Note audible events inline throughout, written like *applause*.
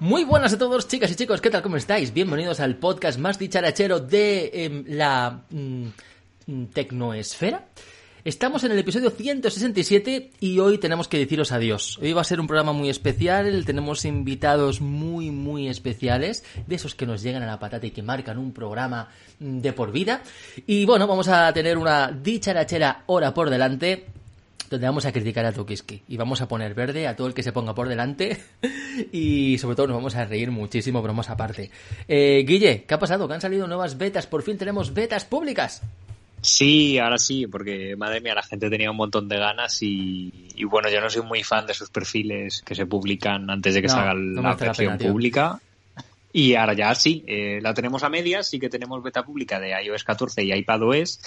Muy buenas a todos, chicas y chicos, ¿qué tal? ¿Cómo estáis? Bienvenidos al podcast más dicharachero de em, la mm, Tecnoesfera. Estamos en el episodio 167 y hoy tenemos que deciros adiós. Hoy va a ser un programa muy especial, tenemos invitados muy, muy especiales, de esos que nos llegan a la patata y que marcan un programa mm, de por vida. Y bueno, vamos a tener una dicharachera hora por delante donde vamos a criticar a Tokiski y vamos a poner verde a todo el que se ponga por delante *laughs* y sobre todo nos vamos a reír muchísimo, bromas aparte. Eh, Guille, ¿qué ha pasado? ¿Que han salido nuevas betas? Por fin tenemos betas públicas. Sí, ahora sí, porque madre mía, la gente tenía un montón de ganas y, bueno, yo no soy muy fan de esos perfiles que se publican antes de que salga la versión pública. Y ahora ya sí, eh, la tenemos a medias, sí que tenemos beta pública de iOS 14 y iPadOS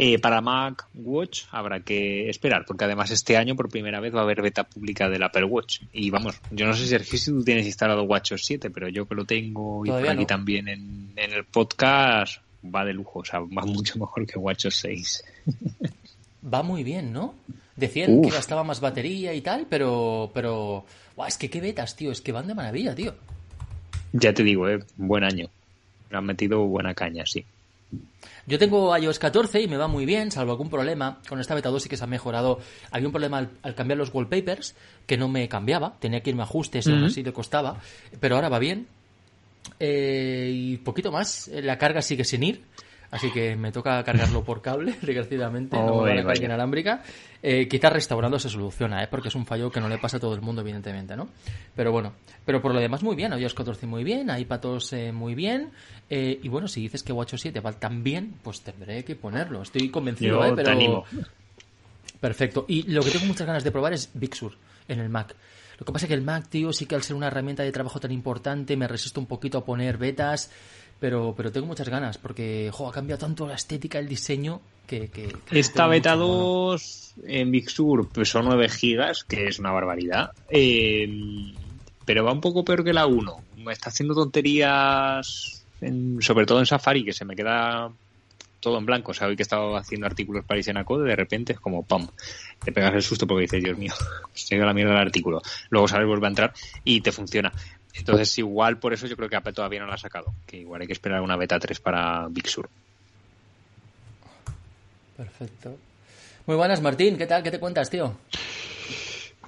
eh, para Mac Watch habrá que esperar, porque además este año por primera vez va a haber beta pública del Apple Watch. Y vamos, yo no sé si, si tú tienes instalado WatchOS 7, pero yo que lo tengo y por aquí también en, el podcast va de lujo, o sea, va mucho mejor que WatchOS 6. *laughs* va muy bien, ¿no? Decían que gastaba más batería y tal, pero, pero, es que qué betas, tío, es que van de maravilla, tío. Ya te digo, eh, buen año. Me han metido buena caña, sí. Yo tengo iOS 14 y me va muy bien, salvo algún problema. Con esta beta 2 sí que se ha mejorado. Había un problema al, cambiar los wallpapers, que no me cambiaba. Tenía que irme a ajustes y aún así le costaba. Pero ahora va bien. Eh, y poquito más. La carga sigue sin ir. Así que me toca cargarlo por cable, *laughs* desgraciadamente, no me va inalámbrica. Eh, quizás restaurando se soluciona, ¿eh? porque es un fallo que no le pasa a todo el mundo, evidentemente, ¿no? Pero bueno, pero por lo demás muy bien, iOS 14 muy bien, iPadOS eh, muy bien, eh, y bueno, si dices que WatchOS 7 va tan bien, pues tendré que ponerlo, estoy convencido, ¿eh? Pero... Perfecto, y lo que tengo muchas ganas de probar es Big Sur en el Mac. Lo que pasa es que el Mac, tío, sí que al ser una herramienta de trabajo tan importante, me resisto un poquito a poner betas, pero, pero tengo muchas ganas porque jo, ha cambiado tanto la estética, el diseño que... que, Esta beta 2 en Big Sur son 9 gigas, que es una barbaridad, eh, pero va un poco peor que la 1. Me está haciendo tonterías, sobre todo en Safari, que se me queda todo en blanco. O sea, hoy que he estado haciendo artículos para Isiana Code, de repente es como ¡pam! Te pegas el susto porque dices, Dios mío, *laughs* se ha ido la mierda del artículo. Luego sabes, vuelve a entrar y te funciona. Entonces, igual por eso yo creo que Apple todavía no la ha sacado. Que igual hay que esperar una beta 3 para Big Sur. Perfecto. Muy buenas, Martín. ¿Qué tal? ¿Qué te cuentas, tío?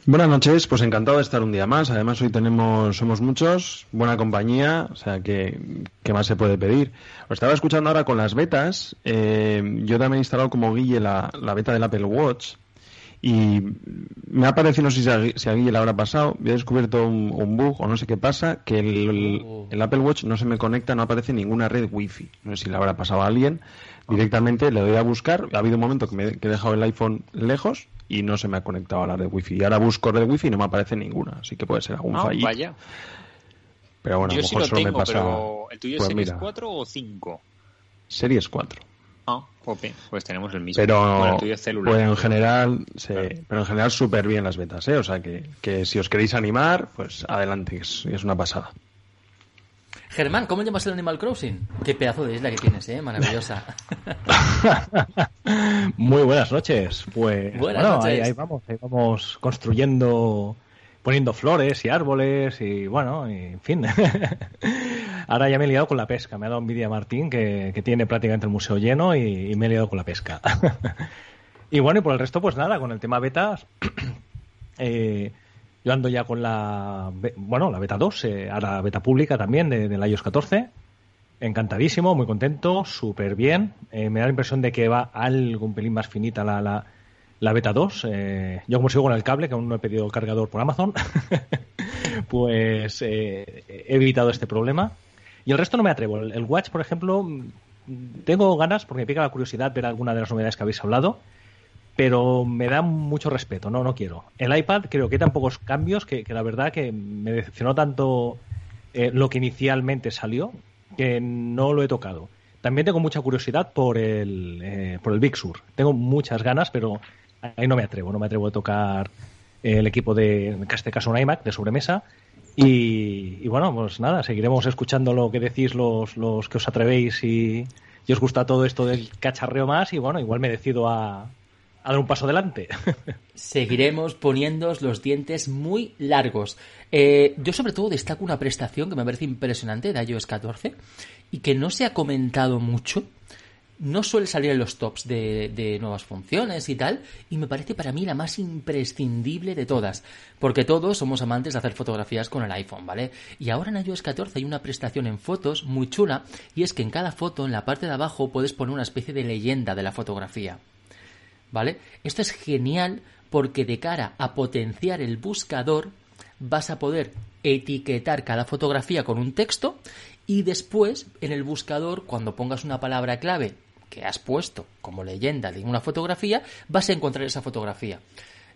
Buenas noches, pues encantado de estar un día más. Además, hoy tenemos, somos muchos, buena compañía, o sea, que ¿qué más se puede pedir? Os estaba escuchando ahora con las betas. Eh, yo también he instalado como Guille la, la beta del Apple Watch y me ha parecido, no sé si a, si a Guille le habrá pasado, he descubierto un, bug o no sé qué pasa, que oh. el, Apple Watch no se me conecta, no aparece ninguna red Wi-Fi. No sé si le habrá pasado a alguien. Directamente le doy a buscar. Ha habido un momento que, me, he dejado el iPhone lejos y no se me ha conectado a la red Wi-Fi. Y ahora busco red Wi-Fi y no me aparece ninguna. Así que puede ser algún ah, fallo. Vaya. Pero bueno, a lo mejor solo me pasa. Pero ¿El tuyo es pues Series 4 o 5? Series 4. Ah, pues tenemos el mismo. Pero, pues en general, pero en general súper bien las betas, ¿eh? O sea que, que, si os queréis animar, pues adelante, es, es una pasada. Germán, ¿cómo llamas el Animal Crossing? Qué pedazo de isla que tienes, ¿eh? Maravillosa. *laughs* Muy buenas noches. Pues bueno, ahí, vamos, ahí vamos construyendo poniendo flores y árboles y bueno, en fin. *laughs* Ahora ya me he liado con la pesca. Me ha dado envidia Martín, que, tiene prácticamente el museo lleno y, me he liado con la pesca. *laughs* y bueno, y por el resto, pues nada, con el tema betas. *clears throat* Eh, yo ando ya con la, bueno, la beta 2, eh, ahora beta pública también de, la iOS 14. Encantadísimo, muy contento, súper bien. Eh, me da la impresión de que va algo un pelín más finita la, la, la beta 2. Eh, yo como sigo con el cable, que aún no he pedido el cargador por Amazon, *laughs* pues eh, he evitado este problema. Y el resto no me atrevo. El, Watch, por ejemplo, tengo ganas, porque me pica la curiosidad ver alguna de las novedades que habéis hablado, pero me da mucho respeto, no, no quiero. El iPad creo que hay tan pocos cambios que, la verdad que me decepcionó tanto eh, lo que inicialmente salió que no lo he tocado. También tengo mucha curiosidad por el, por el Big Sur. Tengo muchas ganas, pero ahí no me atrevo, no me atrevo a tocar el equipo de, en este caso un iMac de sobremesa. Y, bueno, pues nada, seguiremos escuchando lo que decís los, los que os atrevéis y, os gusta todo esto del cacharreo más. Y bueno, igual me decido a, a dar un paso adelante. *laughs* Seguiremos poniendo los dientes muy largos. Eh, yo sobre todo destaco una prestación que me parece impresionante de iOS 14 y que no se ha comentado mucho. No suele salir en los tops de, nuevas funciones y tal, y me parece para mí la más imprescindible de todas, porque todos somos amantes de hacer fotografías con el iPhone, ¿vale? Y ahora en iOS 14 hay una prestación en fotos muy chula, y es que en cada foto, en la parte de abajo, puedes poner una especie de leyenda de la fotografía. ¿vale? Esto es genial porque de cara a potenciar el buscador vas a poder etiquetar cada fotografía con un texto y después en el buscador cuando pongas una palabra clave que has puesto como leyenda de una fotografía vas a encontrar esa fotografía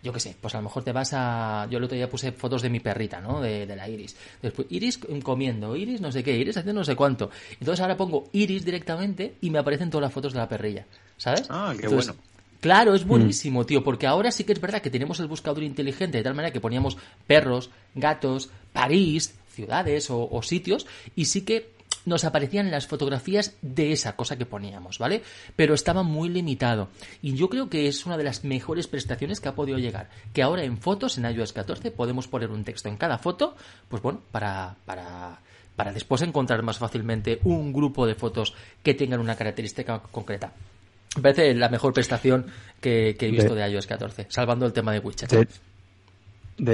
yo qué sé, pues a lo mejor te vas a. Yo el otro día puse fotos de mi perrita, ¿no? De, la Iris. Después, Iris comiendo, Iris no sé qué, Iris haciendo no sé cuánto. Entonces ahora pongo Iris directamente y me aparecen todas las fotos de la perrilla, ¿sabes? Ah, qué bueno. Claro, es mm. buenísimo, tío, porque ahora sí que es verdad que tenemos el buscador inteligente de tal manera que poníamos perros, gatos, París, ciudades o, sitios, y sí que nos aparecían las fotografías de esa cosa que poníamos, ¿vale? Pero estaba muy limitado. Y yo creo que es una de las mejores prestaciones que ha podido llegar. Que ahora en fotos, en iOS 14, podemos poner un texto en cada foto, pues bueno, para, para, para después encontrar más fácilmente un grupo de fotos que tengan una característica concreta. Me parece la mejor prestación que, he visto de, iOS 14, salvando el tema de widgets. De,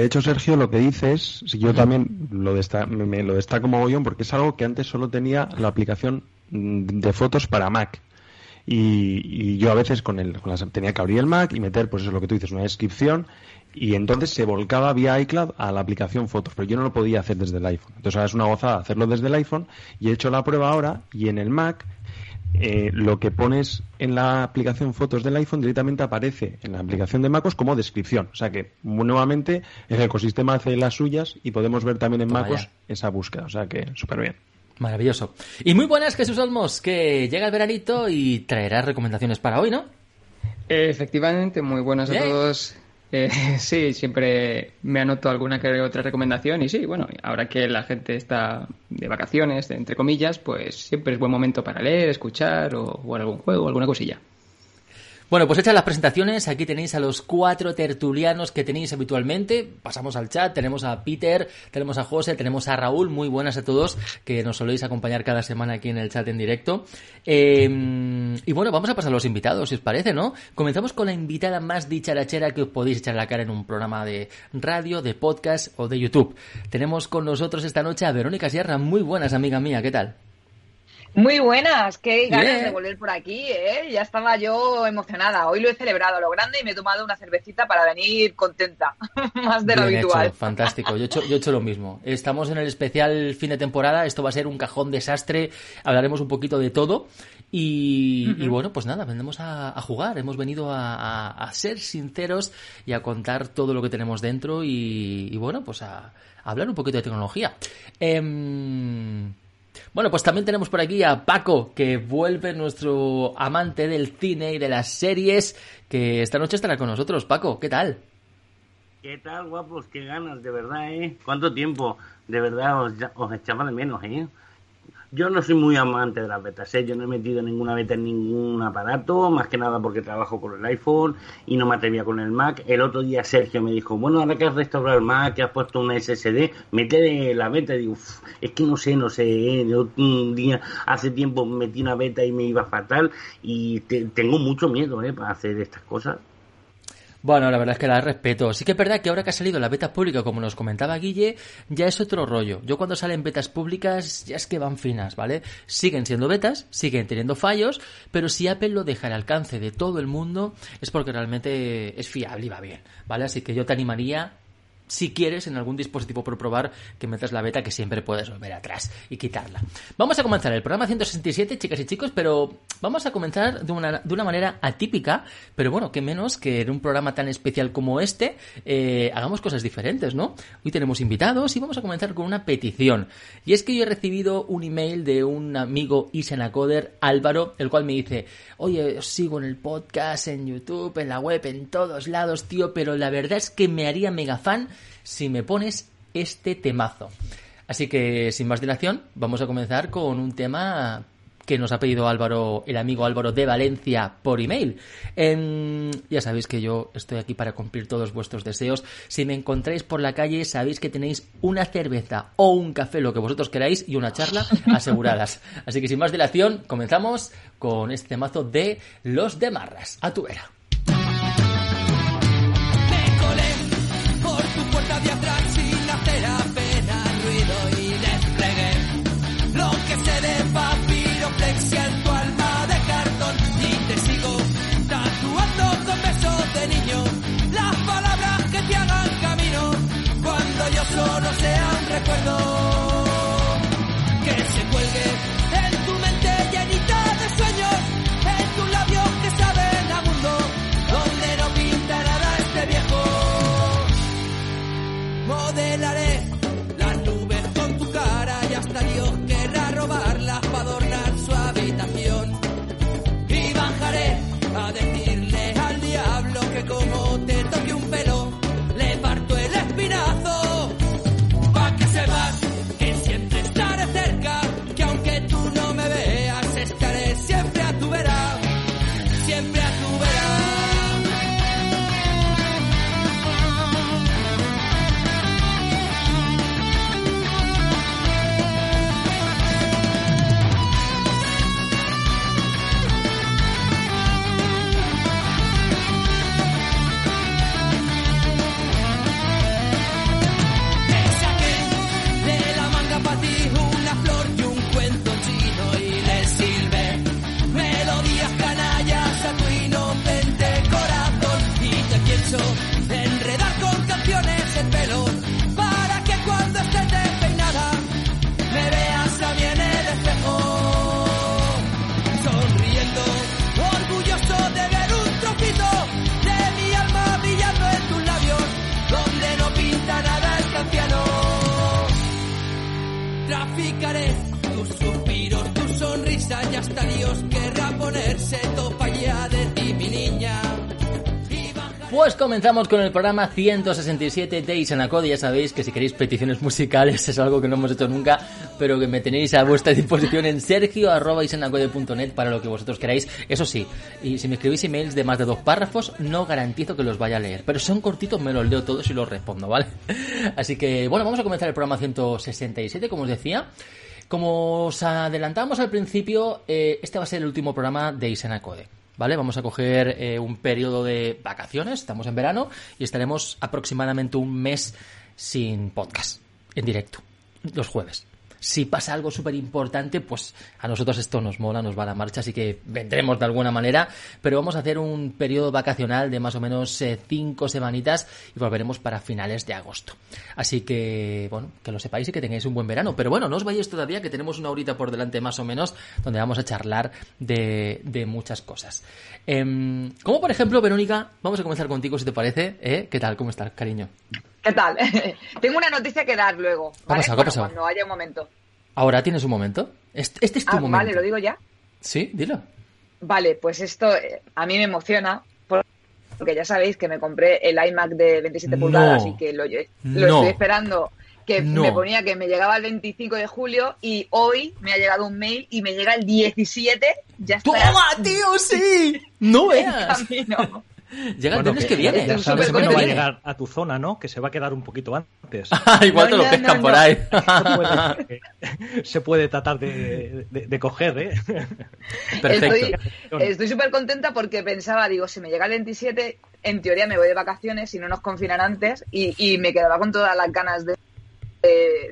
hecho, Sergio, lo que dices, yo también lo me, lo destaco mogollón porque es algo que antes solo tenía la aplicación de fotos para Mac. Y, yo a veces con el, tenía que abrir el Mac y meter, pues eso es lo que tú dices, una descripción y entonces se volcaba vía iCloud a la aplicación Fotos, pero yo no lo podía hacer desde el iPhone. Entonces ahora es una gozada hacerlo desde el iPhone y he hecho la prueba ahora y en el Mac eh, lo que pones en la aplicación fotos del iPhone directamente aparece en la aplicación de MacOS como descripción. O sea que nuevamente el ecosistema hace las suyas y podemos ver también en MacOS esa búsqueda. O sea que súper bien. Maravilloso. Y muy buenas, Jesús Olmos, que llega el veranito y traerás recomendaciones para hoy, ¿no? Efectivamente, muy buenas a todos. Eh, *laughs* sí, siempre me anoto alguna que otra recomendación y sí, bueno, ahora que la gente está de vacaciones, entre comillas, pues siempre es buen momento para leer, escuchar o jugar algún juego, alguna cosilla. Bueno, pues hechas las presentaciones, aquí tenéis a los cuatro tertulianos que tenéis habitualmente. Pasamos al chat, tenemos a Peter, tenemos a José, tenemos a Raúl, muy buenas a todos, que nos soléis acompañar cada semana aquí en el chat en directo. Em, y bueno, vamos a pasar a los invitados, si os parece, ¿no? Comenzamos con la invitada más dicharachera que os podéis echar la cara en un programa de radio, de podcast o de YouTube. Tenemos con nosotros esta noche a Verónica Sierra, muy buenas, amiga mía, ¿qué tal? Muy buenas, qué ganas de volver por aquí, ¿eh? Ya estaba yo emocionada. Hoy lo he celebrado a lo grande y me he tomado una cervecita para venir contenta, *laughs* más de lo habitual. fantástico, yo he, hecho, yo he hecho lo mismo. Estamos en el especial fin de temporada, esto va a ser un cajón desastre, hablaremos un poquito de todo. Y, bueno, pues nada, vendemos a, jugar, hemos venido a, ser sinceros y a contar todo lo que tenemos dentro y, bueno, pues a, hablar un poquito de tecnología. Eh, bueno, pues también tenemos por aquí a Paco, que vuelve nuestro amante del cine y de las series, que esta noche estará con nosotros. Paco, ¿qué tal? ¿Qué tal, guapos? Qué ganas, de verdad, ¿eh? ¿Cuánto tiempo? De verdad, os, os echaba de menos, ¿eh? Yo no soy muy amante de las betas, ¿eh? yo no he metido ninguna beta en ningún aparato, más que nada porque trabajo con el iPhone y no me atrevía con el Mac. El otro día Sergio me dijo, bueno, ahora que has restaurado el Mac, que has puesto una SSD, mete la beta. Y digo, es que no sé, no sé, ¿eh? un día, hace tiempo metí una beta y me iba fatal y tengo mucho miedo ¿eh? para hacer estas cosas. Bueno, la verdad es que la respeto. Sí que es verdad que ahora que ha salido la beta pública, como nos comentaba Guille, ya es otro rollo. Yo cuando salen betas públicas ya es que van finas, ¿vale? Siguen siendo betas, siguen teniendo fallos, pero si Apple lo deja al alcance de todo el mundo es porque realmente es fiable y va bien, ¿vale? Así que yo te animaría si quieres en algún dispositivo por probar que metas la beta que siempre puedes volver atrás y quitarla. Vamos a comenzar el programa 167, chicas y chicos, pero vamos a comenzar de una, de una manera atípica, pero bueno, que menos que en un programa tan especial como este eh, hagamos cosas diferentes, ¿no? Hoy tenemos invitados y vamos a comenzar con una petición. Y es que yo he recibido un email de un amigo Isenacoder, Álvaro, el cual me dice, oye, os sigo en el podcast, en YouTube, en la web, en todos lados, tío, pero la verdad es que me haría mega fan si me pones este temazo. Así que, sin más dilación, vamos a comenzar con un tema que nos ha pedido Álvaro, el amigo Álvaro de Valencia por email. Em, ya sabéis que yo estoy aquí para cumplir todos vuestros deseos. Si me encontráis por la calle, sabéis que tenéis una cerveza o un café, lo que vosotros queráis, y una charla *laughs* aseguradas. Así que sin más dilación, comenzamos con este mazo de los de Marras. A tu vera. Pues comenzamos con el programa 167 de Isanacode. Ya sabéis que si queréis peticiones musicales *laughs* es algo que no hemos hecho nunca, pero que me tenéis a vuestra *laughs* disposición en sergio.isanacode.net para lo que vosotros queráis. Eso sí, y si me escribís emails de más de dos párrafos, no garantizo que los vaya a leer. Pero son cortitos, me los leo todos y los respondo, ¿vale? *laughs* Así que, bueno, vamos a comenzar el programa 167, como os decía. Como os adelantamos al principio, eh, este va a ser el último programa de Isanacode. ¿Vale? Vamos a coger eh, un periodo de vacaciones, estamos en verano, y estaremos aproximadamente un mes sin podcast, en directo, los jueves si pasa algo súper importante, pues a nosotros esto nos mola, nos va a la marcha, así que vendremos de alguna manera, pero vamos a hacer un periodo vacacional de más o menos eh, cinco semanitas y volveremos para finales de agosto. Así que, bueno, que lo sepáis y que tengáis un buen verano, pero bueno, no os vayáis todavía, que tenemos una horita por delante más o menos, donde vamos a charlar de, de muchas cosas. Em, como por ejemplo, Verónica, vamos a comenzar contigo si te parece, ¿eh? ¿Qué tal? ¿Cómo estás, cariño? ¿Qué tal? *laughs* Tengo una noticia que dar luego. ¿vale? ¿Qué ha pasado? Cuando haya un momento. ¿Ahora tienes un momento? Este, este es tu ah, momento. Vale, ¿lo digo ya? Sí, dilo. Vale, pues esto eh, a mí me emociona porque ya sabéis que me compré el iMac de 27 pulgadas y que lo, lo estoy esperando que me ponía que me llegaba el 25 de julio y hoy me ha llegado un mail y me llega el 17. Ya está. ¡Toma, tío! ¡Sí! *laughs* ¡No veas! Llega el lunes que, viene. Ya sabes que no va a llegar a tu zona, ¿no? Que se va a quedar un poquito antes. *laughs* Igual te lo pescan por ahí. *laughs* *laughs* se, puede, tratar de, de, coger, ¿eh? Perfecto. Estoy súper contenta porque pensaba, digo, si me llega el 27, en teoría me voy de vacaciones y no nos confinan antes y, y me quedaba con todas las ganas de,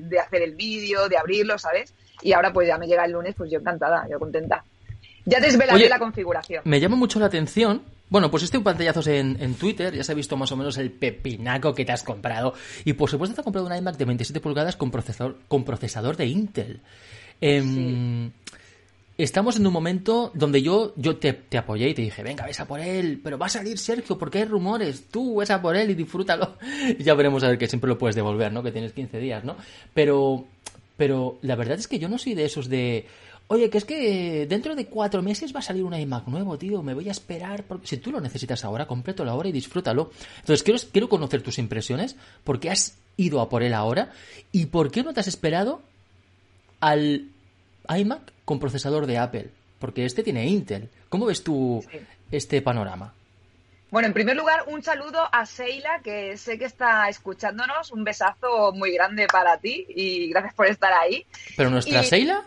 de hacer el vídeo, de abrirlo, ¿sabes? Y ahora pues ya me llega el lunes, pues yo encantada, yo contenta. Ya desvelaré la configuración. Me llama mucho la atención bueno, pues este pantallazos en, en Twitter, ya se ha visto más o menos el pepinaco que te has comprado. Y por supuesto te has comprado un iMac de 27 pulgadas con procesador, con procesador de Intel. Em, estamos en un momento donde yo, yo te, te, apoyé y te dije, venga, ves a por él, pero va a salir Sergio porque hay rumores, tú ves a por él y disfrútalo. Y *laughs* ya veremos a ver que siempre lo puedes devolver, ¿no? Que tienes 15 días, ¿no? Pero, pero la verdad es que yo no soy de esos de Oye, que es que dentro de cuatro meses va a salir un iMac nuevo, tío. Me voy a esperar. Porque... Si tú lo necesitas ahora, complétalo ahora y disfrútalo. Entonces, quiero, quiero conocer tus impresiones. ¿Por qué has ido a por él ahora? ¿Y por qué no te has esperado al iMac con procesador de Apple, porque este tiene Intel. ¿Cómo ves tú este panorama? Bueno, en primer lugar, un saludo a Seila, que sé que está escuchándonos. Un besazo muy grande para ti y gracias por estar ahí. ¿Pero nuestra Seila?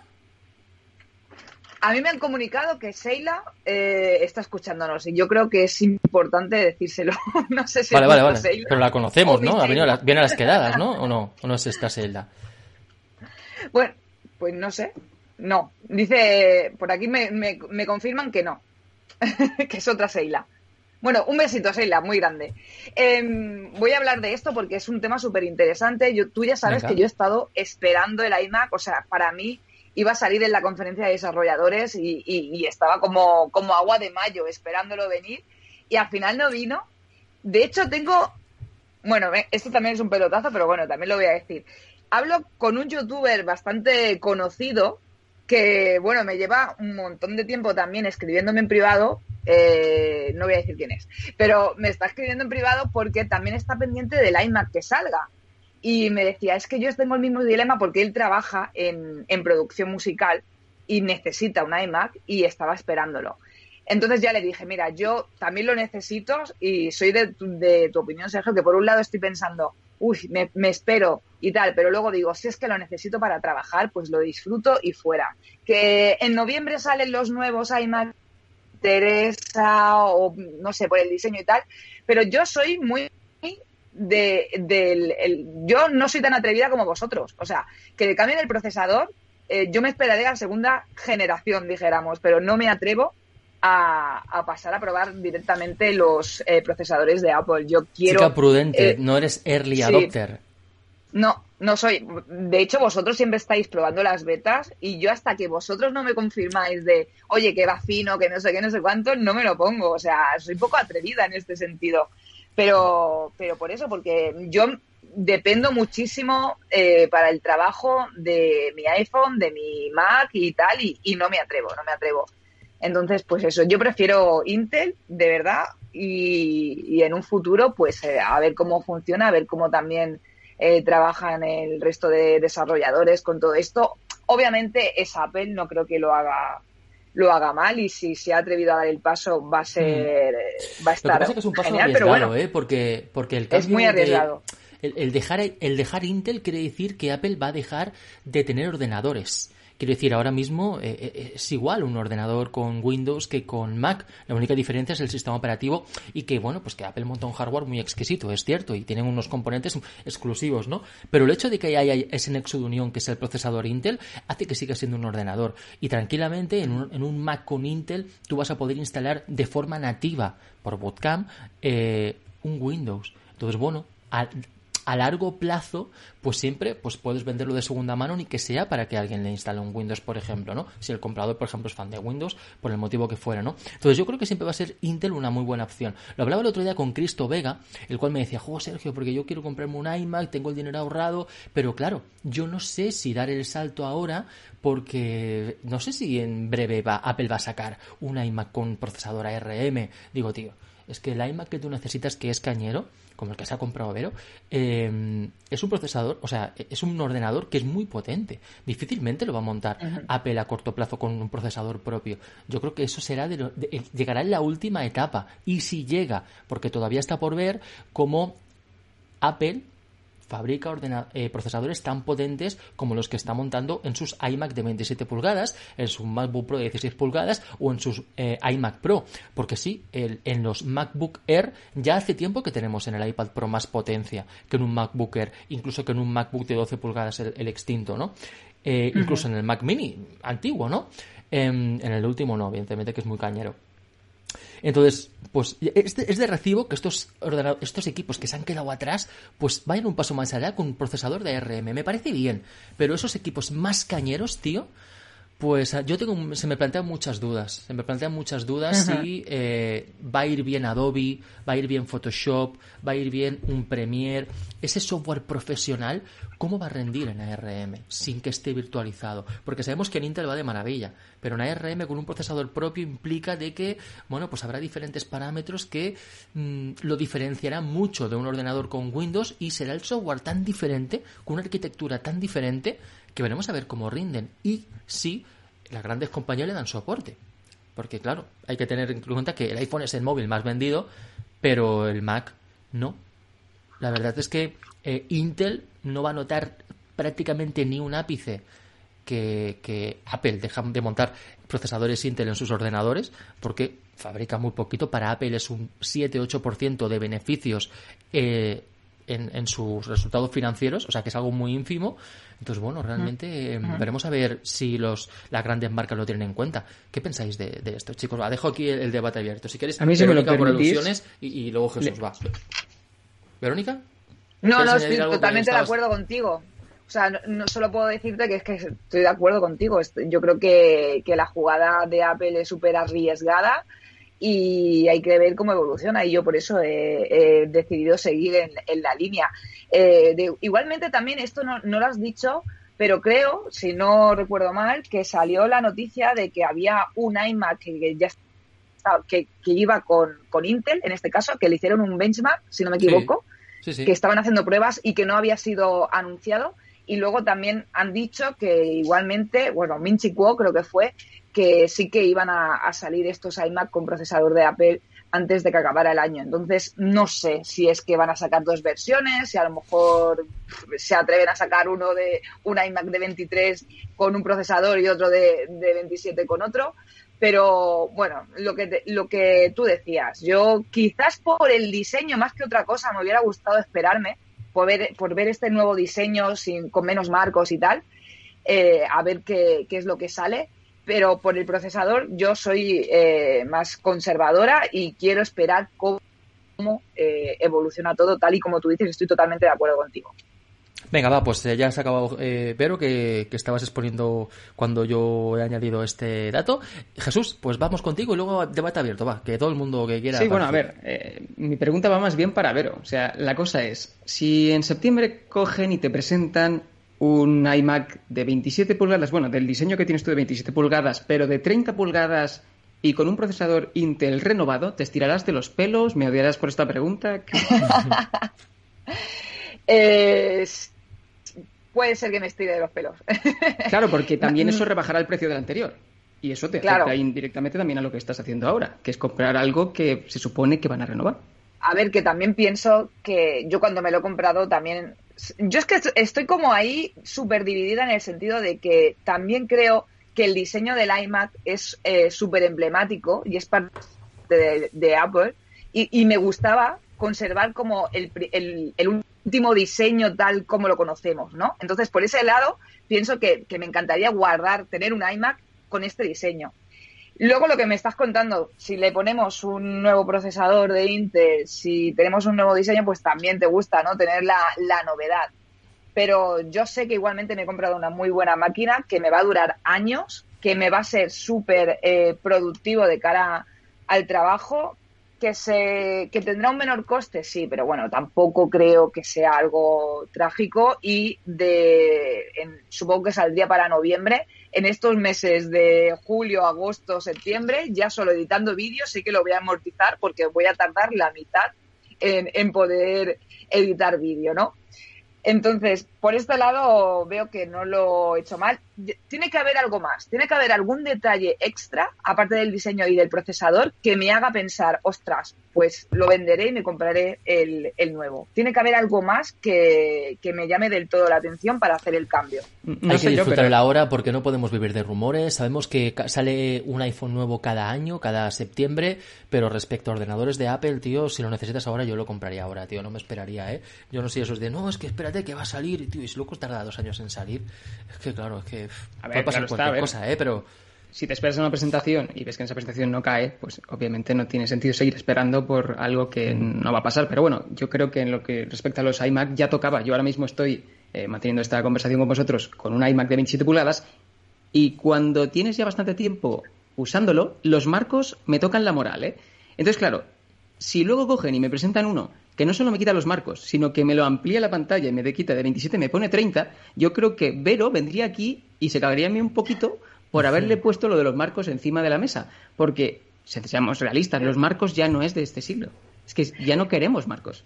A mí me han comunicado que Seila eh, está escuchándonos y yo creo que es importante decírselo. *laughs* no sé si vale, vale, vale. Pero la conocemos, ¿no? Ha venido viene a las quedadas, ¿no? ¿O no? ¿O no es esta Seila? *laughs* Bueno, pues no sé. No. Dice, por aquí me, me confirman que no. *laughs* que es otra Seila. Bueno, un besito, Seila, muy grande. Em, voy a hablar de esto porque es un tema súper interesante. Tú ya sabes que yo he estado esperando el iMac, o sea, para mí iba a salir en la conferencia de desarrolladores y, estaba como, como agua de mayo esperándolo venir y al final no vino. De hecho, tengo, bueno, esto también es un pelotazo, pero bueno, también lo voy a decir. Hablo con un youtuber bastante conocido que, bueno, me lleva un montón de tiempo también escribiéndome en privado eh, no voy a decir quién es, pero me está escribiendo en privado porque también está pendiente del iMac que salga. Y me decía, es que yo tengo el mismo dilema porque él trabaja en, producción musical y necesita un iMac y estaba esperándolo. Entonces ya le dije, mira, yo también lo necesito y soy de, tu opinión, Sergio, que por un lado estoy pensando, uy, me, me, espero y tal, pero luego digo, si es que lo necesito para trabajar, pues lo disfruto y fuera. Que en noviembre salen los nuevos iMac interesa o no sé, por el diseño y tal, pero yo soy muy de, del... yo no soy tan atrevida como vosotros. O sea, que cambien el procesador, eh, yo me esperaré a la segunda generación, dijéramos, pero no me atrevo a, pasar a probar directamente los eh, procesadores de Apple. Yo quiero... Chica prudente, eh, no eres early adopter. No, no soy. De hecho, vosotros siempre estáis probando las betas y yo hasta que vosotros no me confirmáis de, oye, que va fino, que no sé qué, no sé cuánto, no me lo pongo. O sea, soy poco atrevida en este sentido. Pero, pero por eso, porque yo dependo muchísimo eh, para el trabajo de mi iPhone, de mi Mac y tal, y, no me atrevo, no me atrevo. Entonces, pues eso, yo prefiero Intel, de verdad, y, y en un futuro, pues eh, a ver cómo funciona, a ver cómo también eh, trabajan el resto de desarrolladores con todo esto. Obviamente es Apple, no creo que lo haga lo haga mal y si se ha atrevido a dar el paso va a ser mm. va a estar es un paso genial, pero bueno, ¿eh? porque porque el es muy arriesgado. el, dejar el dejar Intel quiere decir que Apple va a dejar de tener ordenadores. Quiero decir, ahora mismo eh, eh, es igual un ordenador con Windows que con Mac. La única diferencia es el sistema operativo y que, bueno, pues que Apple monta un hardware muy exquisito, es cierto, y tienen unos componentes exclusivos, ¿no? Pero el hecho de que haya ese nexo de unión que es el procesador Intel hace que siga siendo un ordenador. Y tranquilamente en un, Mac con Intel tú vas a poder instalar de forma nativa por Bootcamp eh, un Windows. Entonces, bueno, a largo plazo, pues siempre pues puedes venderlo de segunda mano ni que sea para que alguien le instale un Windows, por ejemplo, ¿no? Si el comprador, por ejemplo, es fan de Windows, por el motivo que fuera, ¿no? Entonces yo creo que siempre va a ser Intel una muy buena opción. Lo hablaba el otro día con Cristo Vega, el cual me decía, juego Sergio, porque yo quiero comprarme un iMac, tengo el dinero ahorrado, pero claro, yo no sé si dar el salto ahora porque no sé si en breve va, Apple va a sacar un iMac con procesador ARM. Digo, tío, es que el iMac que tú necesitas, que es cañero, como el que se ha comprado Vero, em, es un procesador, o sea, es un ordenador que es muy potente. Difícilmente lo va a montar Apple a corto plazo con un procesador propio. Yo creo que eso será de, eh, llegará en la última etapa. Y si llega, porque todavía está por ver cómo Apple fabrica eh, procesadores tan potentes como los que está montando en sus iMac de 27 pulgadas, en su MacBook Pro de 16 pulgadas o en sus eh, iMac Pro. Porque sí, en los MacBook Air ya hace tiempo que tenemos en el iPad Pro más potencia que en un MacBook Air, incluso que en un MacBook de 12 pulgadas el, extinto, ¿no? Eh, incluso en el Mac Mini antiguo, ¿no? Em, en el último no, evidentemente que es muy cañero. Entonces, pues es de, recibo que estos, estos equipos que se han quedado atrás, pues vayan un paso más allá con un procesador de ARM. Me parece bien, pero esos equipos más cañeros, tío, pues yo tengo, se me plantean muchas dudas. Se me plantean muchas dudas si eh, va a ir bien Adobe, va a ir bien Photoshop, va a ir bien un Premiere. Ese software profesional, ¿cómo va a rendir en ARM sin que esté virtualizado? Porque sabemos que en Intel va de maravilla, pero en ARM con un procesador propio implica de que, bueno, pues habrá diferentes parámetros que mm, lo diferenciarán mucho de un ordenador con Windows y será el software tan diferente, con una arquitectura tan diferente, que veremos a ver cómo rinden y si las grandes compañías le dan soporte. Porque claro, hay que tener en cuenta que el iPhone es el móvil más vendido, pero el Mac no. La verdad es que eh, Intel no va a notar prácticamente ni un ápice que, Apple deja de montar procesadores Intel en sus ordenadores porque fabrica muy poquito. Para Apple es un 7-8% de beneficios eh, en, sus resultados financieros, o sea que es algo muy ínfimo. Entonces, bueno, realmente em, veremos a ver si los las grandes marcas lo tienen en cuenta. ¿Qué pensáis de, esto, chicos? dejo aquí el, debate abierto. Si queréis, a mí se me lo por alusiones y, luego Jesús va. ¿Verónica? No, no, estoy totalmente de acuerdo contigo. O sea, no, solo puedo decirte que es que estoy de acuerdo contigo. Yo creo que, que la jugada de Apple es súper arriesgada y hay que ver cómo evoluciona y yo por eso he, decidido seguir en, la línea. Eh, igualmente también esto no, lo has dicho, pero creo, si no recuerdo mal, que salió la noticia de que había un iMac que ya que, que iba con, con, Intel, en este caso, que le hicieron un benchmark, si no me equivoco, que estaban haciendo pruebas y que no había sido anunciado. Y luego también han dicho que igualmente, bueno, Minchi Kuo creo que fue, que sí que iban a, salir estos iMac con procesador de Apple antes de que acabara el año. Entonces, no sé si es que van a sacar dos versiones, si a lo mejor se atreven a sacar uno de un iMac de 23 con un procesador y otro de, 27 con otro. Pero bueno, lo que, lo que tú decías, yo quizás por el diseño más que otra cosa me hubiera gustado esperarme por ver, por ver este nuevo diseño sin, con menos marcos y tal, eh, a ver qué, qué es lo que sale pero por el procesador yo soy eh, más conservadora y quiero esperar cómo, eh, evoluciona todo, tal y como tú dices, estoy totalmente de acuerdo contigo. Venga, va, pues eh, ya se ha acabado, eh, Vero, que, estabas exponiendo cuando yo he añadido este dato. Jesús, pues vamos contigo y luego debate abierto, va, que todo el mundo que quiera. Sí, bueno, a ver, mi pregunta va más bien para Vero. O sea, la cosa es, si en septiembre cogen y te presentan un iMac de 27 pulgadas, bueno, del diseño que tienes tú de 27 pulgadas, pero de 30 pulgadas y con un procesador Intel renovado, ¿te estirarás de los pelos? ¿Me odiarás por esta pregunta? *laughs* *laughs* puede ser que me estire de los pelos. *laughs* claro, porque también eso rebajará el precio del anterior. Y eso te afecta indirectamente también a lo que estás haciendo ahora, que es comprar algo que se supone que van a renovar. A ver, que también pienso que yo cuando me lo he comprado también yo es que estoy como ahí súper dividida en el sentido de que también creo que el diseño del iMac es eh, súper emblemático y es parte de, Apple y, me gustaba conservar como el, último diseño tal como lo conocemos, ¿no? Entonces, por ese lado, pienso que, que me encantaría guardar, tener un iMac con este diseño. Luego lo que me estás contando, si le ponemos un nuevo procesador de Intel, si tenemos un nuevo diseño, pues también te gusta, ¿no? Tener la, novedad. Pero yo sé que igualmente me he comprado una muy buena máquina que me va a durar años, que me va a ser súper eh, productivo de cara al trabajo, que se que tendrá un menor coste, sí, pero bueno, tampoco creo que sea algo trágico y de supongo que saldría para noviembre en estos meses de julio, agosto, septiembre, ya solo editando vídeos, sí que lo voy a amortizar porque voy a tardar la mitad en, en poder editar vídeo, ¿no? Entonces, por este lado veo que no lo he hecho mal. Tiene que haber algo más, tiene que haber algún detalle extra, aparte del diseño y del procesador, que me haga pensar, ostras, pues lo venderé y me compraré el, nuevo. Tiene que haber algo más que, me llame del todo la atención para hacer el cambio. Hay que disfrutar la hora porque no podemos vivir de rumores. Sabemos que sale un iPhone nuevo cada año, cada septiembre, pero respecto a ordenadores de Apple, tío, si lo necesitas ahora, yo lo compraría ahora, tío, no me esperaría, ¿eh? Yo no sé eso es de, no, es que espera que va a salir, tío, y si luego tarda dos años en salir, es que claro, es que a ver, puede pasar cualquier cosa, ¿eh? Pero... Si te esperas en una presentación y ves que en esa presentación no cae, pues obviamente no tiene sentido seguir esperando por algo que no va a pasar. Pero bueno, yo creo que en lo que respecta a los iMac ya tocaba. Yo ahora mismo estoy eh, manteniendo esta conversación con vosotros con un iMac de 27 pulgadas y cuando tienes ya bastante tiempo usándolo, los marcos me tocan la moral, ¿eh? Entonces, claro, si luego cogen y me presentan uno que no solo me quita los marcos, sino que me lo amplía la pantalla y me de quita de 27 me pone 30, yo creo que Vero vendría aquí y se cagaría a mí un poquito por haberle puesto lo de los marcos encima de la mesa. Porque, seamos realistas, los marcos ya no es de este siglo. Es que ya no queremos marcos.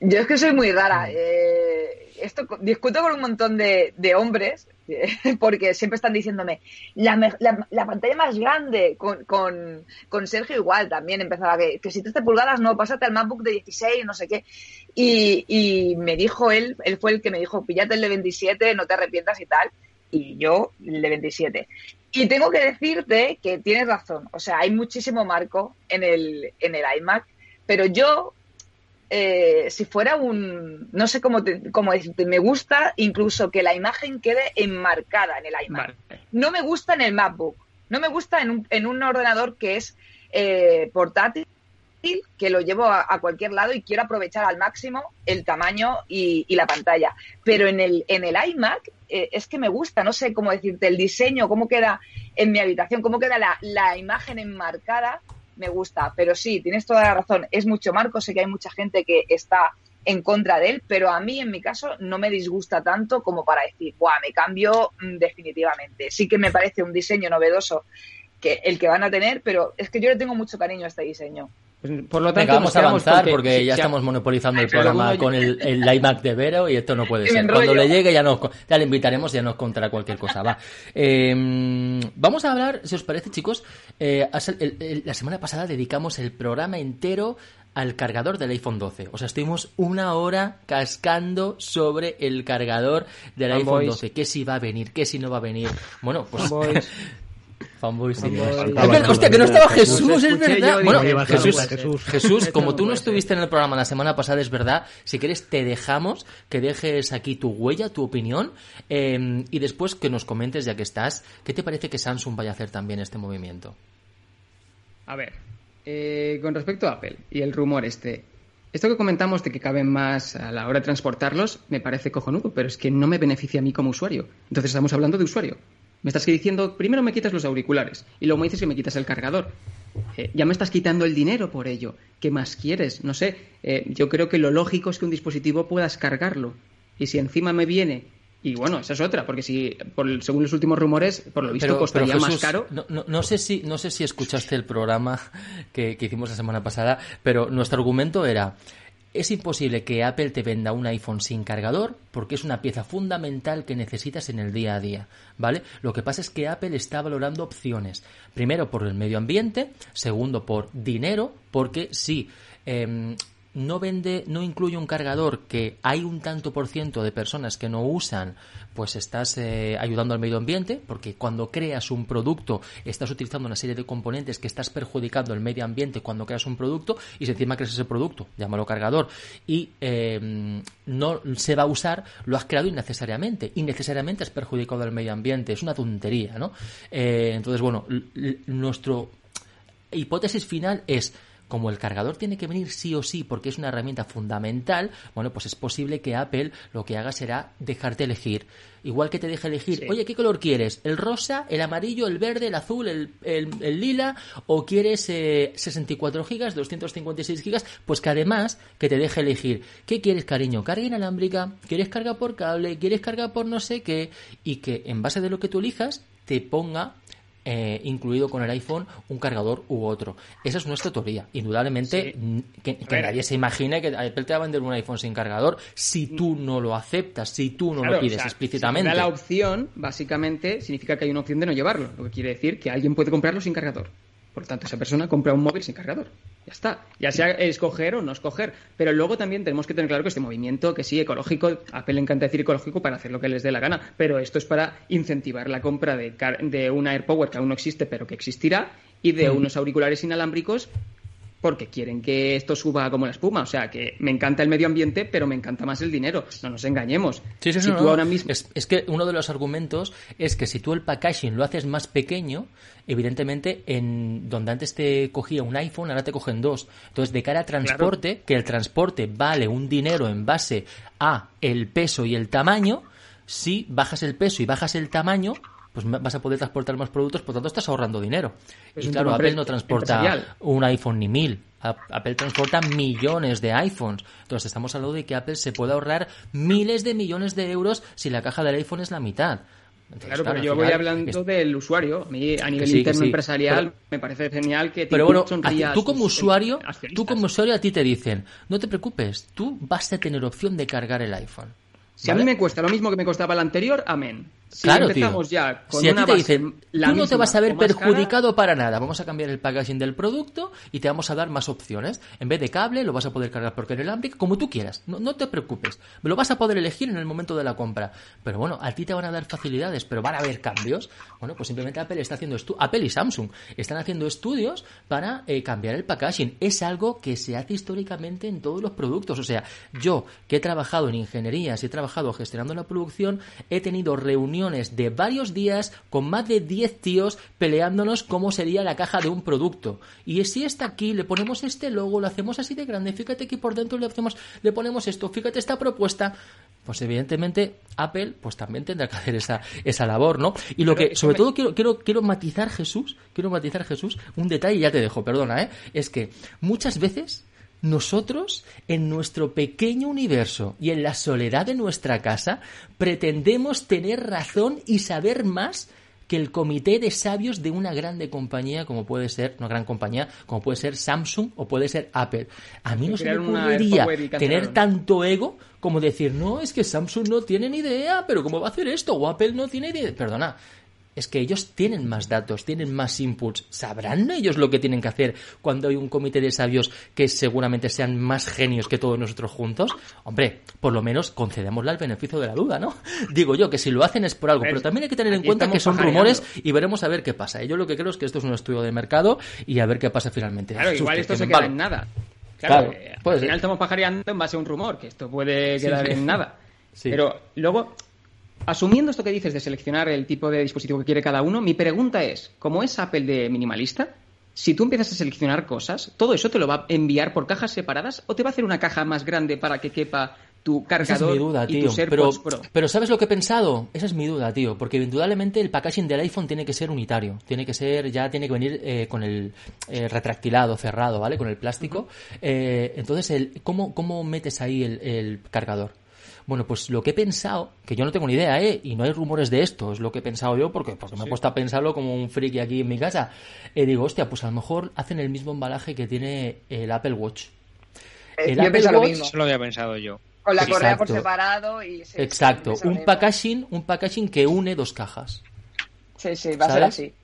Yo es que soy muy rara. Eh, esto discuto con un montón de, hombres *laughs* porque siempre están diciéndome la, la, pantalla más grande con, con, Sergio igual también empezaba que, que si 13 pulgadas no, pásate al MacBook de 16, no sé qué. Y, y me dijo él, él fue el que me dijo, píllate el de 27, no te arrepientas y tal. Y yo el de 27. Y tengo que decirte que tienes razón. O sea, hay muchísimo marco en el, en el iMac, pero yo eh, si fuera un, no sé cómo, cómo decirte, me gusta incluso que la imagen quede enmarcada en el iMac. No me gusta en el MacBook, no me gusta en un, en un ordenador que es eh, portátil, que lo llevo a, cualquier lado y quiero aprovechar al máximo el tamaño y, la pantalla. Pero en el, en el iMac eh, es que me gusta, no sé cómo decirte, el diseño, cómo queda en mi habitación, cómo queda la, la imagen enmarcada me gusta. Pero sí, tienes toda la razón. Es mucho marco. Sé que hay mucha gente que está en contra de él, pero a mí, en mi caso, no me disgusta tanto como para decir, guau, me cambio mm, definitivamente. Sí que me parece un diseño novedoso que el que van a tener, pero es que yo le tengo mucho cariño a este diseño. Pues, por lo tanto, vamos a avanzar porque, ya estamos monopolizando el programa con el, el iMac de Vero y esto no puede *laughs* ser. Cuando le llegue ya nos ya le invitaremos y ya nos contará cualquier cosa. Va. Em, vamos a hablar, si os parece, chicos, eh, la semana pasada dedicamos el programa entero al cargador del iPhone 12. O sea, estuvimos una hora cascando sobre el cargador del iPhone 12. ¿Qué si va a venir? ¿Qué si no va a venir? Bueno, pues *laughs* Fanboy, sí. hostia, que no estaba Jesús, es verdad. bueno, Jesús, Jesús, como tú no estuviste en el programa la semana pasada, es verdad. Si quieres, te dejamos que dejes aquí tu huella, tu opinión, em, y después que nos comentes, ya que estás, ¿qué te parece que Samsung vaya a hacer también este movimiento? A ver, eh, con respecto a Apple y el rumor este, esto que comentamos de que caben más a la hora de transportarlos me parece cojonudo, pero es que no me beneficia a mí como usuario. Entonces estamos hablando de usuario. Me estás diciendo, primero me quitas los auriculares y luego me dices que me quitas el cargador. Eh, ya me estás quitando el dinero por ello. ¿Qué más quieres? No sé. Eh, yo creo que lo lógico es que un dispositivo puedas cargarlo. Y si encima me viene y bueno, esa es otra, porque si, por, según los últimos rumores, por lo visto costaría más caro. No, no, sé si, no sé si escuchaste el programa que, que, hicimos la semana pasada, pero nuestro argumento era, es imposible que Apple te venda un iPhone sin cargador porque es una pieza fundamental que necesitas en el día a día, ¿vale? Lo que pasa es que Apple está valorando opciones. Primero por el medio ambiente, segundo por dinero, porque sí, em, no vende, no incluye un cargador que hay un tanto por ciento de personas que no usan, pues estás eh, ayudando al medio ambiente, porque cuando creas un producto estás utilizando una serie de componentes que estás perjudicando el medio ambiente cuando creas un producto y si encima creas ese producto, llámalo cargador, y eh, no se va a usar, lo has creado innecesariamente. Innecesariamente has perjudicado al medio ambiente, es una tontería, ¿no? Eh, entonces, bueno, nuestro hipótesis final es como el cargador tiene que venir sí o sí porque es una herramienta fundamental, bueno, pues es posible que Apple lo que haga será dejarte elegir. Igual que te deja elegir, oye, ¿qué color quieres? ¿El rosa, el amarillo, el verde, el azul, el, el, lila? ¿O quieres 64 gigas, 256 gigas? Pues que además que te deje elegir, ¿qué quieres, cariño? ¿Carga inalámbrica? ¿Quieres carga por cable? ¿Quieres carga por no sé qué? Y que en base de lo que tú elijas te ponga eh, incluido con el iPhone un cargador u otro. Esa es nuestra teoría. Indudablemente, que, nadie se imagine que Apple te va a vender un iPhone sin cargador si tú no lo aceptas, si tú no lo pides explícitamente. Si la opción, básicamente, significa que hay una opción de no llevarlo, lo que quiere decir que alguien puede comprarlo sin cargador. Por lo tanto, esa persona compra un móvil sin cargador. Ya está. Ya sea escoger o no escoger. Pero luego también tenemos que tener claro que este movimiento, que sí, ecológico, Apple le encanta decir ecológico para hacer lo que les dé la gana. Pero esto es para incentivar la compra de, de una AirPower que aún no existe, pero que existirá, y de mm. unos auriculares inalámbricos porque quieren que esto suba como la espuma. O sea, que me encanta el medio ambiente, pero me encanta más el dinero. No nos engañemos. Sí, sí, ahora mismo... es, que uno de los argumentos es que si tú el packaging lo haces más pequeño, evidentemente, en donde antes te cogía un iPhone, ahora te cogen dos. Entonces, de cara a transporte, que el transporte vale un dinero en base a el peso y el tamaño, si bajas el peso y bajas el tamaño, pues vas a poder transportar más productos, por tanto estás ahorrando dinero. y claro, Apple no transporta un iPhone ni mil. Apple transporta millones de iPhones. Entonces estamos hablando de que Apple se puede ahorrar miles de millones de euros si la caja del iPhone es la mitad. claro, pero yo voy hablando del usuario. A mí, a nivel interno empresarial, me parece genial que Pero bueno, tú como usuario, tú como usuario a ti te dicen, no te preocupes, tú vas a tener opción de cargar el iPhone. Si a mí me cuesta lo mismo que me costaba el anterior, amén. Si empezamos ya con si a ti te dicen, tú no te vas a ver perjudicado para nada, vamos a cambiar el packaging del producto y te vamos a dar más opciones. En vez de cable, lo vas a poder cargar por el como tú quieras. No, no te preocupes. Lo vas a poder elegir en el momento de la compra. Pero bueno, a ti te van a dar facilidades, pero van a haber cambios. Bueno, pues simplemente Apple está haciendo estudios. Apple y Samsung están haciendo estudios para eh, cambiar el packaging. Es algo que se hace históricamente en todos los productos. O sea, yo que he trabajado en ingeniería, si he trabajado gestionando la producción, he tenido reuniones de varios días con más de 10 tíos peleándonos cómo sería la caja de un producto. Y si está aquí, le ponemos este logo, lo hacemos así de grande, fíjate que por dentro le hacemos, le ponemos esto, fíjate esta propuesta. Pues evidentemente Apple pues también tendrá que hacer esa, esa labor, ¿no? Y lo que sobre todo quiero, quiero, quiero matizar Jesús, quiero matizar Jesús, un detalle, ya te dejo, perdona, ¿eh? Es que muchas veces nosotros, en nuestro pequeño universo y en la soledad de nuestra casa, pretendemos tener razón y saber más que el comité de sabios de una grande compañía como puede ser, una gran compañía, como puede ser Samsung o puede ser Apple. A mí no se me ocurriría tener tanto ego como decir, no, es que Samsung no tiene ni idea, pero ¿cómo va a hacer esto? O Apple no tiene idea. Perdona, es que ellos tienen más datos, tienen más inputs. ¿Sabrán ellos lo que tienen que hacer cuando hay un comité de sabios que seguramente sean más genios que todos nosotros juntos? Hombre, por lo menos concedémosle el beneficio de la duda, ¿no? *laughs* Digo yo que si lo hacen es por algo, pero también hay que tener en cuenta que son rumores y veremos a ver qué pasa. Yo lo que creo es que esto es un estudio de mercado y a ver qué pasa finalmente. Claro, igual esto se queda en nada. Claro, eh, al final estamos pajareando en base a un rumor, que esto puede quedar en nada. *laughs* Pero luego Asumiendo esto que dices de seleccionar el tipo de dispositivo que quiere cada uno, mi pregunta es, ¿cómo es Apple de minimalista? Si tú empiezas a seleccionar cosas, ¿todo eso te lo va a enviar por cajas separadas o te va a hacer una caja más grande para que quepa tu cargador Esa es mi duda, tío. pero, pero ¿sabes lo que he pensado? Esa es mi duda, tío. Porque indudablemente el packaging del iPhone tiene que ser unitario. Tiene que ser, ya tiene que venir eh, con el eh, retractilado, cerrado, ¿vale? Con el plástico. Eh, entonces, el, ¿cómo, ¿cómo metes ahí el cargador? Bueno, pues lo que he pensado, que yo no tengo ni idea, ¿eh? Y no hay rumores de esto, es lo que he pensado yo porque, porque me he puesto a pensarlo como un friki aquí en mi casa. Y digo, hostia, pues a lo mejor hacen el mismo embalaje que tiene el Apple Watch. Eh, el Apple Watch, lo mismo. Eso lo había pensado yo. Con la correa por separado y... Exacto, un packaging, un packaging que une dos cajas. Sí, sí, va a ser así.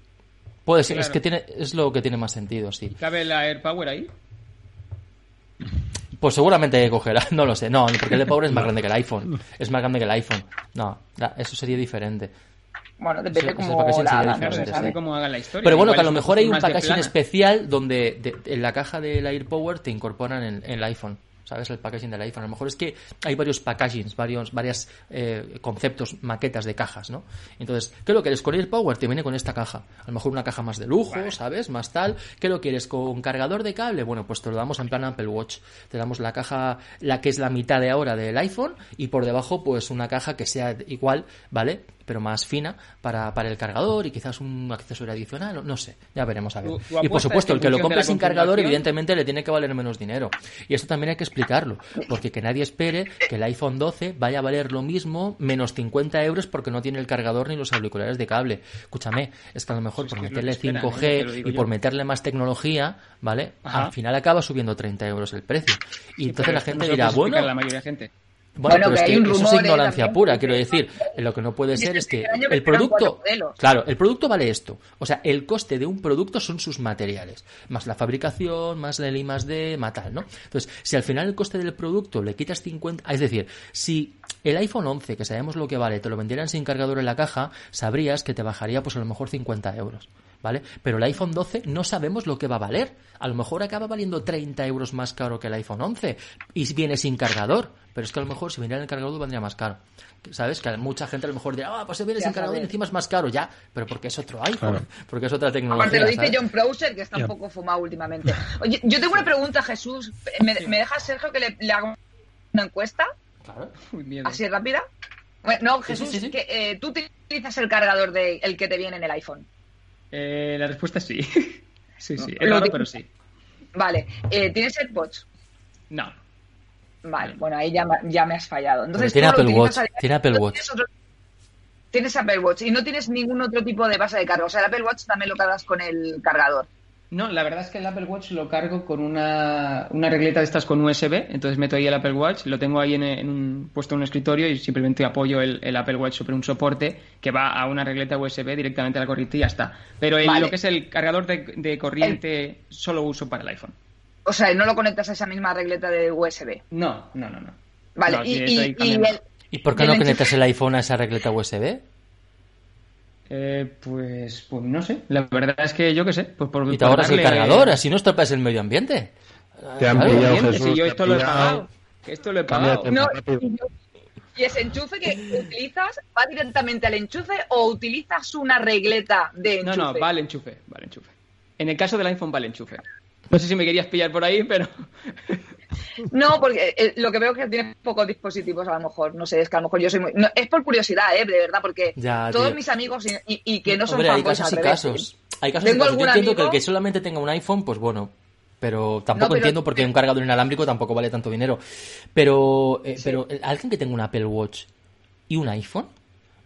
Puede ser, es que tiene, es lo que tiene más sentido, sí. ¿Cabe la AirPower ahí? Pues seguramente cogerá, *laughs* no lo sé, no, porque el de Power es más grande que el iPhone, es más grande que el iPhone, no, eso sería diferente. Bueno, depende cómo, hagan la historia. Pero bueno, que a lo mejor hay un packaging especial donde en la caja del AirPower te incorporan en el iPhone. ¿Sabes? El packaging del iPhone. A lo mejor es que hay varios packagings, varios varias, eh, conceptos, maquetas de cajas, ¿no? Entonces, ¿qué lo quieres? Con el Power te viene con esta caja. A lo mejor una caja más de lujo, ¿sabes? Más tal. ¿Qué lo quieres? ¿Con cargador de cable? Bueno, pues te lo damos en plan Apple Watch. Te damos la caja, la que es la mitad de ahora del iPhone, y por debajo, pues una caja que sea igual, ¿vale? Pero más fina para, para el cargador y quizás un accesorio adicional, no sé, ya veremos a ver. y por supuesto, el que lo compre sin cargador, evidentemente le tiene que valer menos dinero. Y esto también hay que explicarlo, porque que nadie espere que el iPhone 12 vaya a valer lo mismo, menos 50 euros porque no tiene el cargador ni los auriculares de cable. Escúchame, es que a lo mejor por meterle 5G y por meterle más tecnología, ¿vale? Al final acaba subiendo 30 euros el precio. Y entonces la gente dirá, bueno... La mayoría de gente. Bueno, pero es que eso es ignorancia pura, quiero decir. Lo que no puede ser es que el producto, claro, el producto vale esto. O sea, el coste de un producto son sus materiales, más la fabricación, más el I más D, más tal, ¿no? Entonces, si al final el coste del producto le quitas 50, es decir, si el iPhone 11, que sabemos lo que vale, te lo vendieran sin cargador en la caja, sabrías que te bajaría pues a lo mejor 50 euros. ¿Vale? Pero el iPhone 12 no sabemos lo que va a valer. A lo mejor acaba valiendo 30 euros más caro que el iPhone 11 y viene sin cargador. Pero es que a lo mejor si viniera el cargador vendría más caro. ¿Sabes? Que mucha gente a lo mejor dirá, ah, pues se viene sin cargador y encima es más caro. Ya, pero porque es otro iPhone, *laughs* porque es otra tecnología. Aparte lo dice John Browser, que está un poco fumado últimamente. Oye, yo tengo una pregunta, Jesús. ¿Me, ¿me dejas, Sergio, que le, haga una encuesta? Claro. ¿Así rápida? no, Jesús, que, eh, tú utilizas el cargador de el que te viene en el iPhone. Eh, la respuesta es sí. *laughs* sí, sí. Es raro, pero sí. Vale. Eh, ¿Tienes AirPods? No. Vale, bueno, ahí ya, ya me has fallado. Entonces, tiene Apple Watch. Tiene Apple Watch. Tienes, Apple Watch y no tienes ningún otro tipo de base de carga. O sea, el Apple Watch también lo cargas con el cargador. No, la verdad es que el Apple Watch lo cargo con una, una regleta de estas con USB, entonces meto ahí el Apple Watch, lo tengo ahí en, un, puesto en un escritorio y simplemente apoyo el, Apple Watch sobre un soporte que va a una regleta USB directamente a la corriente y ya está. Pero lo que es el cargador de, corriente solo uso para el iPhone. O sea, ¿no lo conectas a esa misma regleta de USB? No, no, no, no. Vale, y, y, por qué no conectas el iPhone a esa regleta USB? Eh, pues, pues no sé. La verdad es que yo qué sé. Pues por, y te ahorras el cargador, así no estropeas el medio ambiente. Te han pillado, Si yo esto lo he pagado. Esto lo he pagado. y, ese enchufe que utilizas va directamente al enchufe o utilizas una regleta de enchufe. No, no, va al enchufe, va al enchufe. En el caso del iPhone va al enchufe. No sé si me querías pillar por ahí, pero. *laughs* No, porque eh, lo que veo es que tiene pocos dispositivos, a lo mejor. No sé, es que a lo mejor yo soy muy. es por curiosidad, ¿eh? De verdad, porque todos mis amigos y, que no son Hombre, hay casos y casos. Hay casos y casos. Yo entiendo que el que solamente tenga un iPhone, pues bueno. Pero tampoco entiendo porque un cargador inalámbrico tampoco vale tanto dinero. Pero, eh, pero alguien que tenga un Apple Watch y un iPhone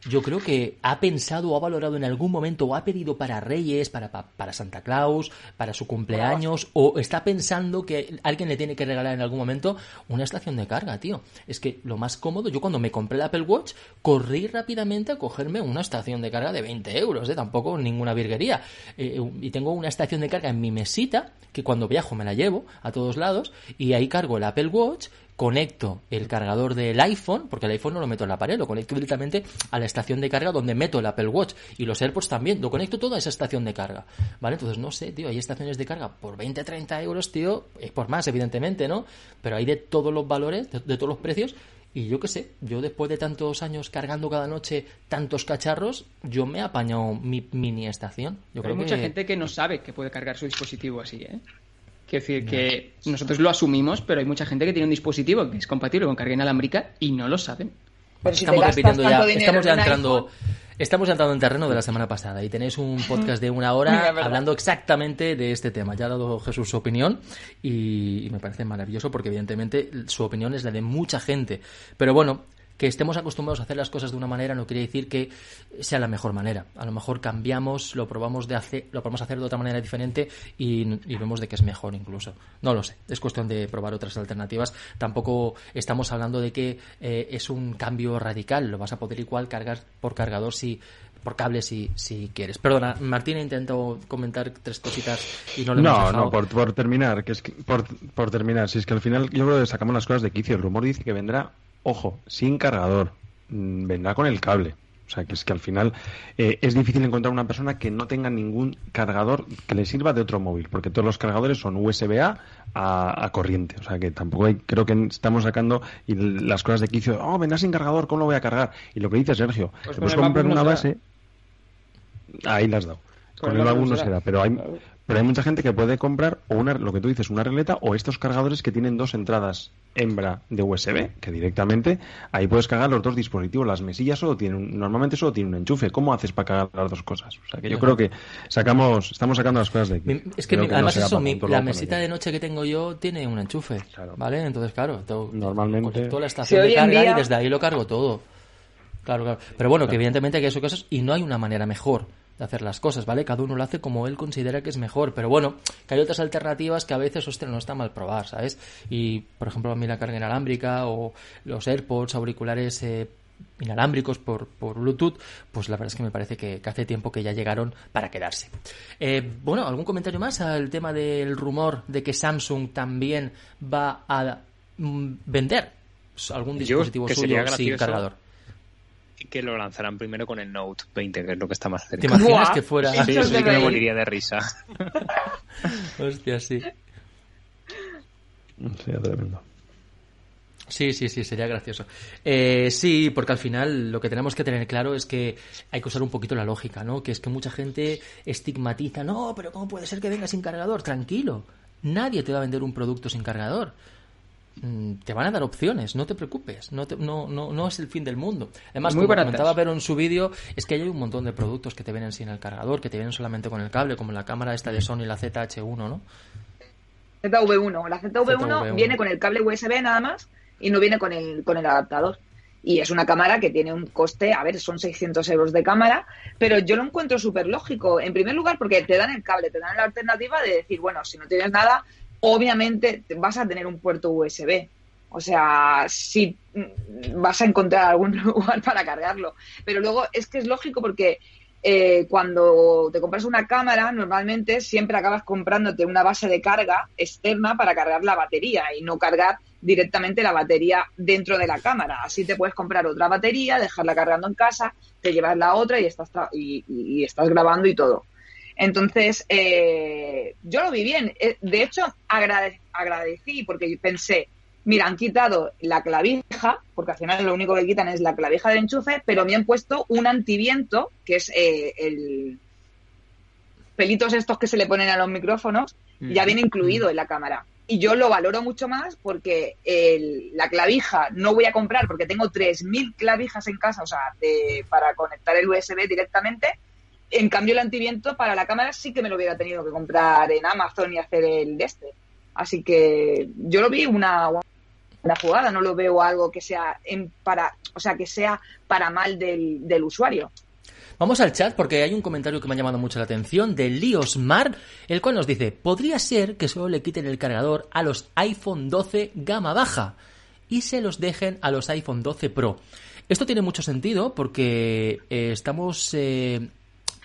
yo creo que ha pensado o ha valorado en algún momento o ha pedido para Reyes, para, para Santa Claus, para su cumpleaños, o está pensando que alguien le tiene que regalar en algún momento una estación de carga, tío. Es que lo más cómodo, yo cuando me compré el Apple Watch, corrí rápidamente a cogerme una estación de carga de 20 euros, ¿eh? tampoco ninguna virguería. Eh, y tengo una estación de carga en mi mesita, que cuando viajo me la llevo a todos lados, y ahí cargo el Apple Watch conecto el cargador del iPhone, porque el iPhone no lo meto en la pared, lo conecto directamente a la estación de carga donde meto el Apple Watch y los AirPods también, lo conecto todo a esa estación de carga, ¿vale? Entonces, no sé, tío, hay estaciones de carga por 20, 30 euros, tío, es por más, evidentemente, ¿no? Pero hay de todos los valores, de, todos los precios, y yo qué sé, yo después de tantos años cargando cada noche tantos cacharros, yo me he apañado mi mini estación. Yo creo hay mucha gente que no sabe que puede cargar su dispositivo así, ¿eh? Quiero decir que nosotros lo asumimos, pero hay mucha gente que tiene un dispositivo que es compatible con carga inalámbrica y no lo saben. estamos repitiendo ya, estamos ya entrando, estamos entrando en terreno de la semana pasada y tenéis un podcast de una hora *laughs* hablando exactamente de este tema. Ya ha dado Jesús su opinión y me parece maravilloso porque evidentemente su opinión es la de mucha gente. Pero bueno, que estemos acostumbrados a hacer las cosas de una manera no quiere decir que sea la mejor manera. A lo mejor cambiamos, lo probamos de hacer, lo podemos hacer de otra manera diferente y, vemos de que es mejor incluso. No lo sé. Es cuestión de probar otras alternativas. Tampoco estamos hablando de que eh, es un cambio radical. Lo vas a poder igual cargar por cargador si por cable si, si quieres. Perdona, Martín intentó comentar tres cositas y no le No, no, por, por terminar, que es por, por terminar, si es que al final yo creo que sacamos las cosas de quicio. El rumor dice que vendrá ojo, sin cargador, mm, vendrá con el cable. O sea, que es que al final eh, es difícil encontrar una persona que no tenga ningún cargador que le sirva de otro móvil, porque todos los cargadores son USB-A a, corriente. O sea, que tampoco hay, creo que estamos sacando y las cosas de quicio, oh, vendrá sin cargador, ¿cómo lo voy a cargar? Y lo que dice Sergio, pues puedes comprar una base, ahí la has dado. Con, el álbum no será, pero hay, pero hay mucha gente que puede comprar o una, lo que tú dices, una regleta o estos cargadores que tienen dos entradas hembra de USB, que directamente ahí puedes cargar los dos dispositivos. Las mesillas solo tienen, normalmente solo tienen un enchufe. ¿Cómo haces para cargar las dos cosas? O sea que yo creo que sacamos, estamos sacando las cosas de aquí. Es que, además eso, la mesita de noche que tengo yo tiene un enchufe, ¿vale? Entonces claro, normalmente toda la estación de carga y desde ahí lo cargo todo. Claro, claro. Pero bueno, que evidentemente hay eso cosas y no hay una manera mejor de hacer las cosas, ¿vale? Cada uno lo hace como él considera que es mejor, pero bueno, que hay otras alternativas que a veces, ostras, no está mal probar, ¿sabes? Y, por ejemplo, a mí la carga inalámbrica o los AirPods, auriculares eh, inalámbricos por, por Bluetooth, pues la verdad es que me parece que, hace tiempo que ya llegaron para quedarse. Eh, bueno, ¿algún comentario más al tema del rumor de que Samsung también va a mm, vender algún dispositivo suyo sin cargador? Que lo lanzarán primero con el Note 20, que es lo que está más cerca. ¿Te imaginas que fuera? Sí, sí, que me moriría de risa. *laughs* Hostia, sí. Sería tremendo. Sí, sí, sí, sería gracioso. Eh, sí, porque al final lo que tenemos que tener claro es que hay que usar un poquito la lógica, ¿no? Que es que mucha gente estigmatiza, no, pero ¿cómo puede ser que venga sin cargador? Tranquilo, nadie te va a vender un producto sin cargador. Mm, te van a dar opciones, no te preocupes, no, no, no, no, es el fin del mundo. Además, como comentaba Vero en su vídeo, es que hay un montón de productos que te vienen sin el cargador, que te vienen solamente con el cable, como la cámara esta de Sony, la ZH1, ¿no? ZV1, la ZV1, viene con el cable USB nada más y no viene con el, con el adaptador. y es una cámara que tiene un coste, a ver, son 600 euros de cámara, pero yo lo encuentro súper lógico. En primer lugar, porque te dan el cable, te dan la alternativa de decir, bueno, si no tienes nada, obviamente vas a tener un puerto USB. O sea, si mm, vas a encontrar algún *laughs* lugar para cargarlo. Pero luego es que es lógico porque eh, cuando te compras una cámara, normalmente siempre acabas comprándote una base de carga externa para cargar la batería y no cargar directamente la batería dentro de la cámara. Así te puedes comprar otra batería, dejarla cargando en casa, te llevas la otra y estás, y, estás grabando y todo. Entonces, eh, yo lo vi bien. Eh, de hecho, agradecí porque pensé, mira, han quitado la clavija, porque al final lo único que quitan es la clavija del enchufe, pero me han puesto un antiviento, que es eh, el pelitos estos que se le ponen a los micrófonos, ya viene incluido en la cámara. Y yo lo valoro mucho más porque la clavija no voy a comprar porque tengo 3.000 clavijas en casa, o sea, para conectar el USB directamente. En cambio, el antiviento para la cámara sí que me lo hubiera tenido que comprar en Amazon y hacer el de este. Así que yo lo vi una, la jugada, no lo veo algo que sea para, o sea, que sea para mal del, del usuario. Vamos al chat porque hay un comentario que me ha llamado mucho la atención de Liosmar, el cual nos dice, podría ser que solo le quiten el cargador a los iPhone 12 gama baja y se los dejen a los iPhone 12 Pro. Esto tiene mucho sentido porque eh, estamos, eh,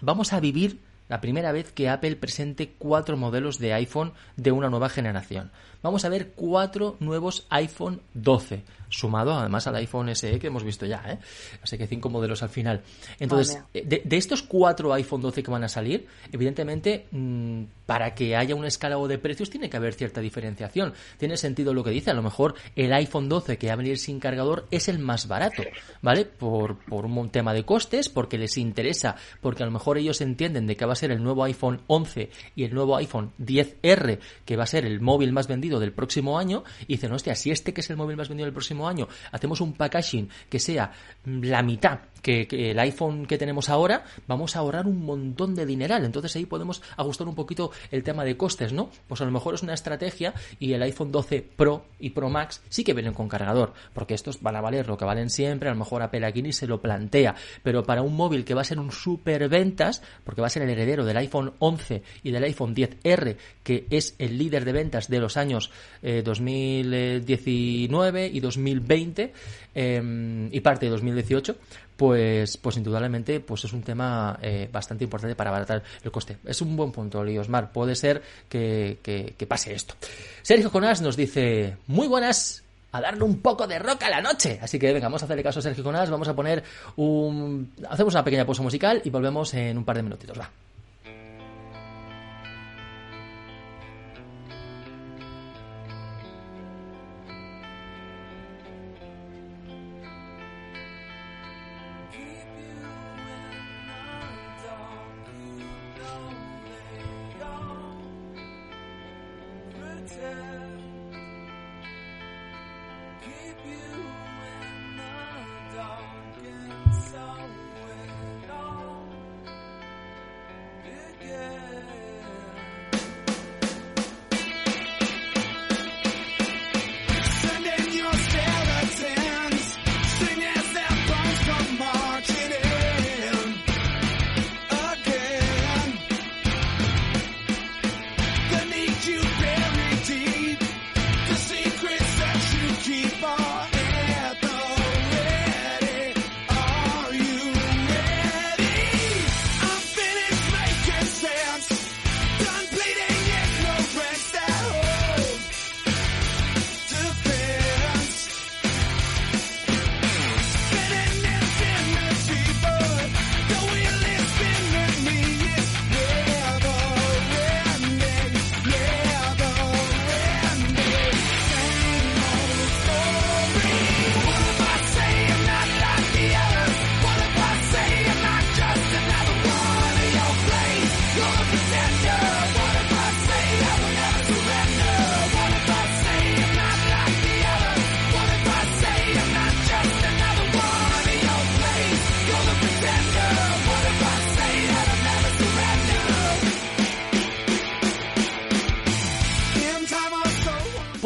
vamos a vivir la primera vez que Apple presente cuatro modelos de iPhone de una nueva generación. Vamos a ver cuatro nuevos iPhone 12 sumado además al iPhone SE que hemos visto ya, ¿eh? Así que cinco modelos al final. Entonces, de, estos cuatro iPhone 12 que van a salir, evidentemente, mm, para que haya un escalado de precios tiene que haber cierta diferenciación. Tiene sentido lo que dice, a lo mejor el iPhone 12 que va a venir sin cargador es el más barato, ¿vale? Por, por un tema de costes, porque les interesa, porque a lo mejor ellos entienden de que va a ser el nuevo iPhone 11 y el nuevo iPhone 10R, que va a ser el móvil más vendido del próximo año, y dicen, hostia, si este que es el móvil más vendido del próximo año hacemos un packaging que sea la mitad que, el iPhone que tenemos ahora, vamos a ahorrar un montón de dineral. Entonces ahí podemos ajustar un poquito el tema de costes, ¿no? Pues a lo mejor es una estrategia y el iPhone 12 Pro y Pro Max sí que vienen con cargador, porque estos van a valer lo que valen siempre, a lo mejor Apple aquí ni se lo plantea, pero para un móvil que va a ser un super ventas, porque va a ser el heredero del iPhone 11 y del iPhone 10R, que es el líder de ventas de los años 2019 eh, y 2020 em, y parte de 2018, pues, pues indudablemente pues es un tema eh, bastante importante para abaratar el coste. Es un buen punto, Liosmar. Puede ser que, que, pase esto. Sergio Jonás nos dice, muy buenas, a darle un poco de rock a la noche. Así que venga, vamos a hacerle caso a Sergio Jonás, vamos a poner un... Hacemos una pequeña pausa musical y volvemos en un par de minutitos. Va.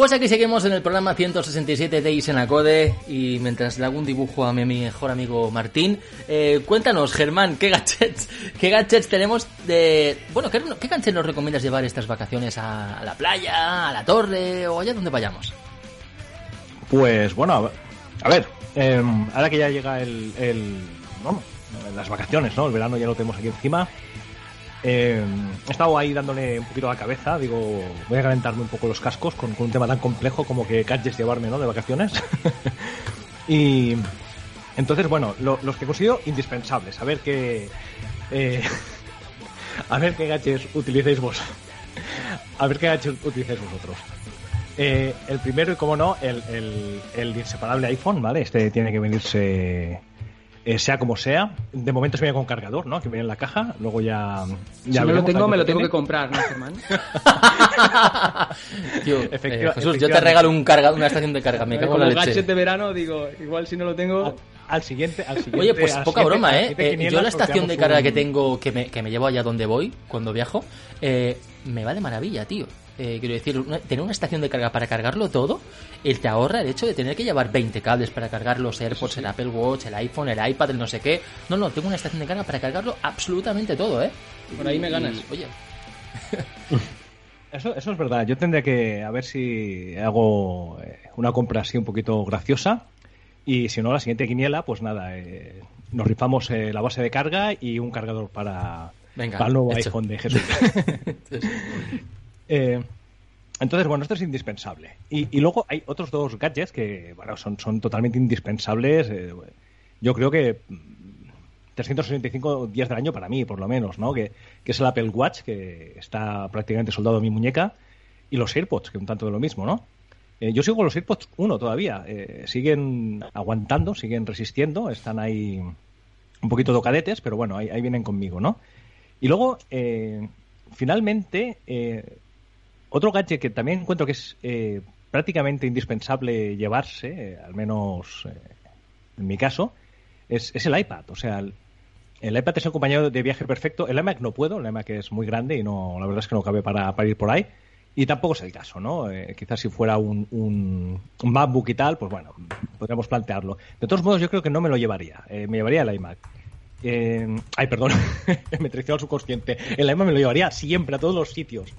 Pues aquí seguimos en el programa 167 de Isenacode y mientras le hago un dibujo a mi mejor amigo Martín, eh, cuéntanos, Germán, ¿qué gadgets, tenemos de... Bueno, ¿qué, qué nos recomiendas llevar estas vacaciones a, la playa, a la torre o allá donde vayamos? Pues bueno, a ver, em, ahora que ya llega el, el las vacaciones, ¿no? El verano ya lo tenemos aquí encima. Eh, he estado ahí dándole un poquito a la cabeza, digo, voy a calentarme un poco los cascos con, un tema tan complejo como que gadgets llevarme, ¿no? De vacaciones. *laughs* y entonces, bueno, los que considero indispensables, a ver qué... Eh, *laughs* a ver qué gadgets utilicéis vos. *laughs* a ver qué gadgets utilizáis vosotros. Eh, el primero, y como no, el, el inseparable iPhone, ¿vale? Este tiene que venirse eh, sea como sea. De momento se viene con cargador, ¿no? Que viene en la caja. Luego ya. ya si no lo tengo, me lo tengo que comprar, ¿no, Germán? *laughs* Tío, eh, Jesús, yo te regalo un carga, una estación de carga. Me cago en la leche. gadget de verano, digo, igual si no lo tengo. Al, siguiente, al siguiente. Oye, pues poca broma, ¿eh? eh yo la estación de carga que tengo, que me, que me llevo allá donde voy, cuando viajo, eh, me va de maravilla, tío. Eh, quiero decir, tener una estación de carga para cargarlo todo, él te ahorra el hecho de tener que llevar 20 cables para cargar los AirPods, el Apple Watch, el iPhone, el iPad, el no sé qué. No, no, tengo una estación de carga para cargarlo absolutamente todo, ¿eh? Por ahí me ganas. oye. *laughs* Eso, eso es verdad. Yo tendré que a ver si hago eh, una compra así un poquito graciosa. Y si no, la siguiente quiniela, pues nada, eh, nos rifamos la base de carga y un cargador para, Venga, para el nuevo iPhone de Jesús. *laughs* *laughs* Eh, entonces, bueno, esto es indispensable. Y, luego hay otros dos gadgets que, bueno, son, son totalmente indispensables. Eh, yo creo que 365 días del año para mí, por lo menos, ¿no? Que, es el Apple Watch, que está prácticamente soldado en mi muñeca, y los AirPods, que un tanto de lo mismo, ¿no? Eh, yo sigo los AirPods 1 todavía. siguen aguantando, siguen resistiendo, están ahí un poquito tocadetes, pero bueno, ahí, vienen conmigo, ¿no? Y luego, finalmente, otro gadget que también encuentro que es eh, prácticamente indispensable llevarse, eh, al menos eh, en mi caso, es, el iPad. O sea, el, iPad es el compañero de viaje perfecto. El iMac no puedo, el iMac es muy grande y no, la verdad es que no cabe para, ir por ahí. Y tampoco es el caso, ¿no? quizás si fuera un, un, MacBook y tal, pues bueno, podríamos plantearlo. De todos modos, yo creo que no me lo llevaría. me llevaría el iMac. Eh, ay, perdón, *laughs* me traicionó al subconsciente. El iMac me lo llevaría siempre a todos los sitios,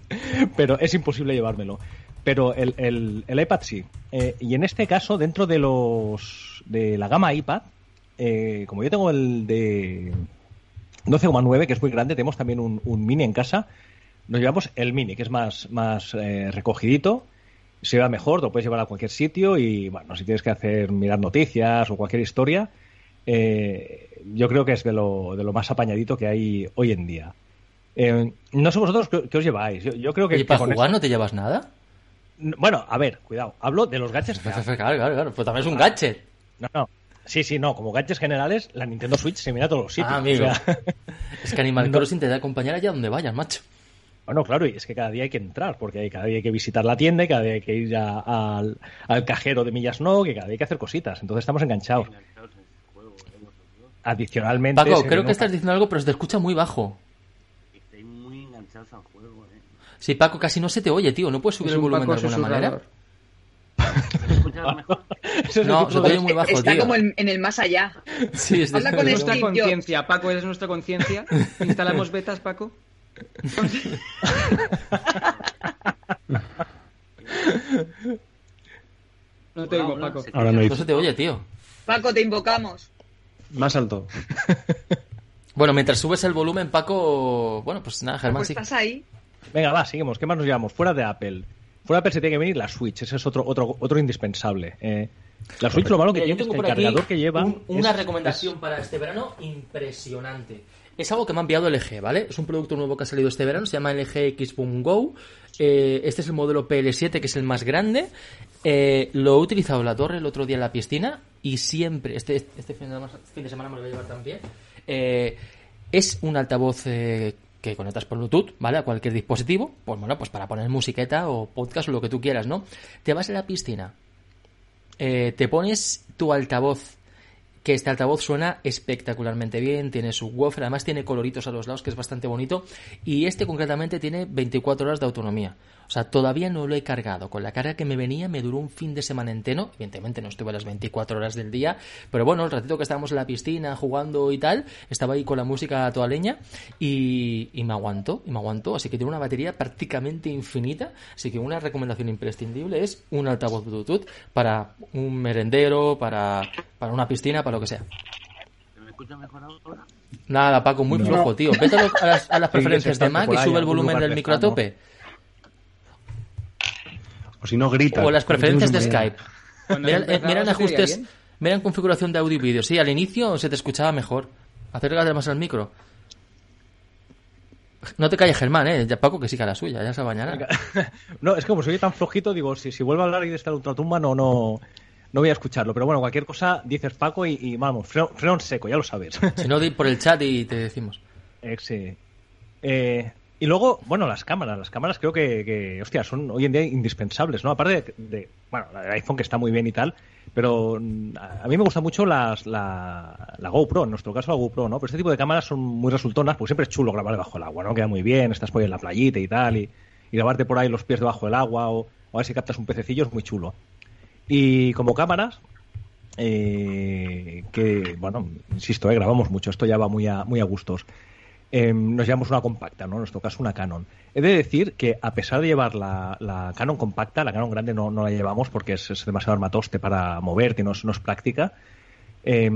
pero es imposible llevármelo. Pero el, el, iPad sí. Eh, y en este caso, dentro de los de la gama iPad, eh, como yo tengo el de 12,9, que es muy grande, tenemos también un, mini en casa. Nos llevamos el mini, que es más, más recogidito, se va mejor, lo puedes llevar a cualquier sitio y, bueno, si tienes que hacer mirar noticias o cualquier historia, eh, yo creo que es de lo, de lo más apañadito que hay hoy en día. Eh, no sé vosotros qué, os lleváis. Yo, creo que. ¿Y para jugar no te llevas nada? Bueno, a ver, cuidado. Hablo de los gadgets. Claro, claro, claro. Pues también es un gadget. No, no. Sí, sí, no. Como gadgets generales, la Nintendo Switch se mira a todos los sitios. Ah, amigo. *laughs* es que Animal *laughs* Crossing te da acompañar allá donde vayas, macho. Bueno, claro, y es que cada día hay que entrar, porque cada día hay que visitar la tienda y cada día hay que ir al, al, cajero de Millas No, que cada día hay que hacer cositas. Entonces estamos enganchados adicionalmente. Paco, creo que estás diciendo algo, pero se te escucha muy bajo. Estoy muy enganchados al juego, eh. Sí, Paco, casi no se te oye, tío. ¿No puedes subir el volumen de alguna manera? *laughs* no, se te oye muy bajo, Está como en, el más allá. Sí, es Habla con nuestra conciencia. Paco, eres nuestra conciencia. *laughs* ¿Instalamos betas, Paco? *laughs* no te oigo, Paco. Ahora no, no se te oye, tío. Paco, te invocamos. Más alto. *laughs* bueno, mientras subes el volumen, Paco. Bueno, pues nada, Germán. Pues estás ahí. Venga, va, seguimos. ¿Qué más nos llevamos? Fuera de Apple. Fuera de Apple se tiene que venir la Switch. Ese es otro, otro, otro indispensable. Eh, la Switch, lo malo que tiene es que el cargador que lleva. una recomendación para este verano impresionante. Es algo que me ha enviado LG, ¿vale? Es un producto nuevo que ha salido este verano, se llama LG Xboom Go. Eh, este es el modelo PL7, que es el más grande. Eh, lo he utilizado en la torre el otro día en la piscina y siempre, este, este fin, de, semana me lo voy a llevar también. Eh, es un altavoz que conectas por Bluetooth, ¿vale? A cualquier dispositivo. Pues bueno, pues para poner musiqueta o podcast o lo que tú quieras, ¿no? Te vas a la piscina, te pones tu altavoz que este altavoz suena espectacularmente bien, tiene su woofer, además tiene coloritos a los lados que es bastante bonito y este concretamente tiene 24 horas de autonomía. O sea, todavía no lo he cargado. Con la carga que me venía me duró un fin de semana entero. Evidentemente no estuve las 24 horas del día, pero bueno, el ratito que estábamos en la piscina jugando y tal, estaba ahí con la música a toda leña y, y me aguantó, y me aguantó. Así que tiene una batería prácticamente infinita. Así que una recomendación imprescindible es un altavoz Bluetooth para un merendero, para, para una piscina, para lo que sea. ¿Me escucha mejor ahora? Nada, Paco, muy flojo, tío. Vete a, las, a las preferencias de Mac y sube el volumen del micro a tope. O si no, grita. O las preferencias de Skype. Mira, en ajustes, mira en configuración de audio y vídeo. Sí, al inicio se te escuchaba mejor. Acércate más al micro. No te calles, Germán, ¿eh? Ya Paco que siga la suya, ya se bañará. *laughs* no, es que como soy tan flojito, digo, si, si vuelvo a hablar y de esta ultratumba, no, no, no voy a escucharlo. Pero bueno, cualquier cosa dices Paco y, vamos, freno, seco, ya lo sabes. si no, di por el chat y te decimos. Eh, sí. Eh, y luego, bueno, las cámaras. Las cámaras creo que, que, hostia, son hoy en día indispensables, ¿no? Aparte de, bueno, el iPhone que está muy bien y tal, pero mm, a mí me gusta mucho las, la, la, GoPro, en nuestro caso la GoPro, ¿no? Pero este tipo de cámaras son muy resultonas, porque siempre es chulo grabar debajo del agua, ¿no? Queda muy bien, estás por ahí en la playita y tal, y, y grabarte por ahí los pies debajo del agua, o, o a ver si captas un pececillo, es muy chulo. Y como cámaras, eh, que, bueno, insisto, eh, grabamos mucho, esto ya va muy a, muy a gustos. Em, nos llevamos una compacta, ¿no? En nuestro caso una Canon. He de decir que a pesar de llevar la, Canon compacta, la Canon grande no, la llevamos porque es, demasiado armatoste para moverte, es, no es práctica. Eh,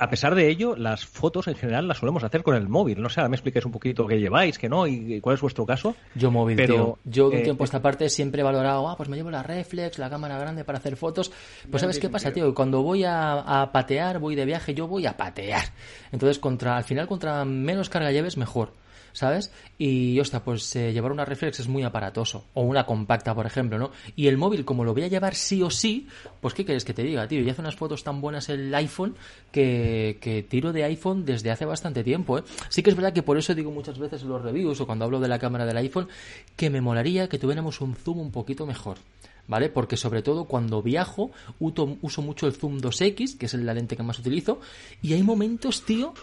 a pesar de ello, las fotos en general las solemos hacer con el móvil. No sé, ahora me expliques un poquito qué lleváis, qué no, y cuál es vuestro caso. Yo móvil, pero, Yo de un eh, tiempo a esta parte siempre he valorado, ah, pues me llevo la reflex, la cámara grande para hacer fotos. Pues ¿sabes qué pasa, tío? Cuando voy a, patear, voy de viaje, yo voy a patear. Entonces, contra al final, contra menos carga lleves, mejor. ¿Sabes? Y, hostia, pues eh, llevar una reflex es muy aparatoso. O una compacta, por ejemplo, ¿no? Y el móvil, como lo voy a llevar sí o sí, pues ¿qué quieres que te diga, tío? Y hace unas fotos tan buenas el iPhone que, que tiro de iPhone desde hace bastante tiempo, ¿eh? Sí que es verdad que por eso digo muchas veces en los reviews o cuando hablo de la cámara del iPhone que me molaría que tuviéramos un zoom un poquito mejor. ¿vale? Porque sobre todo cuando viajo uso, mucho el zoom 2X, que es la lente que más utilizo, y hay momentos, tío,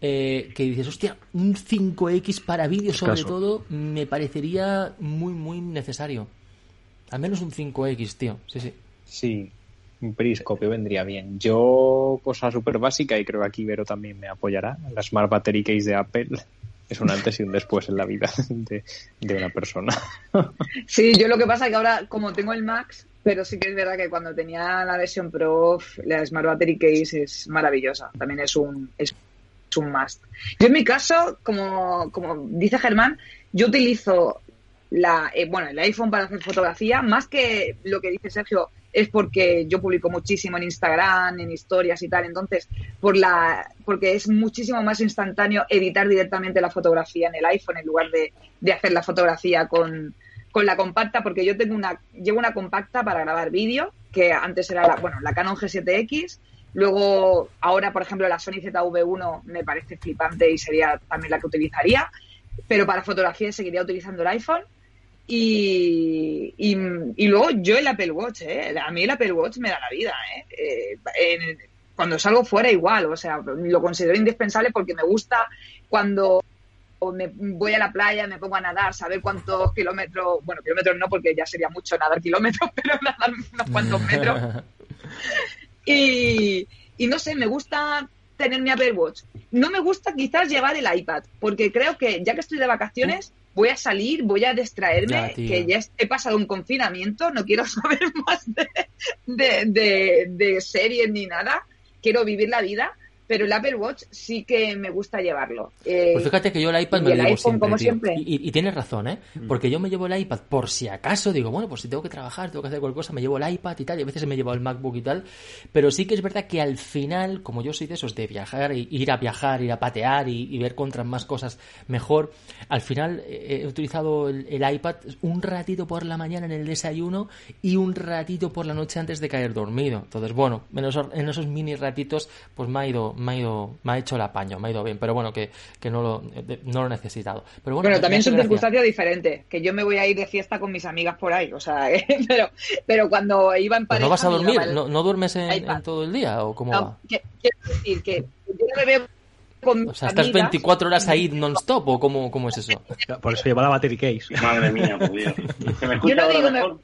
eh, que dices, hostia, un 5X para vídeo sobre todo me parecería muy, muy necesario. Al menos un 5X, tío. Sí, sí. Sí, un periscopio vendría bien. Yo, cosa súper básica, y creo que aquí Vero también me apoyará, la Smart Battery Case de Apple *laughs* es un antes y un después en la vida *laughs* de, de, una persona. *laughs* Sí, yo lo que pasa es que ahora, como tengo el Max, pero sí que es verdad que cuando tenía la versión Pro, la Smart Battery Case es maravillosa. También es un, es must. Yo en mi caso, como, como dice Germán, yo utilizo la, eh, bueno, el iPhone para hacer fotografía, más que lo que dice Sergio, es porque yo publico muchísimo en Instagram, en historias y tal, entonces, por la, porque es muchísimo más instantáneo editar directamente la fotografía en el iPhone en lugar de, de hacer la fotografía con, con la compacta, porque yo tengo una, llevo una compacta para grabar vídeo, que antes era la, bueno, la Canon G7X, Luego, ahora, por ejemplo, la Sony ZV1 me parece flipante y sería también la que utilizaría, pero para fotografía seguiría utilizando el iPhone. Y, y, luego yo el Apple Watch, ¿eh? a mí el Apple Watch me da la vida. ¿eh? eh cuando salgo fuera igual, o sea, lo considero indispensable porque me gusta cuando me voy a la playa, me pongo a nadar, saber cuántos kilómetros, bueno, kilómetros no porque ya sería mucho nadar kilómetros, *laughs* pero nadar unos cuantos *laughs* metros. Y, no sé, me gusta tener mi Apple Watch. No me gusta quizás llevar el iPad, porque creo que ya que estoy de vacaciones, voy a salir, voy a distraerme, que ya he pasado un confinamiento, no quiero *laughs* saber más de, de, de series ni nada, quiero vivir la vida pero el Apple Watch sí que me gusta llevarlo. Eh, pues fíjate que yo el iPad me lo llevo siempre, Y, tienes razón, ¿eh? Mm. Porque yo me llevo el iPad por si acaso, digo, bueno, pues si tengo que trabajar, tengo que hacer cualquier cosa, me llevo el iPad y tal, y a veces me llevo el MacBook y tal, pero sí que es verdad que al final, como yo soy de esos de viajar, ir a viajar, ir a patear y, ver contra más cosas mejor, al final eh, he utilizado el, iPad un ratito por la mañana en el desayuno y un ratito por la noche antes de caer dormido. Entonces, bueno, en esos, en esos mini ratitos, pues me ha ido me ha, ido, me ha hecho el apaño, me ha ido bien, pero bueno, que, que no, lo, no lo he necesitado. Pero bueno, también son circunstancias diferentes, que yo me voy a ir de fiesta con mis amigas por ahí, o sea, *laughs* pero, pero cuando iba en pareja... ¿No vas a dormir? ¿No, duermes en, todo el día o cómo va? quiero decir que yo no me veo o sea, ¿estás 24 horas ahí non-stop o cómo, cómo, es eso? *laughs* Por eso lleva la battery case. Madre mía, por Dios. Yo no digo,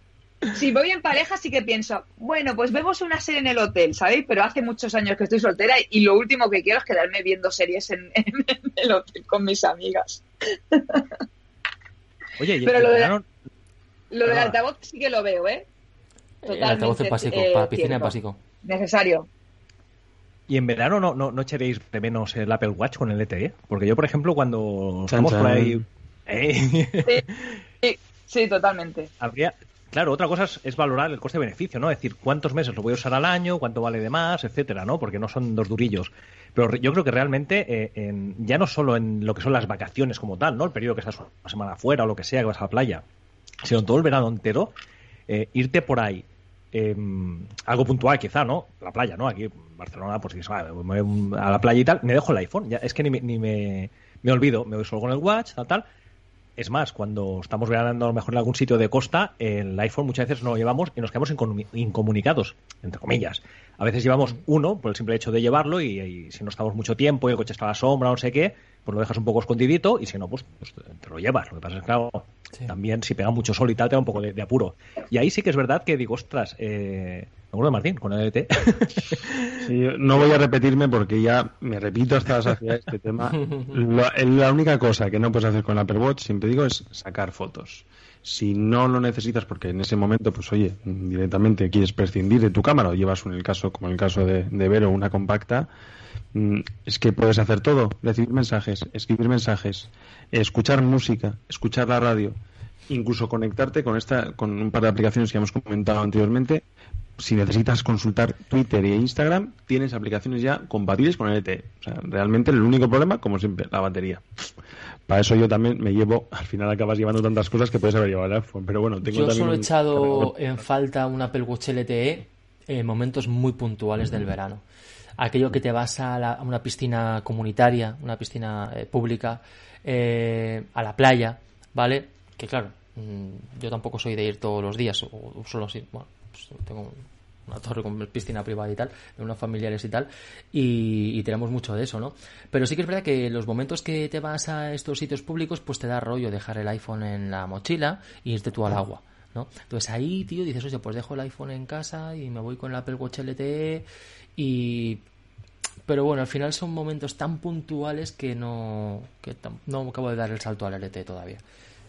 si voy en pareja sí que pienso, bueno, pues vemos una serie en el hotel, ¿sabéis? Pero hace muchos años que estoy soltera y lo último que quiero es quedarme viendo series en, *laughs* el hotel con mis amigas. Oye, Pero lo, de, lo del altavoz sí que lo veo, ¿eh? Totalmente, el altavoz es básico, eh, para piscina es básico. Necesario. ¿Y en verano no, no, no echaréis de menos el Apple Watch con el LTE? Porque yo, por ejemplo, cuando estamos por ahí... *laughs* ¿eh? Sí, sí, totalmente. Habría, Claro, otra cosa es, valorar el coste-beneficio, ¿no? Es decir, cuántos meses lo voy a usar al año, cuánto vale de más, etcétera, ¿no? Porque no son dos durillos. Pero yo creo que realmente, eh, ya no solo en lo que son las vacaciones como tal, ¿no? El periodo que estás una semana afuera o lo que sea, que vas a la playa, sino todo el verano entero, eh, irte por ahí, em, algo puntual quizá, ¿no? La playa, ¿no? Aquí en Barcelona, pues si a la playa y tal, me dejo el iPhone, ya, es que ni, ni me, me olvido, me voy solo con el watch, tal, tal, es más, cuando estamos veranando a lo mejor en algún sitio de costa, el iPhone muchas veces no lo llevamos y nos quedamos incomunicados, entre comillas. A veces llevamos uno por el simple hecho de llevarlo y, si no estamos mucho tiempo y el coche está a la sombra no sé qué, pues lo dejas un poco escondidito y si no, pues, pues te lo llevas. Lo que pasa es que, claro, también si pega mucho sol y tal, te da un poco de, apuro. Y ahí sí que es verdad que digo, ostras, eh, me acuerdo de Martín con el ET. *laughs* no voy a repetirme porque ya me repito hasta la este tema. *laughs* La, única cosa que no puedes hacer con el Apple Watch, siempre digo, es sacar fotos. Si no lo necesitas porque en ese momento, pues oye, directamente quieres prescindir de tu cámara o llevas en el caso, como en el caso de, Vero, una compacta, mm, es que puedes hacer todo, recibir mensajes, escribir mensajes, escuchar música, escuchar la radio, incluso conectarte con esta, con un par de aplicaciones que hemos comentado anteriormente. Si necesitas consultar Twitter e Instagram, tienes aplicaciones ya compatibles con el LTE. O sea, realmente el único problema, como siempre, la batería. Para eso yo también me llevo, al final acabas llevando tantas cosas que puedes haber llevado el iPhone. Pero bueno, tengo yo solo he echado *laughs* en falta un Apple Watch LTE en momentos muy puntuales del verano aquello que te vas a, una piscina comunitaria, una piscina eh, pública, eh, a la playa, ¿vale? Que claro, mm, yo tampoco soy de ir todos los días, o, solo si, bueno, pues tengo una torre con piscina privada y tal, de unos familiares y tal, y, tenemos mucho de eso, ¿no? Pero sí que es verdad que los momentos que te vas a estos sitios públicos, pues te da rollo dejar el iPhone en la mochila y irte tú al agua. ¿no? Entonces ahí, tío, dices, oye, pues dejo el iPhone en casa y me voy con el Apple Watch LTE y pero bueno, al final son momentos tan puntuales que no, que no acabo de dar el salto al LT todavía.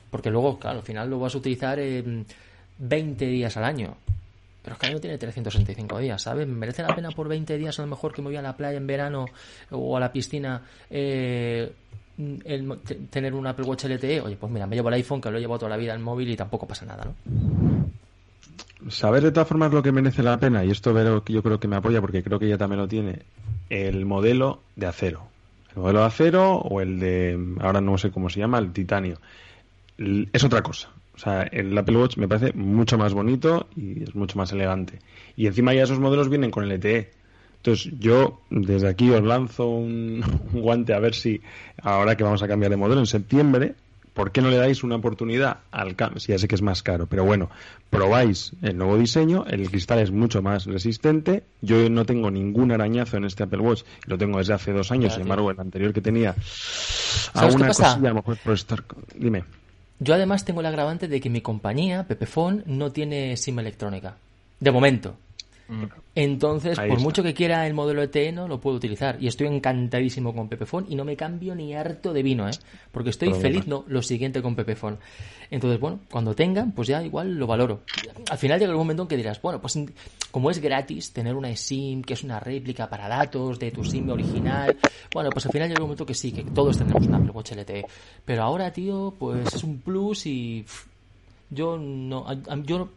Porque luego, claro, al final lo vas a utilizar en 20 días al año. Pero es que el año tiene 365 días, ¿sabes? ¿Merece la pena por 20 días a lo mejor que me voy a la playa en verano o a la piscina eh, tener un Apple Watch LTE? Oye, pues mira, me llevo el iPhone que lo he llevado toda la vida en móvil y tampoco pasa nada, ¿no? saber de todas formas lo que merece la pena, y esto yo creo que me apoya porque creo que ella también lo tiene, el modelo de acero. El modelo de acero o el de, ahora no sé cómo se llama, el titanio. Es otra cosa. O sea, el Apple Watch me parece mucho más bonito y es mucho más elegante. Y encima ya esos modelos vienen con el LTE. Entonces yo desde aquí os lanzo *laughs* un guante a ver si ahora que vamos a cambiar de modelo en septiembre, ¿por qué no le dais una oportunidad al cambio? ya sé que es más caro, pero bueno, probáis el nuevo diseño, el cristal es mucho más resistente, yo no tengo ningún arañazo en este Apple Watch, lo tengo desde hace dos años, sin embargo el anterior que tenía a una cosilla, a lo mejor por estar... Dime. Yo además tengo el agravante de que mi compañía, Pepefon, no tiene SIM electrónica. De momento. Mm. Entonces, por mucho que quiera el modelo ET, no lo puedo utilizar. Y estoy encantadísimo con Pepefon y no me cambio ni harto de vino, ¿eh? Porque estoy feliz, no, lo siguiente con Pepefon. Entonces, bueno, cuando tengan, pues ya igual lo valoro. Al final llega el momento en que dirás, bueno, pues como es gratis tener una SIM, que es una réplica para datos de tu SIM original, bueno, pues al final llega el momento que sí, que todos tenemos una Apple Watch LTE. Pero ahora, tío, pues es un plus y yo no, yo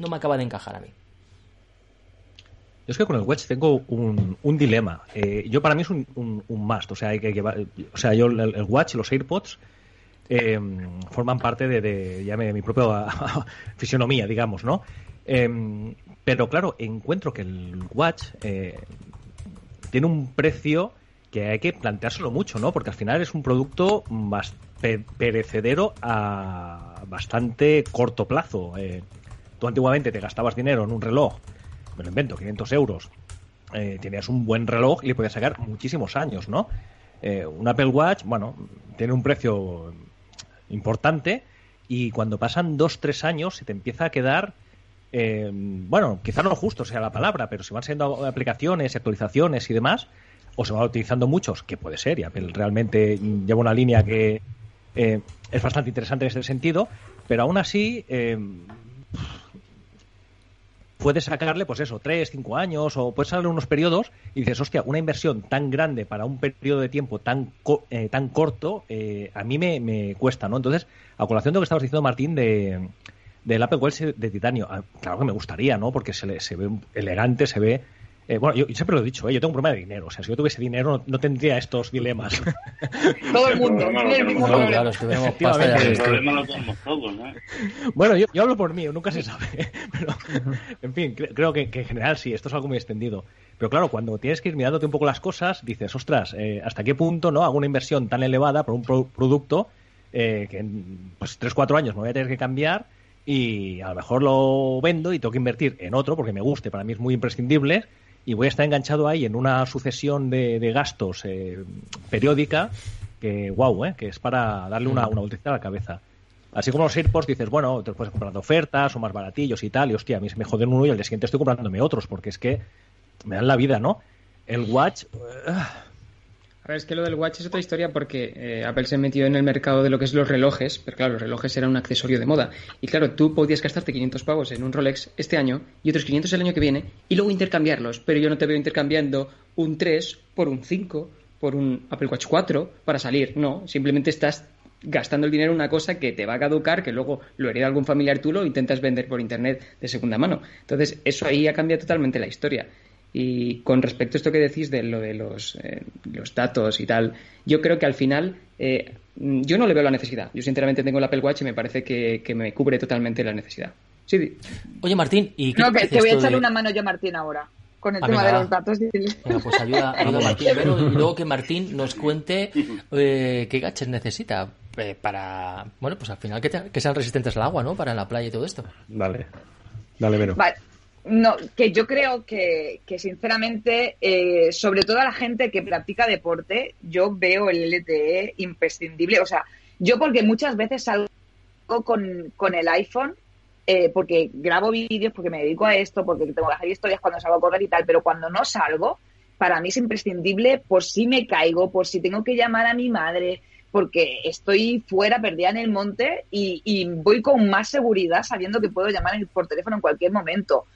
no me acaba de encajar a mí es que con el Watch tengo un, un dilema. Eh, yo para mí es un, un, must. O sea, hay que, o sea yo el, el Watch, los AirPods, eh, forman parte de, de, mi propia *laughs* fisionomía, digamos, ¿no? Eh, pero claro, encuentro que el Watch tiene un precio que hay que planteárselo mucho, ¿no? Porque al final es un producto más perecedero a bastante corto plazo. tú antiguamente te gastabas dinero en un reloj me lo invento, 500 euros, eh, tenías un buen reloj y le podías sacar muchísimos años, ¿no? Eh, un Apple Watch, bueno, tiene un precio importante y cuando pasan dos, tres años se te empieza a quedar, eh, bueno, quizá no justo sea la palabra, pero se van siendo aplicaciones, actualizaciones y demás, o se van utilizando muchos, que puede ser, y Apple realmente lleva una línea que eh, es bastante interesante en ese sentido, pero aún así puedes sacarle, pues eso, tres, cinco años, o puedes sacarle unos periodos y dices, hostia, una inversión tan grande para un periodo de tiempo tan, eh, tan corto, a mí me, cuesta, ¿no? Entonces, a colación de lo que estabas diciendo, Martín, de del Apple Watch de titanio, ah, claro que me gustaría, ¿no? Porque se, se ve elegante, se ve eh, bueno, yo, siempre lo he dicho, ¿eh? yo tengo un problema de dinero. O sea, si yo tuviese dinero no, tendría estos dilemas. *laughs* Todo el mundo tiene el mismo problema. Claro, el problema lo tenemos todos, ¿no? *laughs* Bueno, yo, hablo por mí, nunca se sabe. *laughs* Pero, en fin, creo que, en general sí, esto es algo muy extendido. Pero claro, cuando tienes que ir mirándote un poco las cosas, dices, ostras, eh, ¿hasta qué punto no hago una inversión tan elevada por un producto que en pues, 3-4 años me voy a tener que cambiar y a lo mejor lo vendo y tengo que invertir en otro porque me guste, para mí es muy imprescindible y voy a estar enganchado ahí en una sucesión de, gastos eh, periódica que, wow, eh, que es para darle una, una vueltecita a la cabeza. Así como los AirPods dices, bueno, te puedes comprar ofertas o más baratillos y tal, y hostia, a mí se me joden uno y al día siguiente estoy comprándome otros, porque es que me dan la vida, ¿no? El Watch... A es que lo del watch es otra historia porque eh, Apple se metió en el mercado de lo que es los relojes, pero claro, los relojes eran un accesorio de moda. Y claro, tú podías gastarte 500 pavos en un Rolex este año y otros 500 el año que viene y luego intercambiarlos. Pero yo no te veo intercambiando un 3 por un 5, por un Apple Watch 4 para salir. No, simplemente estás gastando el dinero en una cosa que te va a caducar, que luego lo hereda algún familiar tuyo e intentas vender por internet de segunda mano. Entonces, eso ahí ha cambiado totalmente la historia. Y con respecto a esto que decís de lo de los, eh, los datos y tal, yo creo que al final eh, yo no le veo la necesidad. Yo sinceramente tengo el Apple Watch y me parece que, me cubre totalmente la necesidad. Sí. Oye, Martín, ¿y qué No, que te voy a echarle una mano yo a Martín ahora con el ah, tema de los datos. pues *laughs* ayuda, a Martín y luego que Martín nos cuente eh, qué gaches necesita para, bueno, pues al final que, que, sean resistentes al agua, ¿no? Para la playa y todo esto. Dale, dale, Vero. Vale. No, que yo creo que, que sinceramente, eh, sobre todo a la gente que practica deporte, yo veo el LTE imprescindible. O sea, yo porque muchas veces salgo con, con el iPhone, eh, porque grabo vídeos, porque me dedico a esto, porque tengo que hacer historias cuando salgo a correr y tal, pero cuando no salgo, para mí es imprescindible por si me caigo, por si tengo que llamar a mi madre, porque estoy fuera, perdida en el monte y, y voy con más seguridad sabiendo que puedo llamar por teléfono en cualquier momento.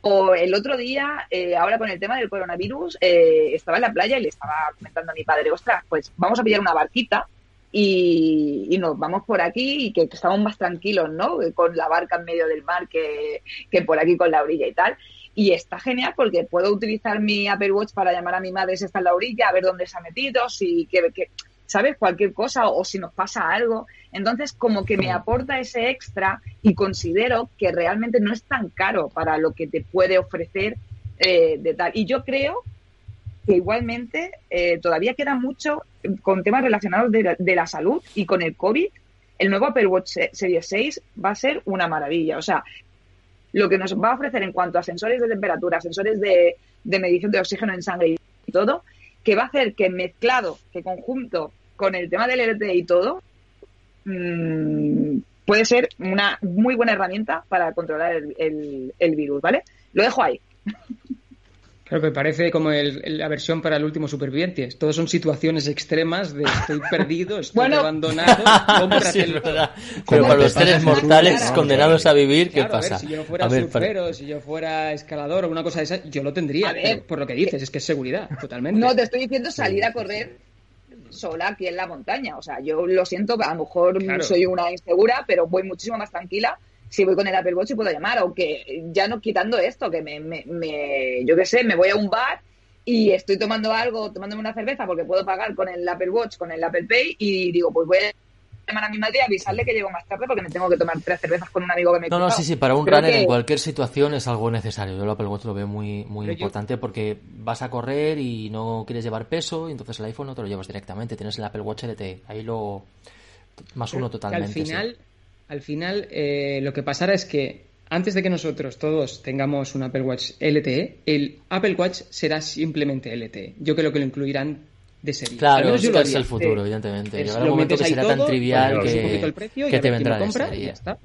O el otro día, eh, ahora con el tema del coronavirus, eh, estaba en la playa y le estaba comentando a mi padre, ostras, pues vamos a pillar una barquita y, nos vamos por aquí y que, estamos más tranquilos, ¿no? Con la barca en medio del mar que, que por aquí con la orilla y tal. Y está genial porque puedo utilizar mi Apple Watch para llamar a mi madre si está en la orilla, a ver dónde se ha metido, si que, ¿sabes? Cualquier cosa o, si nos pasa algo. Entonces, como que me aporta ese extra y considero que realmente no es tan caro para lo que te puede ofrecer eh, de tal. Y yo creo que igualmente eh, todavía queda mucho con temas relacionados de, de, la salud y con el COVID. El nuevo Apple Watch Series 6 va a ser una maravilla. O sea, lo que nos va a ofrecer en cuanto a sensores de temperatura, sensores de, de medición de oxígeno en sangre y todo, que va a hacer que mezclado, que conjunto con el tema del LTE y todo, mmm, puede ser una muy buena herramienta para controlar el, el, virus, ¿vale? Lo dejo ahí. Claro que parece como la versión para el último superviviente. Todos son situaciones extremas de estoy perdido, estoy abandonado. *laughs* sí, es verdad. Pero para los seres mortales condenados a vivir, ¿qué pasa? si yo fuera surfero, si yo fuera escalador o una cosa de esa, yo lo tendría. por lo que dices, es que es seguridad, totalmente. No, te estoy diciendo salir a correr sola aquí en la montaña. O sea, yo lo siento, a lo mejor soy una insegura, pero voy muchísimo más tranquila si voy con el Apple Watch y puedo llamar. Aunque ya no quitando esto, que me, me, me yo qué sé, me voy a un bar y estoy tomando algo, tomándome una cerveza porque puedo pagar con el Apple Watch, con el Apple Pay y digo, pues voy a llamar a mi madre y avisarle que llego más tarde porque me tengo que tomar tres cervezas con un amigo que me No, no, sí, sí, para un runner en cualquier situación es algo necesario. Yo el Apple Watch lo veo muy, muy importante porque vas a correr y no quieres llevar peso y entonces el iPhone no te lo llevas directamente. Tienes el Apple Watch LTE. Ahí lo... Más uno totalmente. Al final, al final eh, lo que pasará es que antes de que nosotros todos tengamos un Apple Watch LTE, el Apple Watch será simplemente LTE. Yo creo que lo incluirán de serie. Claro, es el futuro, evidentemente. Llegará un momento que será tan trivial que, que te vendrá de serie. Y ya está.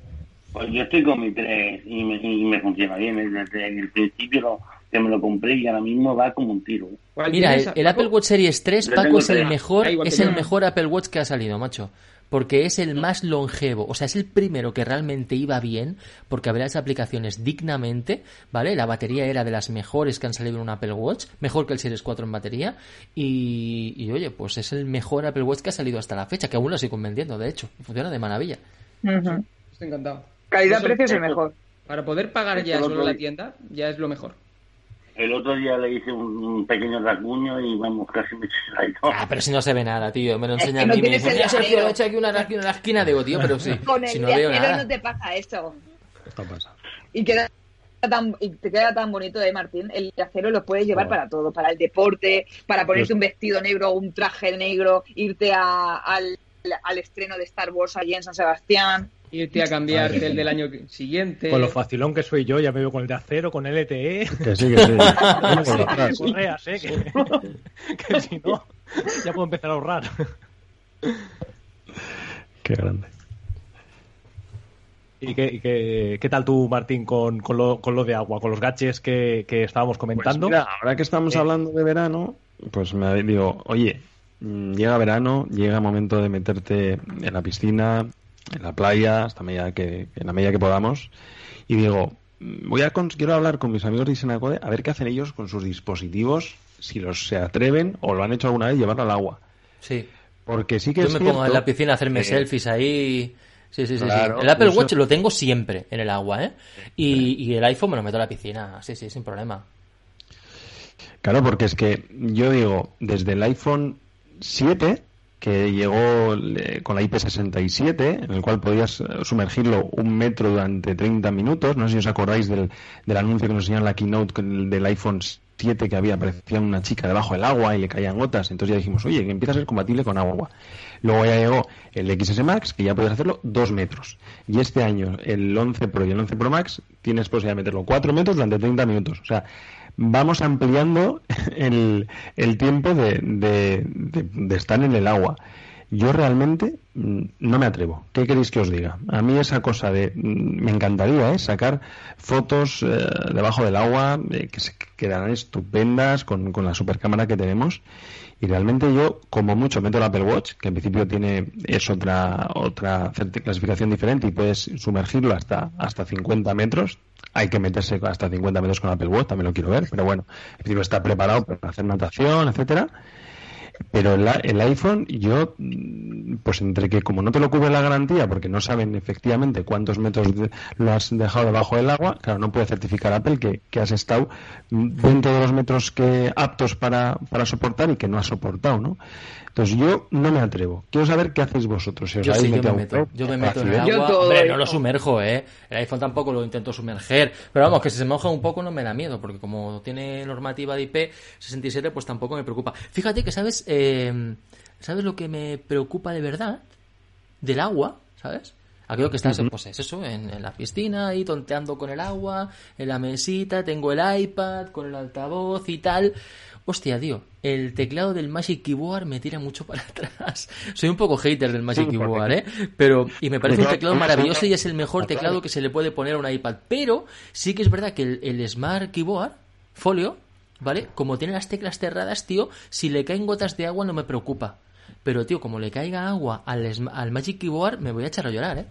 Pues yo estoy con mi 3 y me, y me funciona bien. Desde el principio que me lo compré y ahora mismo va como un tiro. Mira, el, Apple Watch Series 3, Paco, es el mejor, es el mejor Apple Watch que ha salido, macho porque es el más longevo, o sea, es el primero que realmente iba bien, porque abría las aplicaciones dignamente, ¿vale? La batería era de las mejores que han salido en un Apple Watch, mejor que el Series 4 en batería, y, oye, pues es el mejor Apple Watch que ha salido hasta la fecha, que aún lo sigo vendiendo, de hecho, funciona de maravilla. Estoy encantado. Calidad-precio es el mejor. Para poder pagar ya solo la tienda, ya es lo mejor. El otro día le hice un, pequeño rasguño y vamos, casi me he Ah, pero si no se ve nada, tío. Me lo enseña a mí. Me dice, mira, Sergio, he hecho aquí una, una, una esquina. Digo, tío, pero sí. Con si el no veo nada. no te pasa esto. Está pasando. Y queda Tan, y te queda tan bonito de ¿eh, Martín, el acero lo puedes llevar para todo, para el deporte, para ponerte un vestido negro, un traje negro, irte a, al, al, estreno de Star Wars allí en San Sebastián irte a cambiarte el del año siguiente. Con lo facilón que soy yo, ya me veo con el de acero, con LTE. Que sí, que sí. *laughs* Correas, ¿eh? *laughs* Que, si no, ya puedo empezar a ahorrar. Qué grande. ¿Y qué, qué, tal tú, Martín, con, con, lo, con lo de agua, con los gaches que, que estábamos comentando? Pues mira, ahora que estamos eh. hablando de verano, pues me digo, oye, mm, llega verano, llega el momento de meterte en la piscina, en la playa, hasta medida que, en la medida que podamos. Y digo, voy a quiero hablar con mis amigos de Isenacode a ver qué hacen ellos con sus dispositivos, si los se atreven o lo han hecho alguna vez llevarlo al agua. Sí. Porque sí que Yo me pongo en la piscina a hacerme selfies ahí. Sí, sí, sí, El Apple Watch lo tengo siempre en el agua, ¿eh? Y, y el iPhone me lo meto a la piscina, sí, sí, sin problema. Claro, porque es que yo digo, desde el iPhone 7 que llegó con la IP67, en el cual podías eh, sumergirlo un metro durante 30 minutos. No sé si os acordáis del, del anuncio que nos enseñaron en la keynote del iPhone 7 que había, aparecía una chica debajo del agua y le caían gotas. Entonces ya dijimos, oye, que empieza a ser compatible con agua. Luego ya llegó el XS Max, que ya podías hacerlo 2 metros. Y este año, el 11 Pro y el 11 Pro Max, tienes posibilidad de meterlo 4 metros durante 30 minutos. O sea, vamos ampliando el, el tiempo de, de, estar en el agua. Yo realmente mm, no me atrevo. ¿Qué queréis que os diga? A mí esa cosa de... Mm, me encantaría ¿eh? sacar fotos eh, debajo del agua eh, que se quedarán estupendas con, con la supercámara que tenemos. Y realmente yo, como mucho, meto el Apple Watch, que en principio tiene es otra otra clasificación diferente y puedes sumergirlo hasta, hasta 50 metros, hay que meterse hasta 50 metros con Apple Watch, también lo quiero ver, pero bueno, el está preparado para hacer natación, etcétera. Pero el, el, iPhone, yo, pues entre que como no te lo cubre la garantía, porque no saben efectivamente cuántos metros lo has dejado debajo del agua, claro, no puede certificar Apple que, que has estado dentro de los metros que aptos para, para soportar y que no has soportado, ¿no? Entonces yo no me atrevo. Quiero saber qué hacéis vosotros. yo yo me meto. Yo me meto en el agua. Hombre, no lo sumerjo, ¿eh? El iPhone tampoco lo intento sumerger. Pero vamos, que si se moja un poco no me da miedo, porque como tiene normativa de IP67, pues tampoco me preocupa. Fíjate que, ¿sabes? Eh, ¿Sabes lo que me preocupa de verdad? Del agua, ¿sabes? Aquello que estás, pues es eso, en, en, la piscina, ahí tonteando con el agua, en la mesita, tengo el iPad con el altavoz y tal. Hostia, tío, el teclado del Magic Keyboard me tira mucho para *laughs* atrás. Soy un poco hater del Magic *laughs* Keyboard, ¿eh? Pero, y me parece un teclado maravilloso y es el mejor teclado que se le puede poner a un iPad. Pero sí que es verdad que el, Smart Keyboard, Folio, ¿vale? Como tiene las teclas cerradas, tío, si le caen gotas de agua no me preocupa. Pero, tío, como le caiga agua al, al Magic Keyboard, me voy a echar a llorar, ¿eh?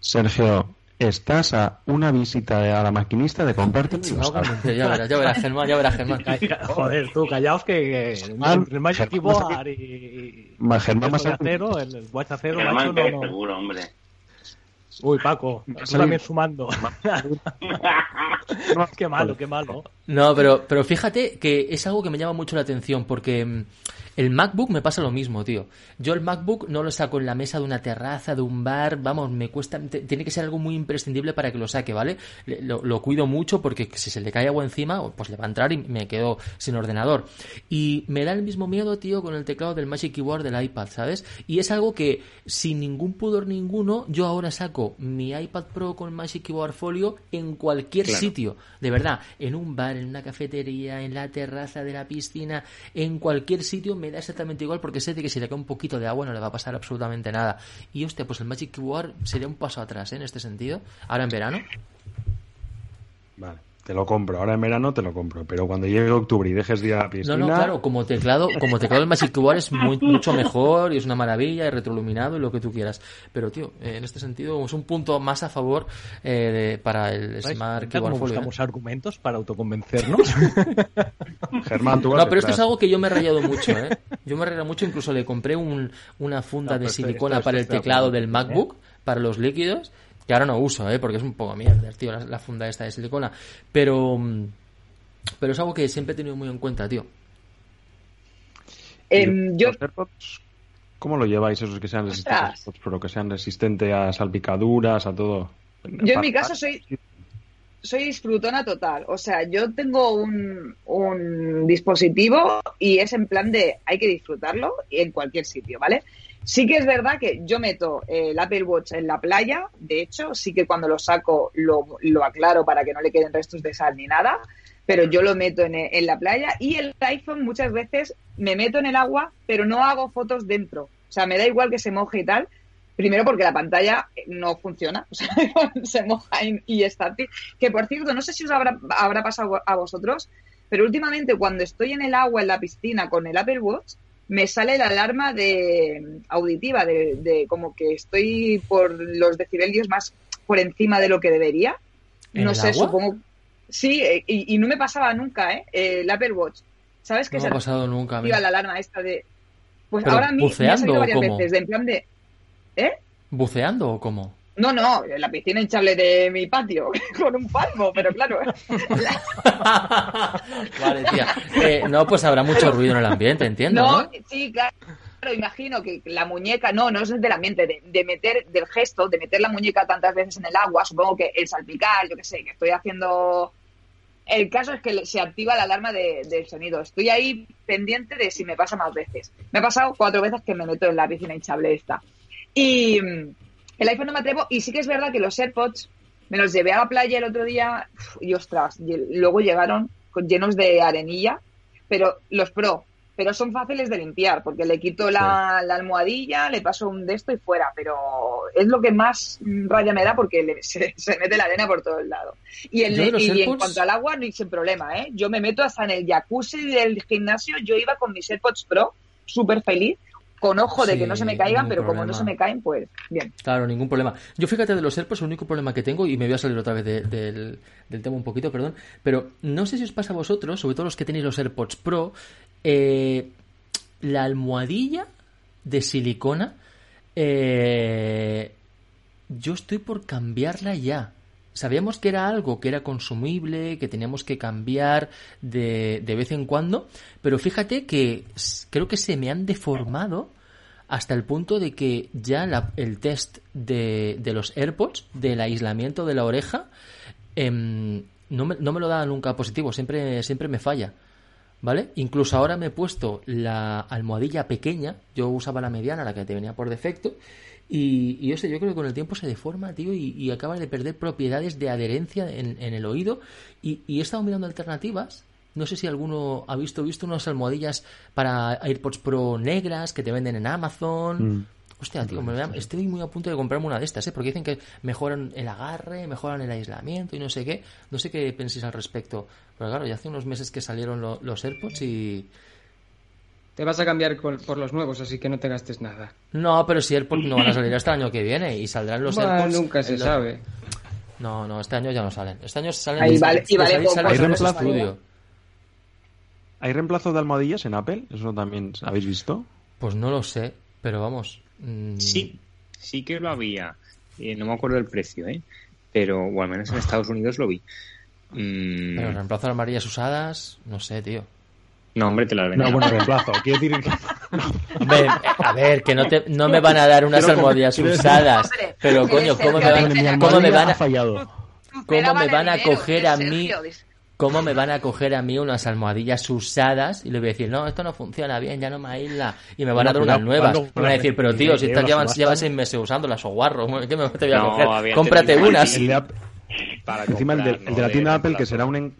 Sergio, estás a una visita a la maquinista de comprarte ya verás, ya verás, Germán, ya verás, Germán. *laughs* Joder, tú, callaos que, el Magic Keyboard y, Germán el acero, el watch acero, macho, no, no. seguro, hombre. Uy, Paco, tú también sumando. *laughs* qué malo, qué malo. No, pero, pero fíjate que es algo que me llama mucho la atención porque mm, el MacBook me pasa lo mismo, tío. Yo el MacBook no lo saco en la mesa de una terraza, de un bar, vamos, me cuesta, tiene que ser algo muy imprescindible para que lo saque, ¿vale? Lo, cuido mucho porque si se le cae agua encima, pues le va a entrar y me quedo sin ordenador. Y me da el mismo miedo, tío, con el teclado del Magic Keyboard del iPad, ¿sabes? Y es algo que sin ningún pudor ninguno, yo ahora saco mi iPad Pro con Magic Keyboard Folio en cualquier sitio, de verdad, en un bar, en una cafetería, en la terraza de la piscina, en cualquier sitio me da exactamente igual porque sé de que si le cae un poquito de agua no le va a pasar absolutamente nada. Y hostia, pues el Magic Keyboard sería un paso atrás ¿eh? en este sentido. Ahora en verano. Vale te lo compro. Ahora en verano te lo compro, pero cuando llegue octubre y dejes de ir a la piscina... No, no, claro, como teclado, como teclado el Magic Keyboard es *laughs* mucho mejor y es una maravilla, y retroiluminado y lo que tú quieras. Pero, tío, en este sentido es un punto más a favor eh, para el Smart Keyboard ¿Cómo buscamos argumentos para autoconvencernos? *laughs* Germán, tú No, pero esto es algo que yo me he rayado mucho, ¿eh? Yo me he rayado mucho, incluso le compré un, una funda de silicona para el teclado del MacBook, para los líquidos, que ahora no uso, ¿eh? porque es un poco mierda, tío, la, funda esta de silicona. Pero, pero es algo que siempre he tenido muy en cuenta, tío. Em, yo... ¿Cómo lo lleváis esos que sean resistentes, pero que sean resistentes a salpicaduras, a todo? Yo en mi caso soy soy disfrutona total. O sea, yo tengo un, un dispositivo y es en plan de hay que disfrutarlo en cualquier sitio, ¿vale? Sí que es verdad que yo meto el Apple Watch en la playa, de hecho, sí que cuando lo saco lo, lo aclaro para que no le queden restos de sal ni nada, pero yo lo meto en, en, la playa y el iPhone muchas veces me meto en el agua, pero no hago fotos dentro. O sea, me da igual que se moje y tal. Primero porque la pantalla no funciona, *laughs* o sea, se moja y, está. Que por cierto, no sé si os habrá, habrá pasado a vosotros, pero últimamente cuando estoy en el agua, en la piscina con el Apple Watch, me sale la alarma de auditiva, de, como que estoy por los decibelios más por encima de lo que debería. No sé, supongo. Sí, eh, y, no me pasaba nunca, ¿eh? El Apple Watch. ¿Sabes qué no se ha pasado nunca. Activa la alarma esta de. Pues ahora mí me ha salido varias veces, de en plan de. ¿Eh? ¿Buceando o cómo? No, no, la piscina hinchable de mi patio, *laughs* con un palmo, pero claro. *laughs* vale, tía. Eh, no, pues habrá mucho ruido en el ambiente, entiendo. No, sí, claro. Imagino que la muñeca, no, no es del ambiente, de, de, meter, del gesto, de meter la muñeca tantas veces en el agua, supongo que el salpicar, yo qué sé, que estoy haciendo. El caso es que se activa la alarma del sonido. Estoy ahí pendiente de si me pasa más veces. Me ha pasado cuatro veces que me meto en la piscina hinchable esta. Y el iPhone no me atrevo y sí que es verdad que los AirPods me los llevé a la playa el otro día y ostras, luego llegaron llenos de arenilla, pero los Pro, pero son fáciles de limpiar porque le quito la, almohadilla, le paso un de esto y fuera, pero es lo que más raya me da porque *laughs* se, mete la arena por todo el lado. Y, y en cuanto al agua, no hay sin problema, ¿eh? Yo me meto hasta en el jacuzzi del gimnasio, yo iba con mis AirPods Pro, súper feliz, con ojo de que no se me caigan, pero como no se me caen, pues bien. Claro, ningún problema. Yo fíjate de los AirPods, el único problema que tengo, y me voy a salir otra vez del, tema un poquito, perdón, pero no sé si os pasa a vosotros, sobre todo los que tenéis los AirPods Pro, eh, la almohadilla de silicona, eh, yo estoy por cambiarla ya. Sabíamos que era algo que era consumible, que teníamos que cambiar de, de vez en cuando, pero fíjate que creo que se me han deformado hasta el punto de que ya el test de, de, los AirPods, del aislamiento de la oreja, em, no, me, no, me, lo da nunca positivo, siempre, siempre me falla. ¿Vale? Incluso ahora me he puesto la almohadilla pequeña, yo usaba la mediana, la que te venía por defecto, y, y yo sé, yo creo que con el tiempo se deforma, tío, y, y acabas de perder propiedades de adherencia en, en el oído. Y, y, he estado mirando alternativas. No sé si alguno ha visto, visto unas almohadillas para AirPods Pro negras que te venden en Amazon. Mm. Hostia, tío, estoy muy a punto de comprarme una de estas, ¿eh? Porque dicen que mejoran el agarre, mejoran el aislamiento y no sé qué. No sé qué penséis al respecto. Pero claro, ya hace unos meses que salieron los AirPods y, te vas a cambiar por los nuevos, así que no te gastes nada. No, pero si AirPods no van a salir este año que viene y saldrán los AirPods. Nunca se sabe. No, no, este año ya no salen. Este año salen. Ahí vale, y vale ¿Hay, reemplazo, ¿Hay reemplazo de almohadillas en Apple? ¿Eso también habéis visto? Pues no lo sé, pero vamos. Mm. Sí, sí que lo había. Eh, no me acuerdo el precio, ¿eh? Pero, o al menos en Estados Unidos lo vi. Mm. Pero reemplazo de almohadillas usadas, no sé, tío. No, hombre, te la venden. No, bueno, reemplazo. Quiero decir que... *laughs* Hombre, a ver, que no, te, no me van a dar unas almohadillas usadas. Pero, coño, ¿cómo me, van, ¿cómo me van a... ¿Cómo me van a coger a mí... ¿Cómo me van a coger a mí unas almohadillas usadas? Y le voy a decir, no, esto no funciona bien, ya no me aísla. Y me van a dar unas nuevas. Me van a decir, pero tío, si estás llevas, llevas seis meses usándolas o guarro, *laughs* ¿qué me te voy a coger? Cómprate unas. Encima el de, el de la tienda Apple, que será un,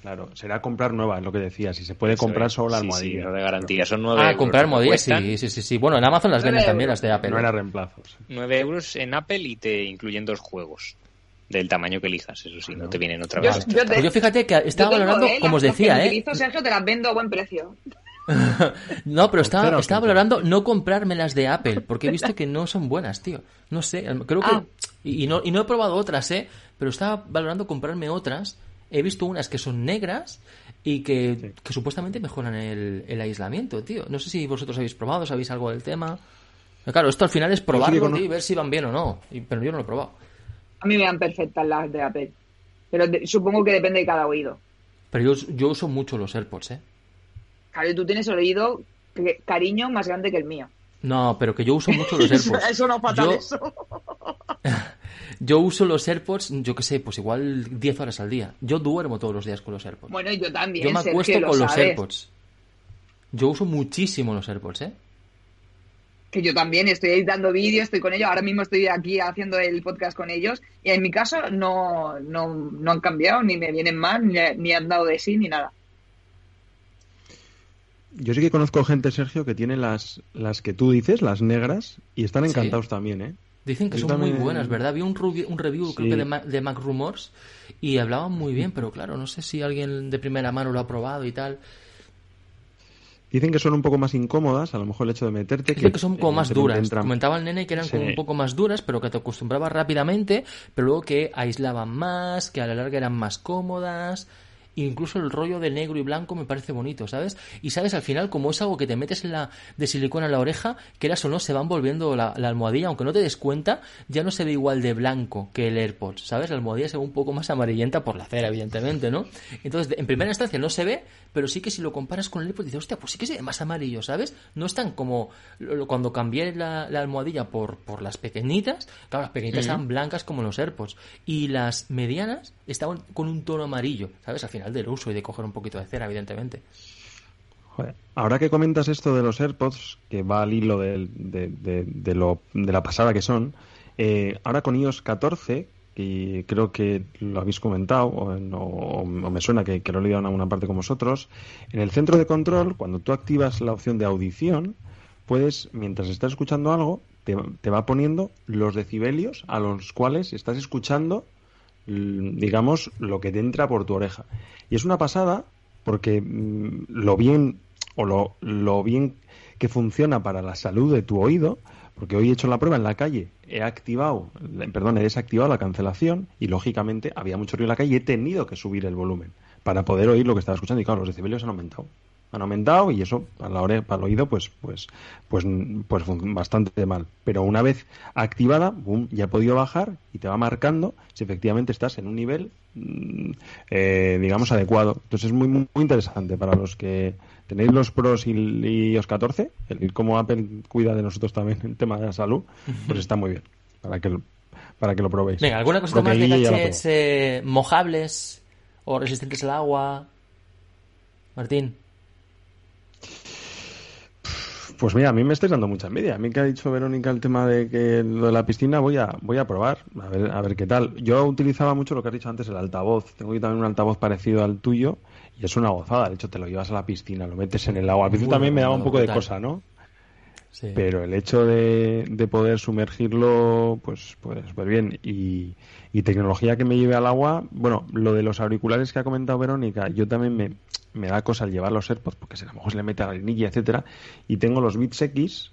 Claro, será comprar nueva, es lo que decía. Si se puede comprar solo la almohadilla. Sí, de garantía son 9 Ah, comprar almohadillas, sí, sí, sí, sí. Bueno, en Amazon las venden también, las de Apple. No era reemplazos. 9 euros en Apple y te incluyen dos juegos. Del tamaño que elijas, eso sí, no te vienen otra vez. Yo, yo, yo, fíjate que estaba valorando, como os decía, ¿eh? Sergio, te las vendo a buen precio. *laughs* no, pero estaba, estaba valorando no comprarme las de Apple, porque he visto que no son buenas, tío. No sé, creo que... Ah. Y, no, y no he probado otras, ¿eh? Pero estaba valorando comprarme otras. He visto unas que son negras y que, supuestamente mejoran el, aislamiento, tío. No sé si vosotros habéis probado, sabéis algo del tema. claro, esto al final es probarlo y ver si van bien o no. Pero yo no lo he probado. A mí me dan perfectas las de Apple. Pero supongo que depende de cada oído. Pero yo, yo uso mucho los AirPods, ¿eh? Claro, tú tienes el oído cariño más grande que el mío. No, pero que yo uso mucho los *laughs* AirPods. eso no es fatal, eso. Yo uso los AirPods, yo qué sé, pues igual 10 horas al día. Yo duermo todos los días con los AirPods. Bueno, yo también. Yo me acuesto con los AirPods. Yo uso muchísimo los AirPods, ¿eh? Que yo también estoy editando vídeos, estoy con ellos. Ahora mismo estoy aquí haciendo el podcast con ellos. Y en mi caso no, no, no han cambiado, ni me vienen mal, ni, ni han dado de sí, ni nada. Yo sí que conozco gente, Sergio, que tiene las, las que tú dices, las negras, y están encantados también, ¿eh? Dicen que son muy buenas, ¿verdad? Vi un, un review creo que de, Mac, de Mac Rumors y hablaban muy bien, pero claro, no sé si alguien de primera mano lo ha probado y tal. Dicen que son un poco más incómodas, a lo mejor el hecho de meterte. Dicen que, son como más duras. Comentaba el nene que eran como un poco más duras, pero que te acostumbrabas rápidamente, pero luego que aislaban más, que a la larga eran más cómodas incluso el rollo de negro y blanco me parece bonito, ¿sabes? Y sabes, al final, como es algo que te metes en la, de silicona en la oreja, que o no, se van volviendo la, almohadilla, aunque no te des cuenta, ya no se ve igual de blanco que el AirPods, ¿sabes? La almohadilla se ve un poco más amarillenta por la cera, evidentemente, ¿no? Entonces, en primera instancia no se ve, pero sí que si lo comparas con el AirPods, dices, hostia, pues sí que se ve más amarillo, ¿sabes? No es tan como cuando cambié la, almohadilla por, por las pequeñitas, claro, las pequeñitas estaban blancas como los AirPods, y las medianas estaban con un tono amarillo, ¿sabes? Al final del uso y de coger un poquito de cera, evidentemente. ahora que comentas esto de los AirPods, que va al hilo de, de, lo, de la pasada que son, eh, ahora con iOS 14, y creo que lo habéis comentado, o, me suena que, lo he leído en alguna parte con vosotros, en el centro de control, cuando tú activas la opción de audición, puedes, mientras estás escuchando algo, te, te va poniendo los decibelios a los cuales estás escuchando digamos, lo que te entra por tu oreja. Y es una pasada porque mm, lo bien o lo, lo bien que funciona para la salud de tu oído, porque hoy he hecho la prueba en la calle, he activado, perdón, he desactivado la cancelación y lógicamente había mucho ruido en la calle he tenido que subir el volumen para poder oír lo que estaba escuchando y claro, los decibelios han aumentado han aumentado y eso para la oreja, para el oído pues pues pues pues bastante mal. Pero una vez activada boom, ya he podido bajar y te va marcando si efectivamente estás en un nivel mm, eh, digamos adecuado. Entonces es muy, muy interesante para los que tenéis los pros y, iOS 14 el como Apple cuida de nosotros también en tema de la salud pues está muy bien para que para que lo probéis. Venga alguna cosa más de gadgets eh, mojables o resistentes al agua Martín pues mira, a mí me estáis dando mucha envidia. A mí que ha dicho Verónica el tema de que lo de la piscina voy a voy a probar, a ver a ver qué tal. Yo utilizaba mucho lo que has dicho antes, el altavoz. Tengo yo también un altavoz parecido al tuyo y es una gozada. De hecho, te lo llevas a la piscina, lo metes en el agua. Al principio también me daba un poco de cosa, ¿no? Pero el hecho de, de, poder sumergirlo, pues, pues, súper bien. Y, y tecnología que me lleve al agua, bueno, lo de los auriculares que ha comentado Verónica, yo también me, me da cosa al llevar los AirPods porque a lo mejor se le mete a la etcétera. Y tengo los Beats X,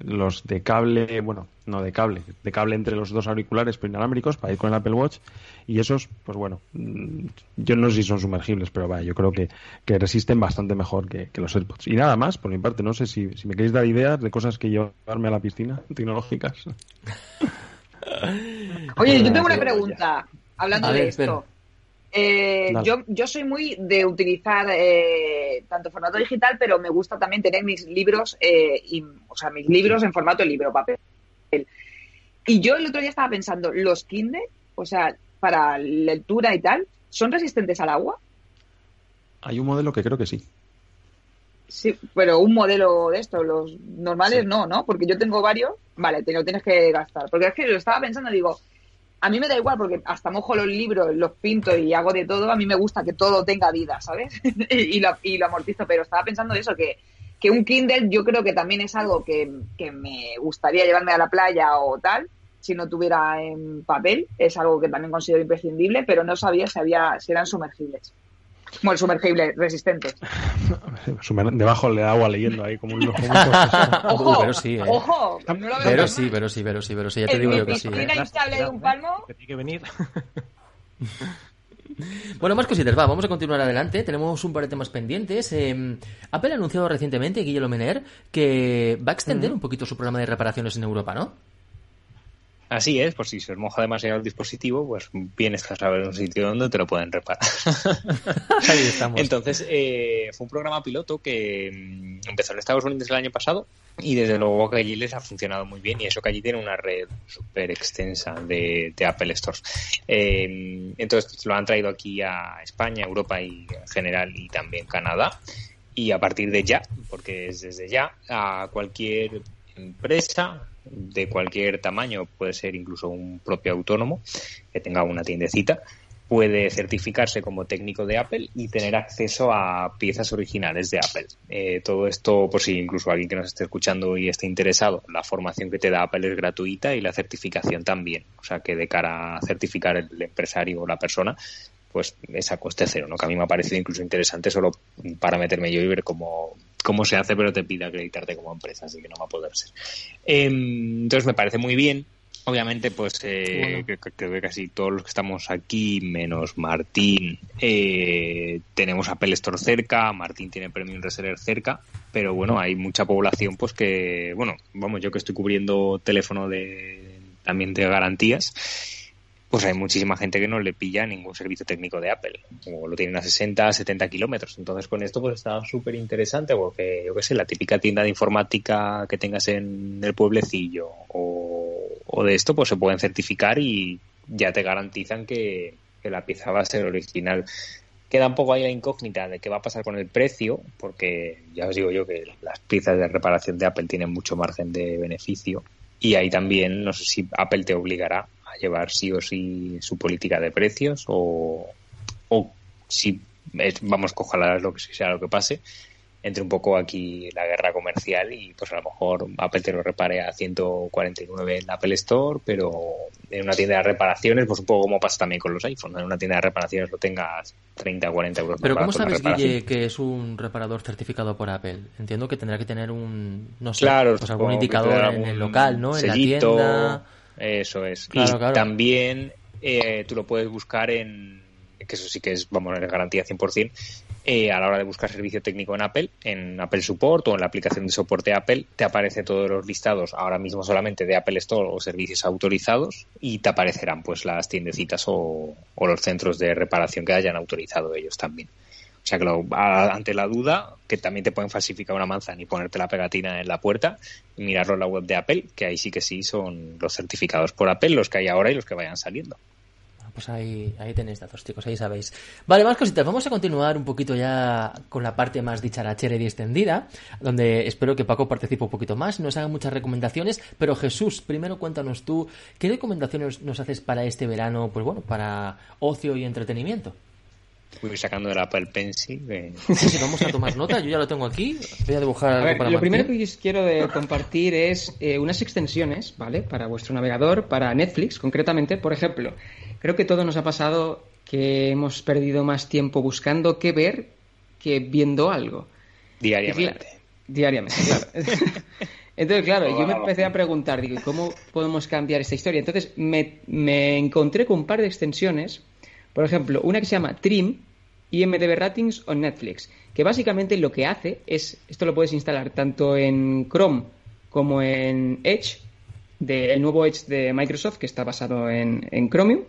los de cable, bueno, no de cable, de cable entre los dos auriculares pero inalámbricos para ir con el Apple Watch. Y esos, pues bueno, mm, yo no sé si son sumergibles, pero vaya, yo creo que, que resisten bastante mejor que, los AirPods. Y nada más, por mi parte, no sé si, si me queréis dar ideas de cosas que llevarme a la piscina *laughs* tecnológicas. Oye, yo tengo una pregunta, hablando de esto. Eh, yo, yo soy muy de utilizar eh, tanto formato digital, pero me gusta también tener mis libros, eh, y, o sea, mis libros en formato libro, papel. Y yo el otro día estaba pensando, los Kindle, o sea, para lectura y tal, ¿son resistentes al agua? Hay un modelo que creo que sí. Sí, pero un modelo de estos, los normales no, ¿no? Porque yo tengo varios, vale, te lo tienes que gastar. Porque es que lo estaba pensando, digo, a mí me da igual porque hasta mojo los libros, los pinto y hago de todo. A mí me gusta que todo tenga vida, ¿sabes? *laughs* y, lo, y lo amortizo. Pero estaba pensando eso, que, que un Kindle yo creo que también es algo que, que me gustaría llevarme a la playa o tal si no tuviera en papel. Es algo que también considero imprescindible, pero no sabía si, había, si eran sumergibles. Bueno, sumergibles, resistentes. *laughs* Debajo de agua leyendo ahí como un, como *laughs* ojo, pero sí, ¿eh? ojo, pero sí, pero sí, pero sí, pero sí, ya te digo yo que sí. de un palmo. tiene que venir. *laughs* Bueno, más cositas, va, vamos a continuar adelante. Tenemos un par de temas pendientes. Eh, Apple ha anunciado recientemente, Guillermo Mener, que va a extender un poquito su programa de reparaciones en Europa, ¿no? Así es, por si se os moja demasiado el dispositivo, pues bien estás a ver un sitio donde te lo pueden reparar. *laughs* Ahí estamos. Entonces, eh, fue un programa piloto que mm, empezó en Estados Unidos el año pasado y desde luego que allí les ha funcionado muy bien y eso que allí tiene una red súper extensa de, Apple Stores. Eh, entonces, lo han traído aquí a España, Europa y en general y también Canadá. Y a partir de ya, porque es desde ya, a cualquier empresa de cualquier tamaño, puede ser incluso un propio autónomo que tenga una tiendecita, puede certificarse como técnico de Apple y tener acceso a piezas originales de Apple. Eh, todo esto, por si incluso alguien que nos esté escuchando y esté interesado, la formación que te da Apple es gratuita y la certificación también. O sea que de cara a certificar el empresario o la persona, pues es a coste cero, ¿no? Que a mí me ha parecido incluso interesante solo para meterme yo y ver cómo, cómo se hace, pero te pide acreditarte como empresa, así que no va a poder ser. Em, entonces me parece muy bien. Obviamente, pues eh, creo que casi todos los que estamos aquí, menos Martín, eh, tenemos Apple Store cerca, Martín tiene Premium Reseller cerca, pero bueno, hay mucha población, pues que, bueno, vamos, yo que estoy cubriendo teléfono de también de garantías, pues hay muchísima gente que no le pilla ningún servicio técnico de Apple, o lo tienen a 60, 70 kilómetros. Entonces con esto pues está súper interesante porque, yo qué sé, la típica tienda de informática que tengas en el pueblecillo o, de esto pues se pueden certificar y ya te garantizan que, que la pieza va a ser original. Queda un poco ahí la incógnita de qué va a pasar con el precio, porque ya os digo yo que las piezas de reparación de Apple tienen mucho margen de beneficio. Y ahí también, no sé si Apple te obligará llevar sí o sí su política de precios o, o si vamos, ojalá lo que sea lo que pase, entre un poco aquí la guerra comercial y pues a lo mejor Apple te lo repare a 149 en Apple Store, pero en una tienda de reparaciones, pues un poco como pasa también con los iPhones, en una tienda de reparaciones lo tengas 30 o 40 euros. Pero ¿cómo sabes, Guille, que es un reparador certificado por Apple? Entiendo que tendrá que tener un, no sé, pues algún indicador en el local, ¿no? En la tienda eso es. y también eh, tú lo puedes buscar en, que eso sí que es, vamos, en garantía 100%, eh, a la hora de buscar servicio técnico en Apple, en Apple Support o en la aplicación de soporte Apple, te aparece todos los listados ahora mismo solamente de Apple Store o servicios autorizados y te aparecerán pues las tiendecitas o los centros de reparación que hayan autorizado ellos también. O sea que ante la duda, que también te pueden falsificar una manzana y ponerte la pegatina en la puerta y mirarlo en la web de Apple, que ahí sí que sí son los certificados por Apple, los que hay ahora y los que vayan saliendo. Pues ahí, ahí tenéis datos, chicos, ahí sabéis. Vale, más cositas. Vamos a continuar un poquito ya con la parte más dicharachera y extendida, donde espero que Paco participe un poquito más, nos haga muchas recomendaciones. Pero Jesús, primero cuéntanos tú, ¿qué recomendaciones nos haces para este verano, pues bueno, para ocio y entretenimiento? Fui sacando el Apple Pencil. Sí, vamos a tomar nota. Yo ya lo tengo aquí. Voy a dibujar Lo primero que os quiero de compartir es eh, unas extensiones, ¿vale? Para vuestro navegador, para Netflix, concretamente. Por ejemplo, creo que todo nos ha pasado que hemos perdido más tiempo buscando qué ver que viendo algo. Diariamente. diariamente, claro. *laughs* Entonces, claro, yo me empecé a preguntar, digo, ¿cómo podemos cambiar esta historia? Entonces, me, me encontré con un par de extensiones por ejemplo, una que se llama Trim, IMDB Ratings o Netflix, que básicamente lo que hace es, esto lo puedes instalar tanto en Chrome como en Edge, del nuevo Edge de Microsoft, que está basado en, en Chromium.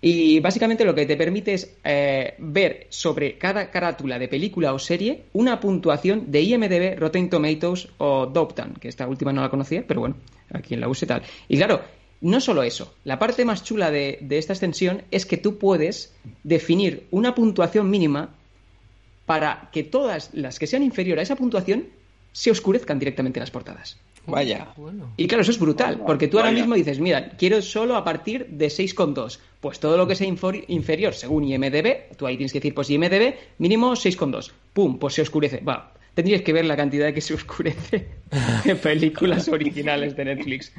Y básicamente lo que te permite es eh, ver sobre cada carátula de película o serie una puntuación de IMDB, Rotten Tomatoes o Doptan, que esta última no la conocía, pero bueno, aquí en la use tal. Y claro, no solo eso, la parte más chula de, esta extensión es que tú puedes definir una puntuación mínima para que todas las que sean inferiores a esa puntuación se oscurezcan directamente las portadas. Vaya. Y claro, eso es brutal, porque tú ahora mismo dices, mira, quiero solo a partir de 6,2. Pues todo lo que sea inferior, según IMDB, tú ahí tienes que decir, pues IMDB, mínimo 6,2. Pum, pues se oscurece. Va, tendrías que ver la cantidad de que se oscurece *laughs* en películas originales de Netflix.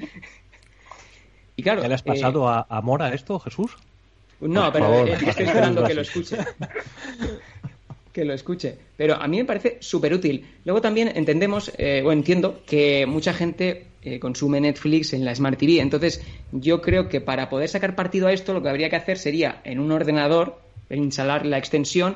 Y claro, ¿Le has pasado eh, a, a, Mora esto, Jesús? No, pero estoy esperando que lo escuche. que lo escuche. Pero a mí me parece súper útil. Luego también entendemos, eh, o entiendo, que mucha gente eh, consume Netflix en la Smart TV. Entonces, yo creo que para poder sacar partido a esto, lo que habría que hacer sería en un ordenador instalar la extensión,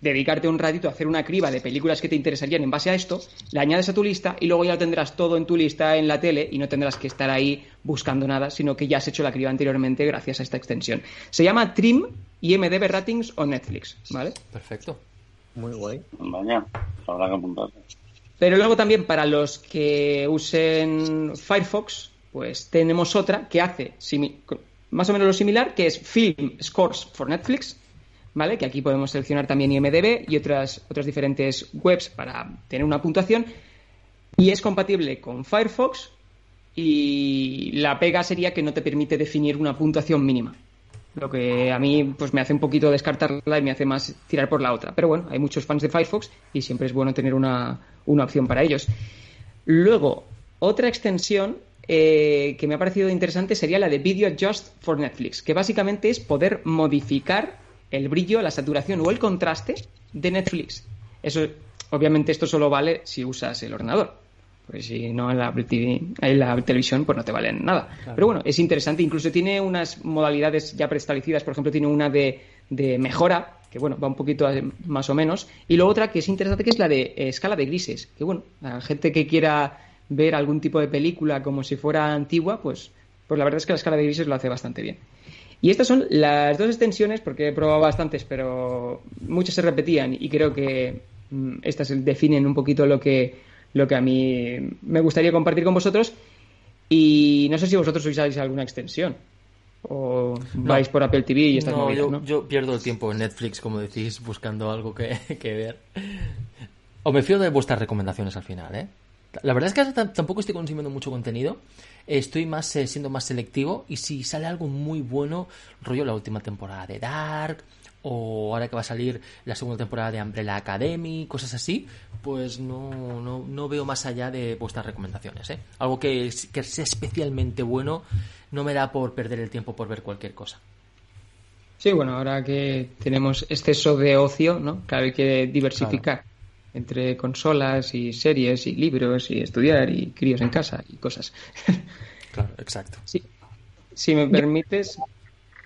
dedicarte un ratito a hacer una criba de películas que te interesarían en base a esto, la añades a tu lista y luego ya lo tendrás todo en tu lista en la tele y no tendrás que estar ahí buscando nada, sino que ya has hecho la criba anteriormente gracias a esta extensión. Se llama Trim IMDB Ratings o Netflix, ¿vale? Perfecto. Muy guay. Vaya, habrá que apuntarse. Pero luego también para los que usen Firefox, pues tenemos otra que hace más o menos lo similar, que es Film Scores for Netflix, ¿vale? Que aquí podemos seleccionar también IMDB y otras, otras diferentes webs para tener una puntuación. Y es compatible con Firefox y la pega sería que no te permite definir una puntuación mínima lo que a mí pues me hace un poquito descartarla y me hace más tirar por la otra. Pero bueno, hay muchos fans de Firefox y siempre es bueno tener una, opción para ellos. Luego, otra extensión eh, que me ha parecido interesante sería la de Video Just for Netflix, que básicamente es poder modificar el brillo, la saturación o el contraste de Netflix. Eso, obviamente, esto solo vale si usas el ordenador. Porque si no en la, en la televisión, pues no te valen nada. Pero bueno, es interesante. Incluso tiene unas modalidades ya preestablecidas. Por ejemplo, tiene una de, mejora, que bueno, va un poquito más o menos. Y luego otra que es interesante, que es la de eh, escala de grises. Que bueno, la gente que quiera ver algún tipo de película como si fuera antigua, pues, pues la verdad es que la escala de grises lo hace bastante bien. Y estas son las dos extensiones, porque he probado bastantes, pero muchas se repetían y creo que mm, estas definen un poquito lo que lo que a mí me gustaría compartir con vosotros. Y no sé si vosotros usáis alguna extensión o vais por Apple TV y estas no, yo, yo, pierdo el tiempo en Netflix, como decís, buscando algo *laughs* que, ver. O me fío de vuestras recomendaciones al final, ¿eh? La verdad es que tampoco estoy consumiendo mucho contenido. Estoy más eh, siendo más selectivo y si sale algo muy bueno, rollo la última temporada de Dark, o ahora que va a salir la segunda temporada de Umbrella Academy, cosas así, pues no, no, no veo más allá de vuestras recomendaciones. ¿eh? Algo que, que sea especialmente bueno no me da por perder el tiempo por ver cualquier cosa. Sí, bueno, ahora que tenemos exceso de ocio, ¿no? Claro, hay que diversificar entre consolas y series y libros y estudiar y críos en casa y cosas. *laughs* Claro, exacto. Sí. Si me permites.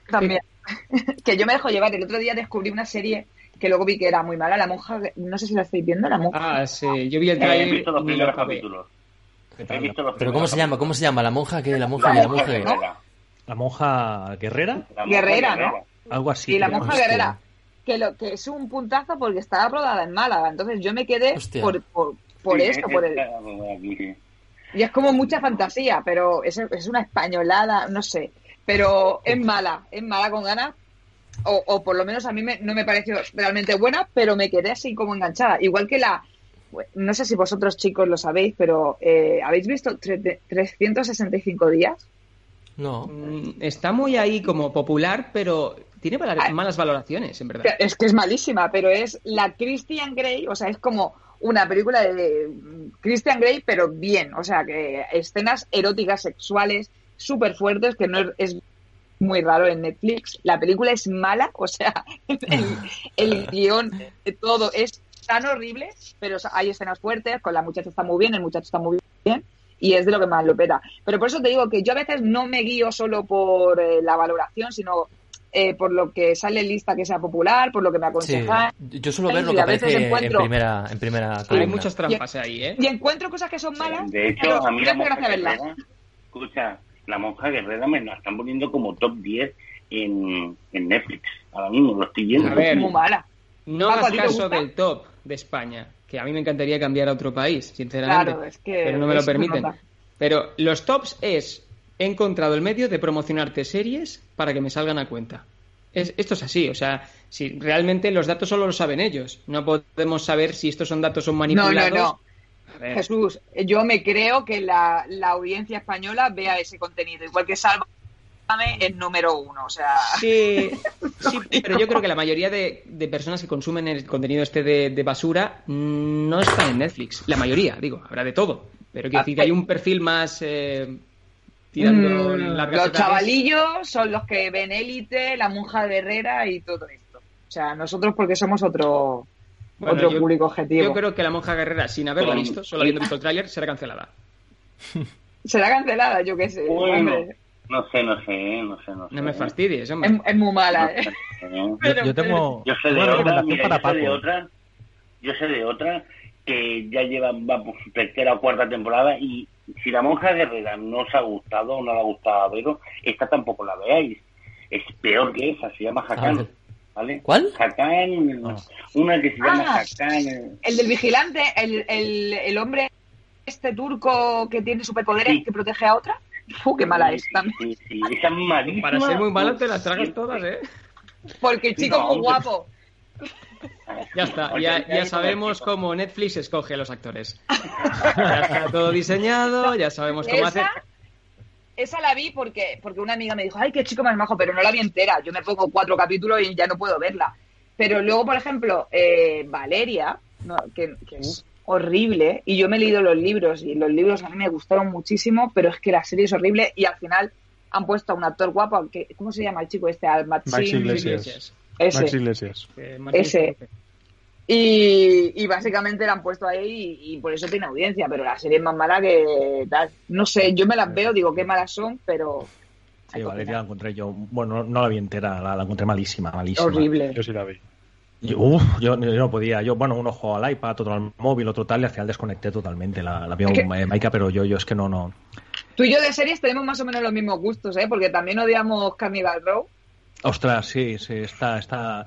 También. *laughs* que yo me dejo llevar. El otro día descubrí una serie que luego vi que era muy mala. La monja, no sé si la estáis viendo, la monja. Ah, sí, yo vi el trailer. he visto los primeros capítulos. Pero ¿cómo se llama? ¿Cómo se llama? La monja que la monja, la, monja, la monja guerrera. guerrera, ¿no? Algo así. Y la monja guerrera. Que, lo, que es un puntazo porque estaba rodada en Málaga. Entonces yo me quedé por, por, por esto, por el... Y es como mucha fantasía, pero es, es una españolada, no sé pero es mala, es mala con ganas. O, o por lo menos a mí no me pareció realmente buena, pero me quedé así como enganchada. Igual que la. No sé si vosotros chicos lo sabéis, pero eh, ¿habéis visto 365 días? No. Mm, está muy ahí como popular, pero tiene ah. malas valoraciones, en verdad. Es que es malísima, pero es la Christian Grey, o sea, es como una película de Christian Grey, pero bien, o sea, que escenas eróticas, sexuales, súper fuertes, que no es, muy raro en Netflix. La película es mala, o sea, *laughs* el, *laughs* guion, todo es tan horrible, pero hay escenas fuertes, con la muchacha está muy bien, el muchacho está muy bien, y es de lo que más lo peta. Pero por eso te digo que yo a veces no me guío solo por eh, la valoración, sino eh, por lo que sale en lista que sea popular, por lo que me aconseja. Yo suelo ver lo que aparece en primera, en primera Hay muchas trampas ahí, ¿eh? Y encuentro cosas que son malas. De hecho, a mí me Escucha, la monja guerrera me la están poniendo como top 10 en, Netflix. Ahora mismo lo estoy viendo. A ver, muy mala. No hagas caso del top de España, que a mí me encantaría cambiar a otro país, sinceramente. pero no me lo permiten. Pero los tops es, he encontrado el medio de promocionarte series para que me salgan a cuenta. esto es así, o sea, si realmente los datos solo lo saben ellos. No podemos saber si estos son datos son manipulados. No, no, no. Jesús, yo me creo que la, la, audiencia española vea ese contenido, igual que Salva es número uno, o sea... Sí, pero yo creo que la mayoría de, personas que consumen el contenido este de, basura no están en Netflix. La mayoría, digo, habrá de todo. Pero que decir que hay un perfil más... Eh, tirando mm, Los chavalillos son los que ven Élite, La Monja de Herrera y todo esto. O sea, nosotros porque somos otro, otro público objetivo. Yo creo que La Monja Guerrera, sin haberla visto, solo habiendo visto el tráiler, será cancelada. *laughs* será cancelada, yo qué sé. No sé, no sé, no sé, no sé. No me fastidies, hombre. Es, muy mala, ¿eh? *laughs* yo, tengo... Yo sé de otra, yo sé de otra, yo sé de otra que ya lleva, va por su tercera o cuarta temporada y si la monja guerrera no os ha gustado o no le ha gustado a Vero, esta tampoco la veáis. Es peor que esa, se llama Hakan. ¿Vale? ¿Cuál? Hakan, una que se llama ah, Hakan. El del vigilante, el, el, el hombre este turco que tiene superpoderes y que protege a otra. ¡Fu, qué mala es también! Sí, esa es Para ser muy mala te las tragas todas, ¿eh? Porque el chico es muy guapo. Ya está, ya, ya sabemos cómo Netflix escoge a los actores. Ya está todo diseñado, ya sabemos cómo hacer. Esa la vi porque, porque una amiga me dijo, ay, qué chico más majo, pero no la vi entera. Yo me pongo cuatro capítulos y ya no puedo verla. Pero luego, por ejemplo, eh, Valeria, que, que, horrible y yo me he leído los libros y los libros a mí me gustaron muchísimo, pero es que la serie es horrible y al final han puesto a un actor guapo, que, ¿cómo se llama el chico este? Al Max Iglesias. Ese. Iglesias. Ese. Y, básicamente la han puesto ahí y, por eso tiene audiencia, pero la serie es más mala que tal. No sé, yo me las veo, digo qué malas son, pero... Sí, Valeria la encontré yo, bueno, no la vi entera, la, la encontré malísima, malísima. Horrible. Yo sí la vi. Yo, yo, no podía, yo, bueno, un ojo al iPad, otro al móvil, otro tal, y al final desconecté totalmente la, la Maika, pero yo, yo es que no, no. Tú y yo de series tenemos más o menos los mismos gustos, ¿eh? Porque también odiamos Cannibal Row. Ostras, sí, sí, está, está,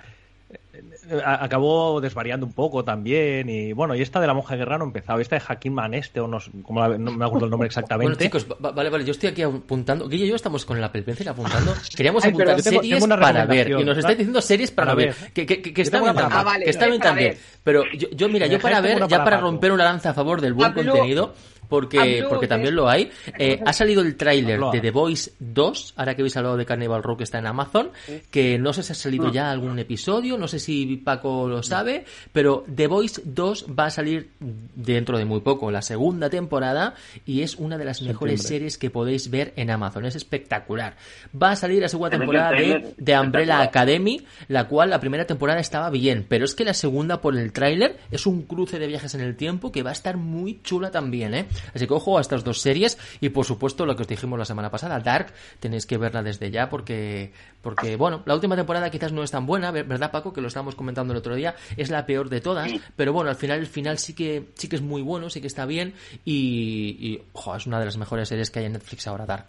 acabó desvariando un poco también y bueno y esta de la monja guerra no empezado esta de Hakim Maneste o no, como no me acuerdo el nombre *laughs* exactamente. Bueno chicos vale vale yo estoy aquí apuntando Guille y yo estamos con la Pencil apuntando. *laughs* Queríamos apuntar series para ver y nos estáis diciendo series para, ver, que, que, que, está bien también, que está bien también. pero yo, yo mira yo para ver ya para romper una lanza a favor del buen contenido porque, porque también lo hay. Eh, ha salido el tráiler de The Voice 2, ahora que habéis hablado de Carnival Rock que está en Amazon, que no sé si ha salido ya algún episodio, no sé si Paco lo sabe, pero The Voice 2 va a salir dentro de muy poco, la segunda temporada, y es una de las mejores series que podéis ver en Amazon. Es espectacular. Va a salir la segunda temporada de, de Umbrella Academy, la cual la primera temporada estaba bien, pero es que la segunda por el tráiler es un cruce de viajes en el tiempo que va a estar muy chula también, ¿eh? Así que ojo a estas dos series. Y por supuesto lo que os dijimos la semana pasada, Dark, tenéis que verla desde ya porque, porque bueno, la última temporada quizás no es tan buena, ¿verdad Paco? Que lo estábamos comentando el otro día, es la peor de todas, pero bueno, al final el final sí que, sí que es muy bueno, sí que está bien. Y, ojo, es una de las mejores series que hay en Netflix ahora, Dark.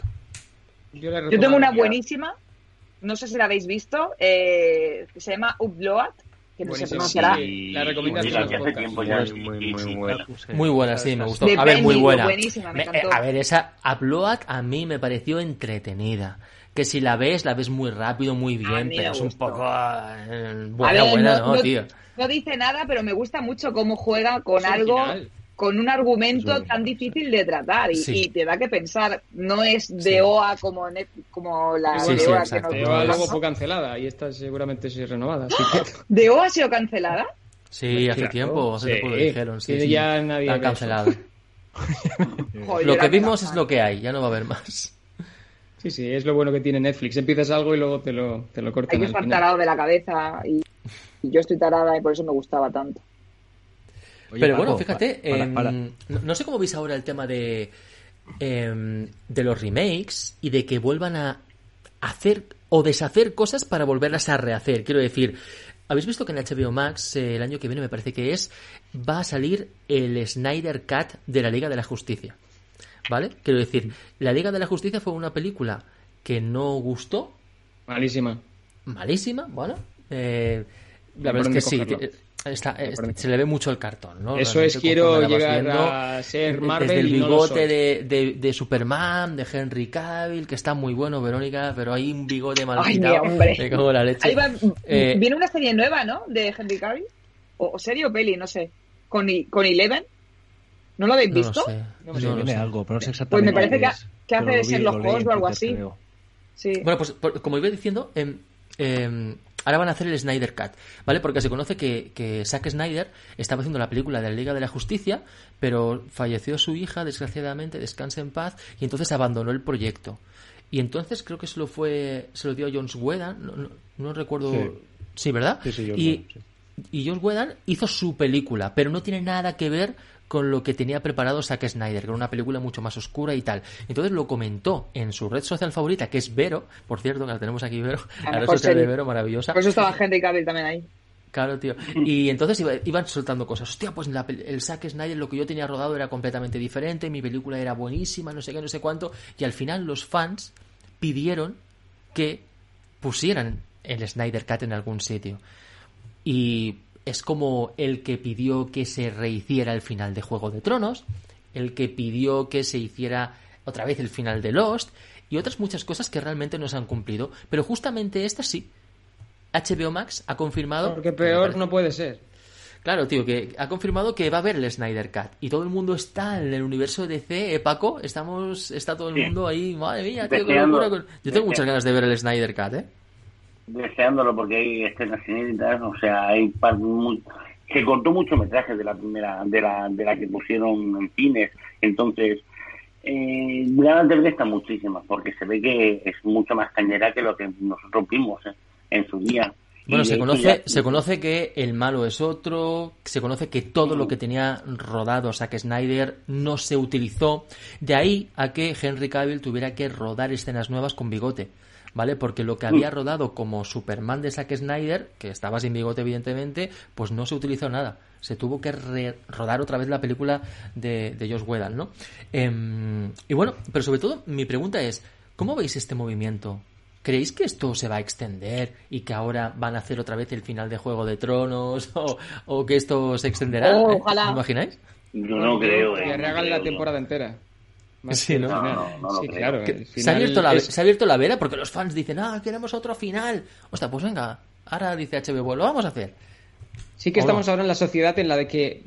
Yo, tengo una buenísima, no sé si la habéis visto, eh, se llama Upload que no se pronunciará. Sí, la recomendación muy, muy, buena. Muy buena, sí, me gustó. a ver, muy buena. Eh, a ver, esa Upload a mí me pareció entretenida. Que si la ves, la ves muy rápido, muy bien, pero es un poco eh, buena, buena, ¿no, tío? No dice nada, pero me gusta mucho cómo juega con algo con un argumento tan difícil de tratar y, te da que pensar. No es de OA como, como la de OA que nos De OA luego fue cancelada y esta seguramente sí renovada. *gasps* ¿De OA ha sido cancelada? Sí, hace tiempo, hace tiempo lo dijeron. Sí, sí, ya nadie la han cancelado. *laughs* lo que vimos es lo que hay, ya no va a haber más. Sí, sí, es lo bueno que tiene Netflix. Empiezas algo y luego te lo, te lo cortan. Hay que estar tarado de la cabeza y yo estoy tarada y por eso me gustaba tanto. Pero bueno, fíjate, em, No, sé cómo veis ahora el tema de, em, de los remakes y de que vuelvan a hacer o deshacer cosas para volverlas a rehacer. Quiero decir, habéis visto que en HBO Max eh, el año que viene me parece que es va a salir el Snyder Cut de la Liga de la Justicia. ¿Vale? Quiero decir, la Liga de la Justicia fue una película que no gustó. Malísima. Malísima, bueno. Eh, la verdad es que sí. Eh, se le ve mucho el cartón, ¿no? Eso es, quiero llegar a ser Marvel Desde el bigote de, de, Superman, de Henry Cavill, que está muy bueno, Verónica, pero hay un bigote mal Ay, hombre. la leche. Eh, viene una serie nueva, ¿no? De Henry Cavill. O, serie o peli, no sé. Con, con Eleven. ¿No lo habéis visto? No, sé. no, sé, algo, pero no sé exactamente. Pues me parece que, hace de Sherlock Holmes o algo así. Sí. Bueno, pues como iba diciendo, eh, ahora van a hacer el Snyder Cut, ¿vale? Porque se conoce que, que Zack Snyder estaba haciendo la película de la Liga de la Justicia, pero falleció su hija, desgraciadamente, descanse en paz, y entonces abandonó el proyecto. Y entonces creo que se lo fue, se lo dio a Jones Whedon, no, recuerdo. Sí. ¿verdad? Sí, sí, y, y Jones Whedon hizo su película, pero no tiene nada que ver con lo que tenía preparado Zack Snyder, era una película mucho más oscura y tal. Entonces lo comentó en su red social favorita, que es Vero, por cierto, que la tenemos aquí, Vero, la red social de Vero, maravillosa. Por eso estaba Henry Cavill también ahí. Claro, tío. Y entonces iban soltando cosas. Hostia, pues el Zack Snyder lo que yo tenía rodado era completamente diferente, mi película era buenísima, no sé qué, no sé cuánto. Y al final los fans pidieron que pusieran el Snyder Cut en algún sitio. Y es como el que pidió que se rehiciera el final de Juego de Tronos, el que pidió que se hiciera otra vez el final de Lost y otras muchas cosas que realmente no se han cumplido, pero justamente esta sí. HBO Max ha confirmado... Porque peor no puede ser. Claro, tío, que ha confirmado que va a haber el Snyder Cut y todo el mundo está en el universo de DC, ¿eh, Paco? Estamos, está todo el mundo ahí, madre mía, tío, qué locura. Yo tengo muchas ganas de ver el Snyder Cut, ¿eh? Deseándolo porque hay escenas inéditas, o sea, hay se cortó mucho metraje de la primera, de la, de la que pusieron en cines, entonces eh, ganas de ver está muchísimas, porque se ve que es mucho más cañera que lo que nosotros vimos eh, en su día. Bueno, se conoce, se conoce que el malo es otro, se conoce que todo lo que tenía rodado Zack Snyder no se utilizó, de ahí a que Henry Cavill tuviera que rodar escenas nuevas con bigote. ¿Vale? Porque lo que había rodado como Superman de Zack Snyder, que estaba sin bigote evidentemente, pues no se utilizó nada. Se tuvo que rodar otra vez la película de, de Josh Whedon, ¿no? Em, y bueno, pero sobre todo mi pregunta es, ¿cómo veis este movimiento? ¿Creéis que esto se va a extender y que ahora van a hacer otra vez el final de Juego de Tronos *laughs* o, que esto se extenderá? Oh, ojalá. ¿Me imagináis? Yo no creo. Que rehagan la temporada entera. Sí, ¿no? sí, claro. se, ha abierto la, se ha abierto la vera porque los fans dicen, ah, queremos otro final. Hostia, pues venga, ahora dice HBO, lo vamos a hacer. Sí que estamos ahora en la sociedad en la de que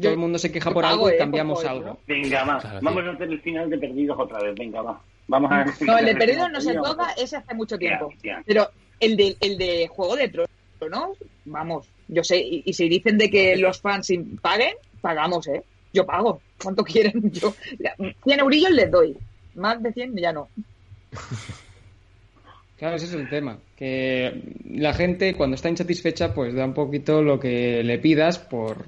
todo el mundo se queja por algo y eh, cambiamos algo. Venga, va. vamos a hacer el final de Perdidos otra vez. Venga, va. Vamos a *laughs* no, el de Perdidos no se toca, ese hace mucho tiempo. Pero el de, el de Juego de Tronos, vamos, yo sé, y, y si dicen de que los fans paguen, pagamos, ¿eh? Yo pago. ¿Cuánto quieren? *laughs* Yo, 100 eurillos les doy. Más de 100 ya no. Claro, ese es el tema. Que la gente cuando está insatisfecha pues da un poquito lo que le pidas por,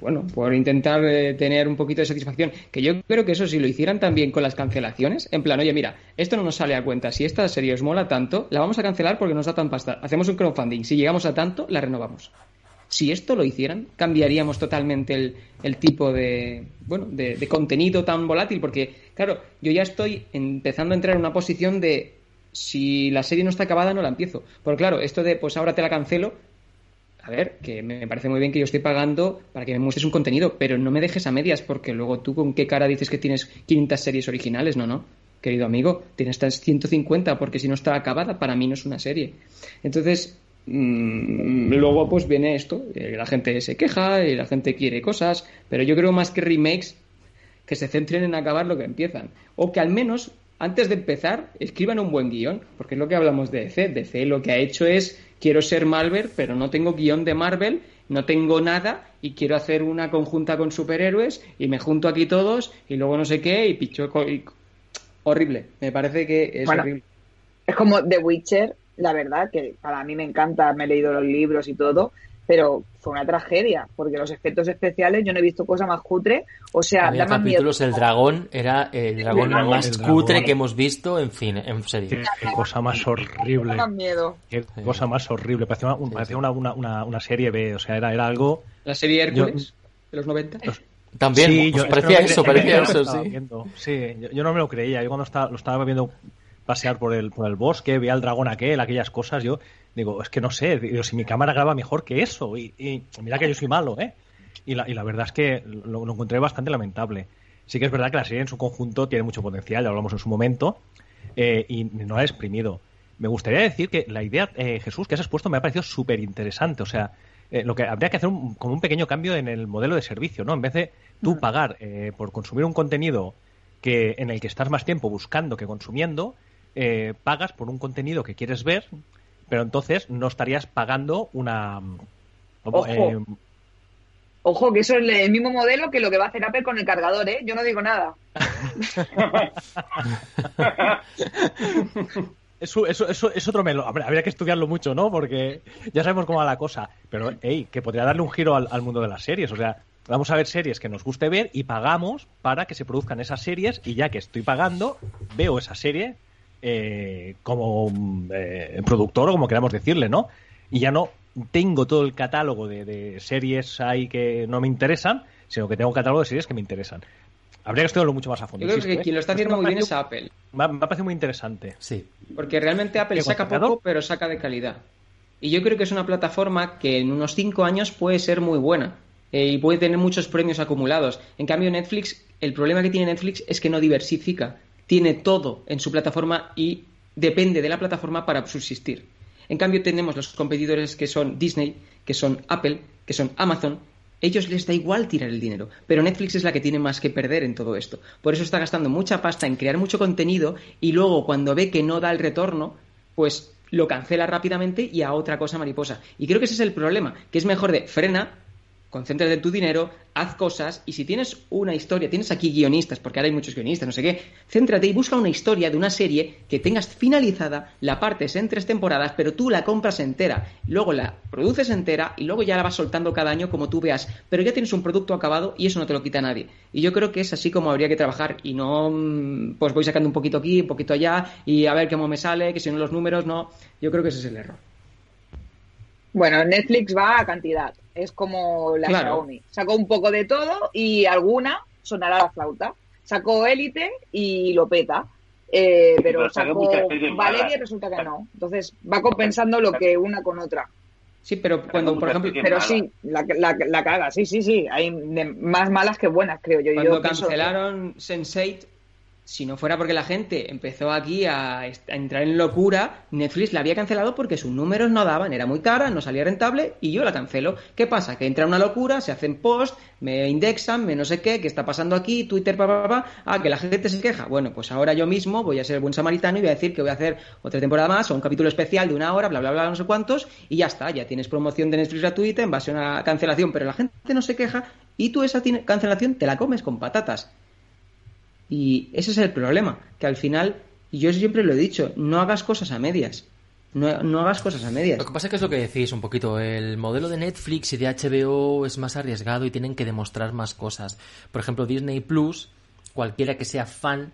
bueno, por intentar eh, tener un poquito de satisfacción. Que yo creo que eso si lo hicieran también con las cancelaciones, en plan, oye, mira, esto no nos sale a cuenta. Si esta serie os mola tanto, la vamos a cancelar porque nos da tan pasta. Hacemos un crowdfunding. Si llegamos a tanto, la renovamos. Si esto lo hicieran, cambiaríamos totalmente el, el tipo de, bueno, de, contenido tan volátil, porque, claro, yo ya estoy empezando a entrar en una posición de si la serie no está acabada, no la empiezo. Porque, claro, esto de, pues ahora te la cancelo, a ver, que me parece muy bien que yo estoy pagando para que me muestres un contenido, pero no me dejes a medias, porque luego tú con qué cara dices que tienes 500 series originales, no, no. Querido amigo, tienes estas 150 porque si no está acabada, para mí no es una serie. Entonces, luego pues viene esto, eh, la gente se queja y la gente quiere cosas, pero yo creo más que remakes que se centren en acabar lo que empiezan. O que al menos antes de empezar escriban un buen guion, porque es lo que hablamos de DC. DC lo que ha hecho es quiero ser Marvel, pero no tengo guion de Marvel, no tengo nada y quiero hacer una conjunta con superhéroes y me junto aquí todos y luego no sé qué y picho... Horrible, me parece que es horrible. Es como The Witcher, la verdad, que para mí me encanta, me he leído los libros y todo, pero fue una tragedia, porque los efectos especiales yo no he visto cosa más cutre, o sea, Había capítulos, el dragón era el dragón más cutre que hemos visto, en fin, en serio. Qué, cosa más horrible. miedo. Qué cosa más horrible, parecía, una, una, una, serie B, o sea, era, era algo... La serie Hércules, de los 90. También, sí, pues parecía eso, parecía eso, sí. Sí, yo, no me lo creía. Yo cuando estaba, lo estaba viendo pasear por el, por el bosque, veía al dragón aquel, aquellas cosas, yo digo, es que no sé, digo, si mi cámara graba mejor que eso, y, mira que yo soy malo, ¿eh? Y la, y la verdad es que lo, encontré bastante lamentable. Sí que es verdad que la serie en su conjunto tiene mucho potencial, ya hablamos en su momento, eh, y no la he exprimido. Me gustaría decir que la idea, eh, Jesús, que has expuesto me ha parecido súper interesante. O sea, eh, lo que habría que hacer como un pequeño cambio en el modelo de servicio, ¿no? En vez de tú mm. pagar eh, por consumir un contenido que en el que estás más tiempo buscando que consumiendo, eh, pagas por un contenido que quieres ver, pero entonces no estarías pagando una... Ojo. Ojo, que eso es el mismo modelo que lo que va a hacer Apple con el cargador, ¿eh? Yo no digo nada. *laughs* Eso, eso, eso, es otro melo. Habría que estudiarlo mucho, ¿no? Porque ya sabemos cómo va la cosa. Pero, hey, que podría darle un giro al, mundo de las series. O sea, vamos a ver series que nos guste ver y pagamos para que se produzcan esas series. Y ya que estoy pagando, veo esa serie eh, como eh, productor o como queramos decirle, ¿no? Y ya no tengo todo el catálogo de, de series ahí que no me interesan, sino que tengo un catálogo de series que me interesan. Habría que estudiarlo mucho más a fondo. Yo creo que ¿eh? quien lo está haciendo muy bien es Apple. Me ha, parecido muy interesante. Sí. Porque realmente Apple saca poco, pero saca de calidad. Y yo creo que es una plataforma que en unos 5 años puede ser muy buena. Eh, y puede tener muchos premios acumulados. En cambio, Netflix, el problema que tiene Netflix es que no diversifica. Tiene todo en su plataforma y depende de la plataforma para subsistir. En cambio, tenemos los competidores que son Disney, que son Apple, que son Amazon, ellos les da igual tirar el dinero, pero Netflix es la que tiene más que perder en todo esto. Por eso está gastando mucha pasta en crear mucho contenido y luego cuando ve que no da el retorno, pues lo cancela rápidamente y a otra cosa mariposa. Y creo que ese es el problema, que es mejor de frena, concéntrate tu dinero, haz cosas y si tienes una historia, tienes aquí guionistas, porque ahora hay muchos guionistas, no sé qué, céntrate y busca una historia de una serie que tengas finalizada, la partes en tres temporadas, pero tú la compras entera, luego la produces entera y luego ya la vas soltando cada año como tú veas, pero ya tienes un producto acabado y eso no te lo quita nadie. Y yo creo que es así como habría que trabajar y no mm, pues voy sacando un poquito aquí, un poquito allá y a ver cómo me sale, que si no los números, no, yo creo que ese es el error. Bueno, Netflix va a cantidad. Es como la Xiaomi. Sacó un poco de todo y alguna sonará la flauta. Sacó Élite y lo peta. Eh, pero, sacó Valeria y resulta que no. Entonces va compensando lo que una con otra. Sí, pero cuando, por ejemplo. Pero sí, la, la, la, caga, sí, sí, sí. Hay más malas que buenas, creo yo. Cuando cancelaron Sense8, si no fuera porque la gente empezó aquí a, entrar en locura, Netflix la había cancelado porque sus números no daban, era muy cara, no salía rentable y yo la cancelo. ¿Qué pasa? Que entra una locura, se hacen post, me indexan, me no sé qué, qué está pasando aquí, Twitter, pa, pa, pa, ah, que la gente se queja. Bueno, pues ahora yo mismo voy a ser buen samaritano y voy a decir que voy a hacer otra temporada más o un capítulo especial de una hora, bla, bla, bla, no sé cuántos, y ya está, ya tienes promoción de Netflix gratuita en base a una cancelación, pero la gente no se queja y tú esa cancelación te la comes con patatas. Y ese es el problema, que al final, y yo siempre lo he dicho, no hagas cosas a medias. No, no, hagas cosas a medias. Lo que pasa es que es lo que decís un poquito. El modelo de Netflix y de HBO es más arriesgado y tienen que demostrar más cosas. Por ejemplo, Disney Plus, cualquiera que sea fan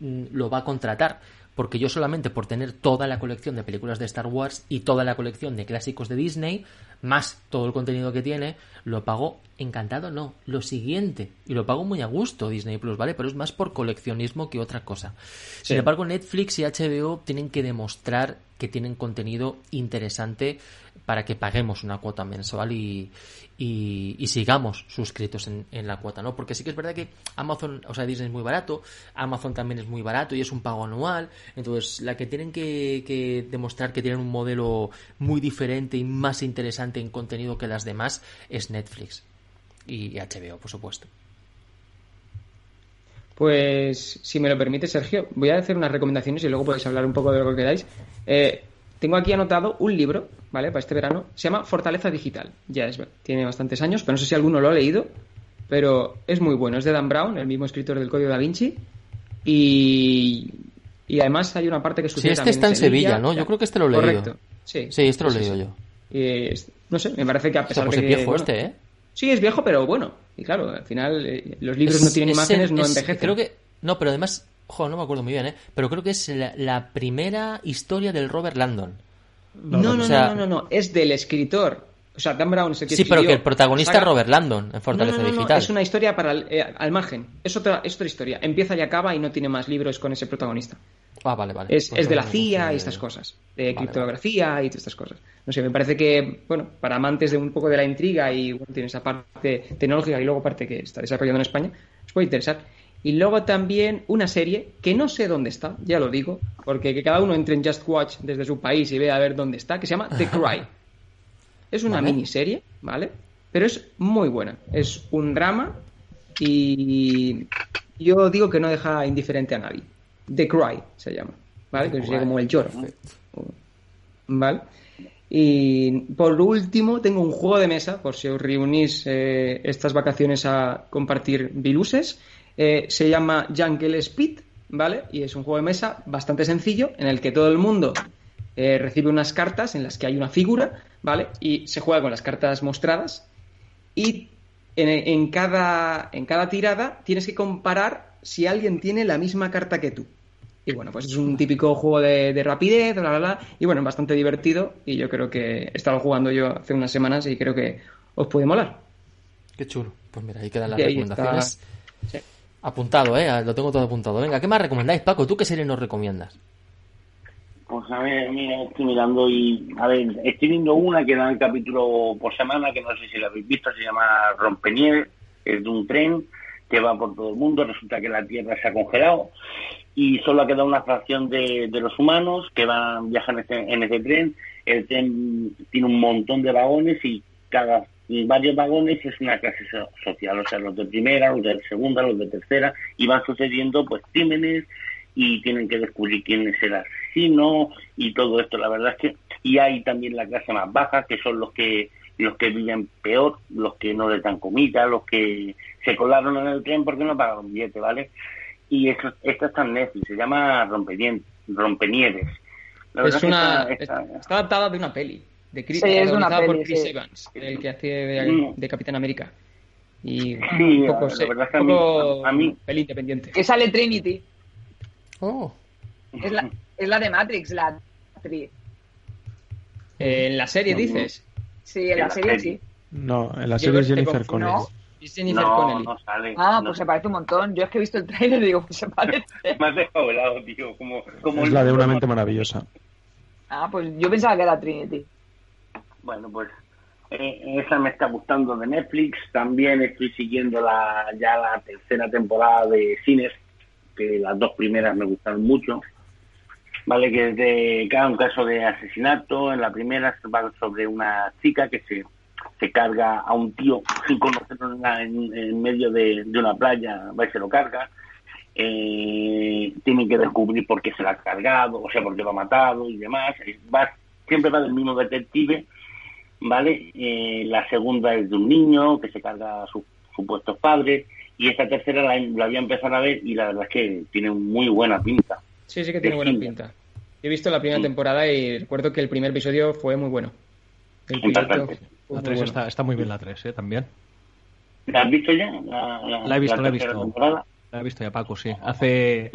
mm, lo va a contratar porque yo solamente por tener toda la colección de películas de Star Wars y toda la colección de clásicos de Disney, más todo el contenido que tiene, lo pago encantado, no, lo siguiente, y lo pago muy a gusto Disney Plus, ¿vale? Pero es más por coleccionismo que otra cosa. Sin embargo, Netflix y HBO tienen que demostrar que tienen contenido interesante para que paguemos una cuota mensual y, y, sigamos suscritos en, la cuota, ¿no? Porque sí que es verdad que Amazon, o sea, Disney es muy barato, Amazon también es muy barato y es un pago anual, entonces la que tienen que, demostrar que tienen un modelo muy diferente y más interesante en contenido que las demás es Netflix y HBO, por supuesto. Pues, si me lo permite, Sergio, voy a hacer unas recomendaciones y luego podéis hablar un poco de lo que queráis. Eh, tengo aquí anotado un libro, ¿vale? Para este verano. Se llama Fortaleza Digital. Ya es, tiene bastantes años, pero no sé si alguno lo ha leído. Pero es muy bueno. Es de Dan Brown, el mismo escritor del Código da Vinci. Y, y además hay una parte que sucede. Sí, este está en Sevilla, ¿no? Yo creo que este lo he leído. Correcto. Sí, sí este lo he leído yo. no sé, me parece que a pesar pues de que. Es viejo este, ¿eh? Sí, es viejo, pero bueno. Y claro, al final eh, los libros no tienen imágenes, no envejecen. Creo que. No, pero además Ojo, no me acuerdo muy bien, ¿eh? Pero creo que es la, primera historia del Robert Landon. No, no, no, no, no, es del escritor. O sea, Dan Brown es el que Sí, pero que el protagonista es Robert Landon en Fortaleza Digital. es una historia para eh, al margen. Es otra, es otra historia. Empieza y acaba y no tiene más libros con ese protagonista. Ah, vale, vale. Es, pues de la CIA y estas cosas. De criptografía y todas estas cosas. No sé, me parece que, bueno, para amantes de un poco de la intriga y bueno, tiene esa parte tecnológica y luego parte que está desarrollando en España, os puede interesar. Y luego también una serie que no sé dónde está, ya lo digo, porque que cada uno entre en Just Watch desde su país y vea a ver dónde está, que se llama The Cry. Es una miniserie, ¿vale? Pero es muy buena. Es un drama y yo digo que no deja indiferente a nadie. The Cry se llama, ¿vale? que sería como el lloro. ¿Vale? Y por último, tengo un juego de mesa, por si os reunís eh, estas vacaciones a compartir viruses. Eh, se llama Jungle Speed, ¿vale? Y es un juego de mesa bastante sencillo en el que todo el mundo eh, recibe unas cartas en las que hay una figura, ¿vale? Y se juega con las cartas mostradas. Y en, cada, en cada tirada tienes que comparar si alguien tiene la misma carta que tú. Y bueno, pues es un típico juego de, rapidez, bla, bla, bla. Y bueno, bastante divertido. Y yo creo que he estado jugando yo hace unas semanas y creo que os puede molar. Qué chulo. Pues mira, ahí quedan las recomendaciones. Apuntado, ¿eh? Lo tengo todo apuntado. Venga, ¿qué más recomendáis, Paco? ¿Tú qué serie nos recomiendas? Pues a ver, mira, estoy mirando y. A ver, estoy viendo una que da el capítulo por semana, que no sé si la habéis visto, se llama Rompenieves, es de un tren que va por todo el mundo. Resulta que la Tierra se ha congelado y solo ha quedado una fracción de, los humanos que van viajan en ese, tren. El tren tiene un montón de vagones y cada varios vagones es una clase social, o sea, los de primera, los de segunda, los de tercera, y van sucediendo pues crímenes y tienen que descubrir quién es el asesino y todo esto. La verdad es que y hay también la clase más baja, que son los que los que viven peor, los que no les dan comida, los que se colaron en el tren porque no pagaron billete, ¿vale? y esto, está en Netflix, se llama Rompenieves. es una, está, adaptada de una peli, de Chris, es una peli, por Chris Evans, el que hace de, de, Capitán América. Y un poco, la verdad es que a, mí, peli independiente. Que sale Trinity. Oh. Es la, es la de Matrix, la actriz. Eh, ¿En la serie dices? Sí, en, la, serie, sí. No, en la serie es Jennifer Connelly no, sale. Ah, pues se parece un montón. Yo es que he visto el trailer y digo, pues se parece. *laughs* Me has dejado helado, tío. Como, como es la de una mente maravillosa. Ah, pues yo pensaba que era Trinity. Bueno, pues eh, esa me está gustando de Netflix. También estoy siguiendo la ya la tercera temporada de Cines, que las dos primeras me gustaron mucho. Vale, que es de cada un caso de asesinato. En la primera va sobre una chica que se se carga a un tío sin conocerlo en, medio de, una playa, va y se lo carga. Eh, tienen que descubrir por qué se lo ha cargado, o sea, por qué lo ha matado y demás. Va, siempre va del mismo detective, ¿vale? Eh, la segunda es de un niño que se carga a sus supuestos padres. Y esta tercera la, la voy a empezar a ver y la verdad es que tiene muy buena pinta. Sí, sí que tiene buena pinta. He visto la primera temporada y recuerdo que el primer episodio fue muy bueno. El la 3 está, está, muy bien la 3, ¿eh? También. ¿La has visto ya? La, he visto, la, he visto. La he visto ya, Paco, sí. Hace,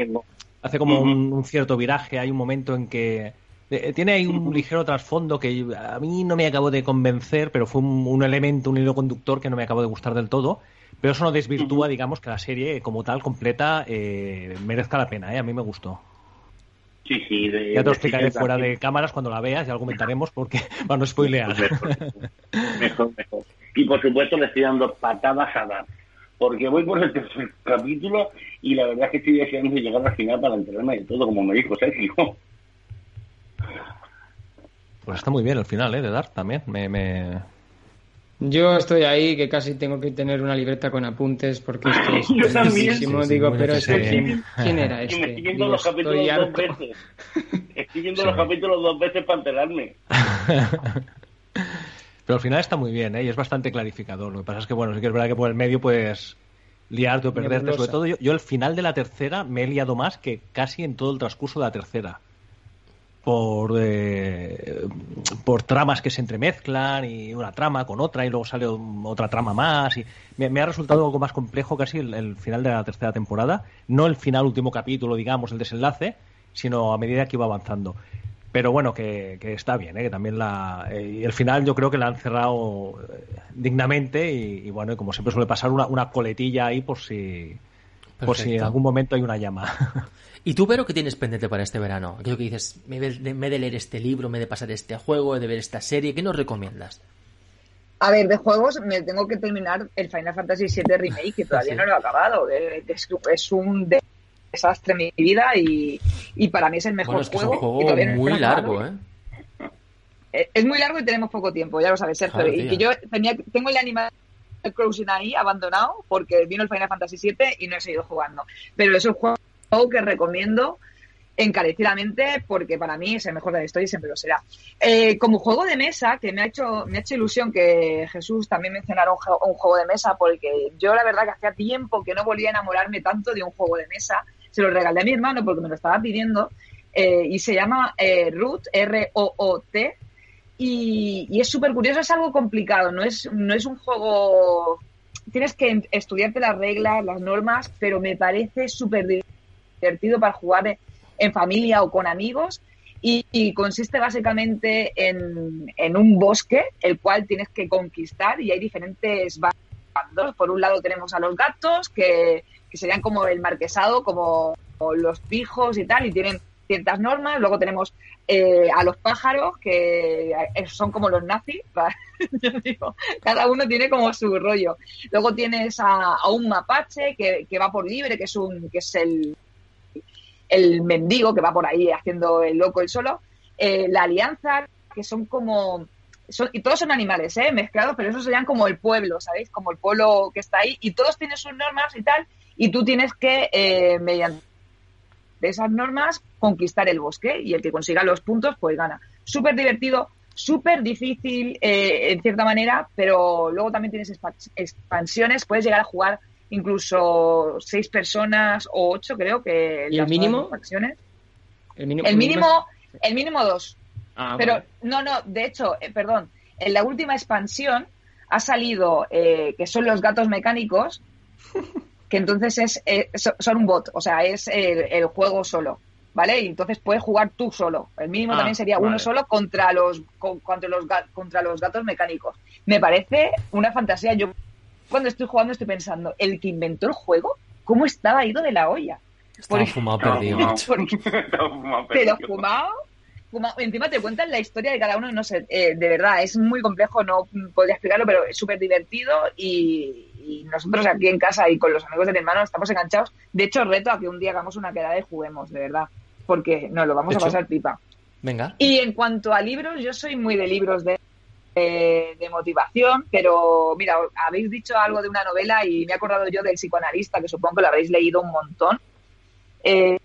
hace como un, cierto viraje, hay un momento en que... Eh, tiene ahí un ligero trasfondo que a mí no me acabó de convencer, pero fue un, elemento, un hilo conductor que no me acabó de gustar del todo. Pero eso no desvirtúa, digamos, que la serie como tal, completa, eh, merezca la pena. ¿eh? A mí me gustó. Sí, sí. ya te lo explicaré fuera de cámaras cuando la veas, ya lo comentaremos porque *laughs* para no spoilear. Mejor, mejor, Y por supuesto le estoy dando patadas a dar. Porque voy por el tercer capítulo y la verdad es que estoy deseando llegar al final para enterarme de todo, como me dijo Sergio. Pues está muy bien el final, ¿eh? De Dark también. me, yo estoy ahí que casi tengo que tener una libreta con apuntes porque esto es *laughs* Yo también. digo, pero ¿quién, *laughs* ¿quién, era este? estoy viendo los capítulos dos veces. Estoy viendo los capítulos dos veces para enterarme. *laughs* pero al final está muy bien, ¿eh? Y es bastante clarificador. Lo que pasa es que, bueno, sí que es verdad que por el medio puedes liarte o perderte. Sobre todo, yo, yo el final de la tercera me he liado más que casi en todo el transcurso de la tercera por, eh, por tramas que se entremezclan y una trama con otra y luego sale otra trama más. y Me, ha resultado algo más complejo casi el, final de la tercera temporada. No el final, último capítulo, digamos, el desenlace, sino a medida que iba avanzando. Pero bueno, que, está bien, ¿eh? que también la. Eh, el final yo creo que la han cerrado dignamente y, bueno, como siempre suele pasar, una, una coletilla ahí por si. Por si en algún momento hay una llama. *laughs* ¿Y tú, pero qué tienes pendiente para este verano? Aquello que dices, me he, de, leer este libro, me he de pasar este juego, he de ver esta serie, ¿qué nos recomiendas? A ver, de juegos me tengo que terminar el Final Fantasy VII Remake, que todavía no lo he acabado. Es, un desastre en mi vida y, para mí es el mejor juego. Es, un juego muy largo, ¿eh? eh, es muy largo y tenemos poco tiempo, ya lo sabes, Sergio. y que yo tenía, tengo el Animal Crossing ahí abandonado porque vino el Final Fantasy VII y no he seguido jugando. Pero es un juego que recomiendo encarecidamente porque para mí es el mejor de la historia y siempre lo será. Eh, como juego de mesa, que me ha hecho me ha hecho ilusión que Jesús también mencionara un, juego de mesa porque yo la verdad que hacía tiempo que no volvía a enamorarme tanto de un juego de mesa. Se lo regalé a mi hermano porque me lo estaba pidiendo eh, y se llama eh, Root, R-O-O-T, y, es súper curioso, es algo complicado, no es, no es un juego... Tienes que estudiarte las reglas, las normas, pero me parece súper divertido para jugar en familia o con amigos y, consiste básicamente en, en, un bosque el cual tienes que conquistar y hay diferentes bandos. Por un lado tenemos a los gatos que, que serían como el marquesado, como los pijos y tal, y tienen ciertas normas. Luego tenemos eh, a los pájaros, que son como los nazis. *laughs* cada uno tiene como su rollo. Luego tienes a, un mapache que, va por libre, que es, un, que es el, el mendigo que va por ahí haciendo el loco el solo. Eh, la alianza, que son como... Son, y todos son animales, ¿eh? Mezclados, pero esos serían como el pueblo, ¿sabéis? Como el pueblo que está ahí. Y todos tienen sus normas y tal. Y tú tienes que, eh, mediante de esas normas, conquistar el bosque y el que consiga los puntos, pues gana. Súper divertido, súper difícil eh, en cierta manera, pero luego también tienes expansiones, puedes llegar a jugar incluso seis personas o ocho, creo que. ¿Y el mínimo? El mínimo, el mínimo, el mínimo dos. Ah, pero no, no, de hecho, eh, perdón, en la última expansión ha salido eh, que son los gatos mecánicos *laughs* que entonces es, eh, son un bot, o sea, es el, juego solo, ¿vale? Y entonces puedes jugar tú solo. El mínimo ah, también sería uno solo contra los, contra, los, contra los gatos mecánicos. Me parece una fantasía. Yo cuando estoy jugando estoy pensando, el que inventó el juego, ¿cómo estaba ido de la olla? Estaba fumado perdido. *laughs* pero fumado, fumado. Encima te cuentan la historia de cada uno, no sé, eh, de verdad, es muy complejo, no podría explicarlo, pero es súper divertido y, y nosotros aquí en casa y con los amigos de mi hermano estamos enganchados. De hecho, reto a que un día hagamos una quedada y juguemos, de verdad, porque nos lo vamos a pasar pipa. Venga. Y en cuanto a libros, yo soy muy de libros de, de, motivación, pero mira, habéis dicho algo de una novela y me he acordado yo del psicoanalista, que supongo que lo habréis leído un montón. Eh,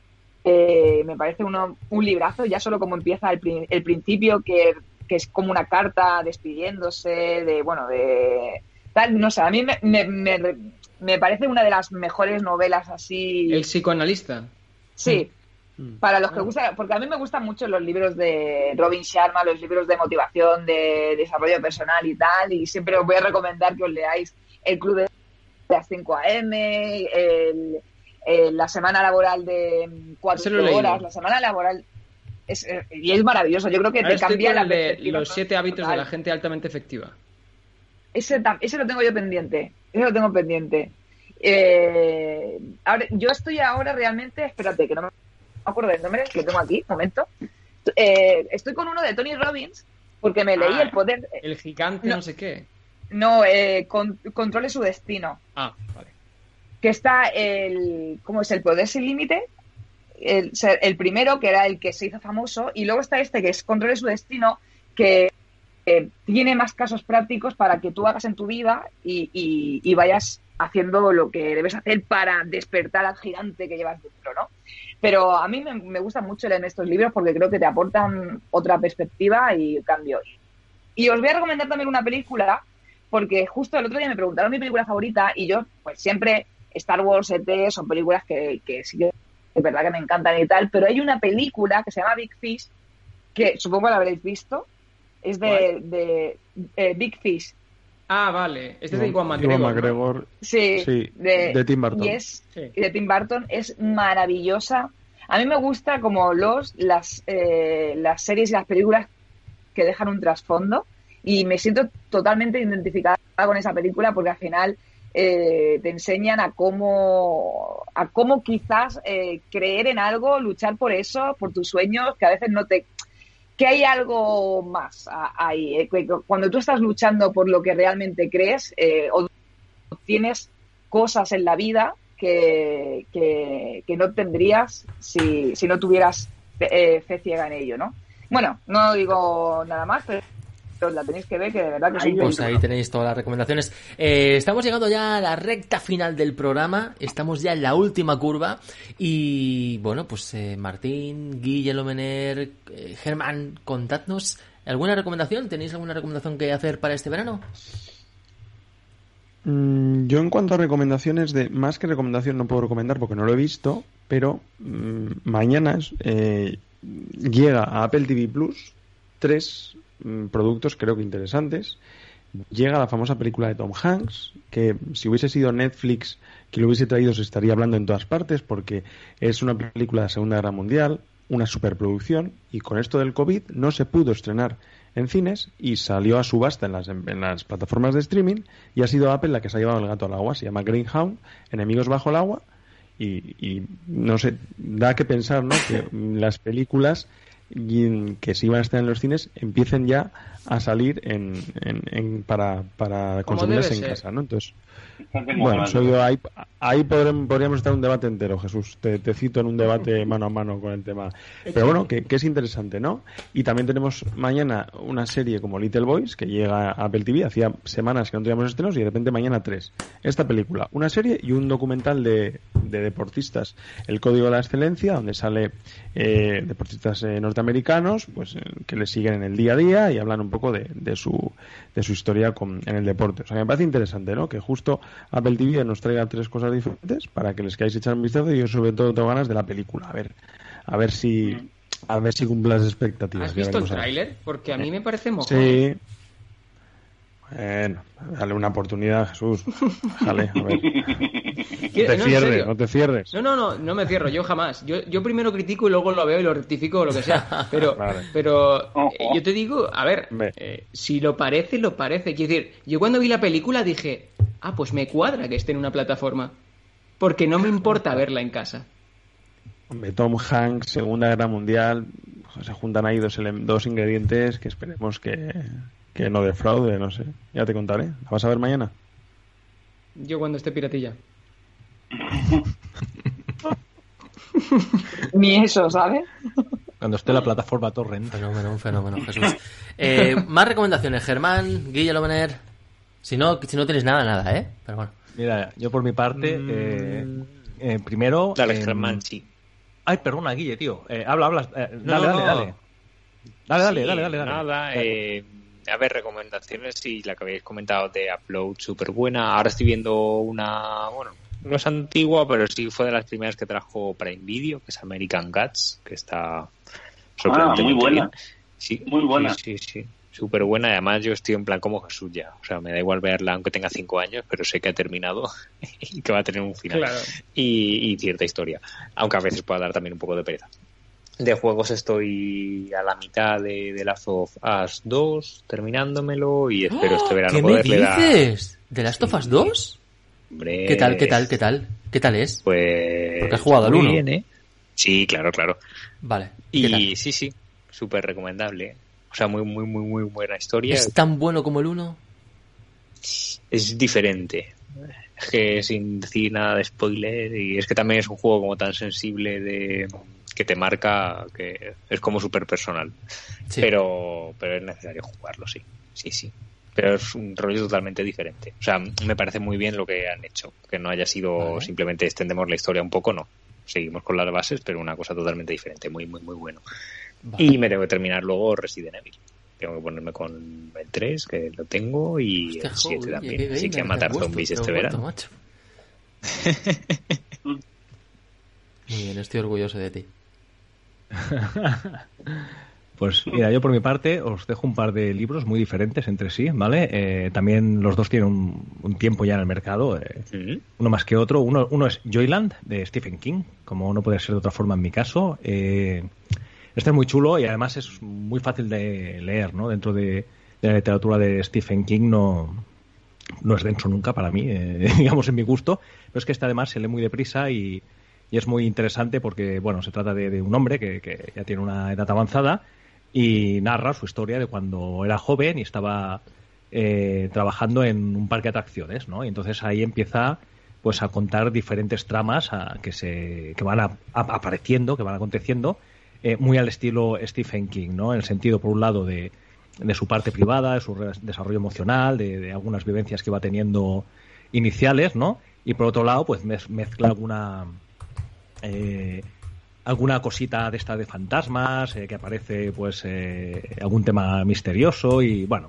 eh, me parece uno, un librazo, ya solo como empieza el, el principio, que, que, es como una carta despidiéndose de, bueno, de, no sé, a mí me, parece una de las mejores novelas así. ¿El psicoanalista? Sí. Mm. Mm. Para los que gustan, porque a mí me gustan mucho los libros de Robin Sharma, los libros de motivación, de desarrollo personal y tal, y siempre os voy a recomendar que os leáis El Club de las 5 AM, el, la semana laboral de 4 horas, la semana laboral es, y es maravilloso. Yo creo que te cambia la de Los siete hábitos de la gente altamente efectiva. Ese, ese lo tengo yo pendiente. Ese lo tengo pendiente. Eh, ahora, yo estoy ahora realmente, espérate, que no me acuerdo del nombre, que lo tengo aquí, un momento. Eh, estoy con uno de Tony Robbins, porque me leí ah, el poder. El gigante, no, sé qué. No, eh, controle su destino. Ah, vale. Que está el. ¿Cómo es? El poder sin límite. El, el primero, que era el que se hizo famoso, y luego está este, que es controle su destino, que eh, tiene más casos prácticos para que tú hagas en tu vida y, vayas haciendo lo que debes hacer para despertar al gigante que llevas dentro, ¿no? Pero a mí me, gusta mucho leer estos libros porque creo que te aportan otra perspectiva y cambio. Y os voy a recomendar también una película porque justo el otro día me preguntaron mi película favorita y yo, pues siempre Star Wars, ET, son películas que, que sí que es verdad que me encantan y tal, pero hay una película que se llama Big Fish que supongo la habréis visto, es de, de eh, Big Fish. Ah, vale. Este es de Iwan McGregor. Sí, de, Tim Burton. Y es, de Tim Burton es maravillosa. A mí me gusta como los las, eh, las series y las películas que dejan un trasfondo y me siento totalmente identificada con esa película porque al final eh, te enseñan a cómo a cómo quizás creer en algo, luchar por eso, por tus sueños que a veces no te que hay algo más ahí. Eh, cuando tú estás luchando por lo que realmente crees, eh, tienes cosas en la vida que, que, no tendrías si, si, no tuvieras fe, eh, ciega en ello, ¿no? Bueno, no digo nada más, pero la tenéis que ver, que de verdad que ahí, pues ahí tenéis todas las recomendaciones. Eh, estamos llegando ya a la recta final del programa, estamos ya en la última curva y bueno, pues eh, Martín, Guillermo Mener, eh, Germán, contadnos alguna recomendación, ¿tenéis alguna recomendación que hacer para este verano? Mm, yo en cuanto a recomendaciones de más que recomendación no puedo recomendar porque no lo he visto, pero mm, mañana llega a Apple TV Plus tres Mm, productos creo que interesantes. Llega la famosa película de Tom Hanks, que si hubiese sido Netflix que lo hubiese traído se estaría hablando en todas partes porque es una película de la Segunda Guerra Mundial, una superproducción y con esto del COVID no se pudo estrenar en cines y salió a subasta en las, en las plataformas de streaming y ha sido Apple la que se ha llevado el gato al agua. Se llama Greenhound, Enemigos bajo el agua y, y no sé, da que pensar ¿no? que *coughs* las películas que si van a estar en los cines empiecen ya a salir en, en, para, para consumirlas en casa, ¿no? Entonces, bueno, ahí, ahí podríamos estar un debate entero, Jesús. Te, cito en un debate mano a mano con el tema. Pero bueno, que, es interesante, ¿no? Y también tenemos mañana una serie como Little Boys, que llega a Apple TV. Hacía semanas que no teníamos estrenos y de repente mañana tres. Esta película, una serie y un documental de, de deportistas. El Código de la Excelencia, donde sale eh, deportistas eh, norteamericanos, pues eh, que le siguen en el día a día y hablan un poco de, de su, de su historia con, en el deporte. O sea, me parece interesante, ¿no? Que justo Apple TV nos traiga tres cosas diferentes para que les queráis echar un vistazo y yo sobre todo tengo ganas de la película. A ver, a ver si a ver si cumple las expectativas. ¿Has visto el tráiler? Porque a mí me parece mojón. Sí. Bueno, dale una oportunidad, Jesús. Dale, a ver. *laughs* No te cierres, no te cierres. No, no, no, no me cierro, yo jamás. Yo, yo primero critico y luego lo veo y lo rectifico o lo que sea. Pero, *laughs* pero eh, yo te digo, a ver, eh, si lo parece, lo parece. Quiero decir, yo cuando vi la película dije, ah, pues me cuadra que esté en una plataforma. Porque no me importa verla en casa. Hombre, Tom Hanks, Segunda Guerra Mundial, se juntan ahí dos, dos ingredientes que esperemos que, que no defraude, no sé. Ya te contaré. ¿La vas a ver mañana? Yo cuando esté piratilla. *laughs* Ni eso, ¿sabes? Cuando esté la plataforma Torrent. Fenómeno, un fenómeno, *laughs* Jesús. Eh, más recomendaciones, Germán, Guillermo Mener. Si no, si no tienes nada, nada, ¿eh? Pero bueno. Mira, yo por mi parte, eh, eh, primero. Dale, em, Germán, sí. Ay, perdona, Guille, tío. habla, habla. dale, dale, dale, dale. Dale, dale, dale, dale, Nada, eh a ver, recomendaciones y la que habéis comentado de Upload, súper buena. Ahora estoy viendo una, bueno, no es antigua, pero sí fue de las primeras que trajo para Video, que es American Guts, que está ah, muy buena. Sí, muy buena. Sí, sí, súper buena. Además, yo estoy en plan como Jesús ya. O sea, me da igual verla aunque tenga cinco años, pero sé que ha terminado *laughs* y que va a tener un final. Y, y, cierta historia. Aunque a veces pueda dar también un poco de pereza de juegos estoy a la mitad de, de Last of Us 2, terminándomelo y espero este verano ¿Qué me dices? ¿De Last of Us 2? ¿Qué tal, qué tal, qué tal? ¿Qué tal es? Pues... Porque has jugado al 1. Bien, ¿eh? Sí, claro, claro. Vale. Y sí, sí, súper recomendable. O sea, muy, muy, muy, muy buena historia. ¿Es tan bueno como el 1? Es diferente. Es que sin decir nada de spoiler, y es que también es un juego como tan sensible de que te marca, que es como súper personal. Pero, pero es necesario jugarlo, sí. Sí, sí. Pero es un rollo totalmente diferente. O sea, me parece muy bien lo que han hecho. Que no haya sido simplemente extendemos la historia un poco, no. Seguimos con las bases, pero una cosa totalmente diferente. Muy, muy, muy bueno. Y me tengo que terminar luego Resident Evil. Tengo que ponerme con el 3, que lo tengo, y el 7 también. Así que a matar zombies este verano. *laughs* Muy bien, estoy orgulloso de ti. *laughs* Pues mira, yo por mi parte os dejo un par de libros muy diferentes entre sí, ¿vale? Eh, también los dos tienen un, tiempo ya en el mercado, eh, uno más que otro. Uno, uno es Joyland, de Stephen King, como no puede ser de otra forma en mi caso. Eh, este es muy chulo y además es muy fácil de leer, ¿no? Dentro de, la literatura de Stephen King no, no es denso nunca para mí, *laughs* digamos en mi gusto, pero es que este además se lee muy deprisa y y es muy interesante porque, bueno, se trata de, un hombre que, ya tiene una edad avanzada y narra su historia de cuando era joven y estaba eh, trabajando en un parque de atracciones, ¿no? Y entonces ahí empieza pues a contar diferentes tramas que se que van apareciendo, que van aconteciendo eh, muy al estilo Stephen King, ¿no? En el sentido, por un lado, de, de su parte privada, de su desarrollo emocional, de, algunas vivencias que va teniendo iniciales, ¿no? Y por otro lado, pues mezcla alguna eh, alguna cosita de esta de fantasmas, eh, que aparece pues eh, algún tema misterioso y bueno,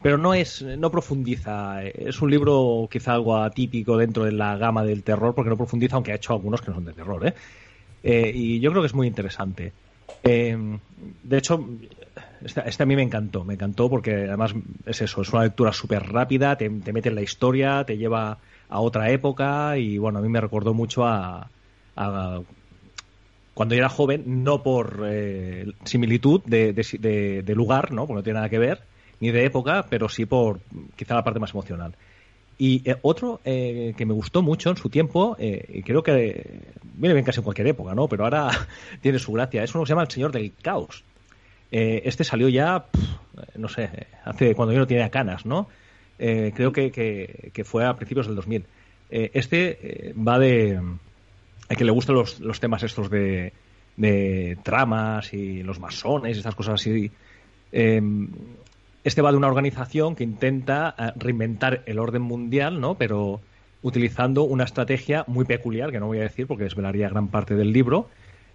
pero no es no profundiza, es un libro quizá algo atípico dentro de la gama del terror porque no profundiza, aunque ha hecho algunos que no son de terror, ¿eh? y yo creo que es muy interesante. de hecho, este, este, a mí me encantó, me encantó porque además es eso, es una lectura súper rápida, te, te, mete en la historia, te lleva a otra época y bueno, a mí me recordó mucho a, cuando yo era joven, no por eh, similitud de, de, lugar, ¿no? porque no tiene nada que ver, ni de época, pero sí por quizá la parte más emocional. Y eh, otro eh, que me gustó mucho en su tiempo, y creo que viene bien casi en cualquier época, ¿no? Pero ahora *laughs* tiene su gracia. Es uno que se llama El Señor del Caos. este salió ya, no sé, hace cuando yo no tenía canas, ¿no? creo que, que, fue a principios del 2000. este va de, a que le gustan los, los temas estos de, de, tramas y los masones y estas cosas así. Em, este va de una organización que intenta eh, reinventar el orden mundial, ¿no? Pero utilizando una estrategia muy peculiar, que no voy a decir porque desvelaría gran parte del libro,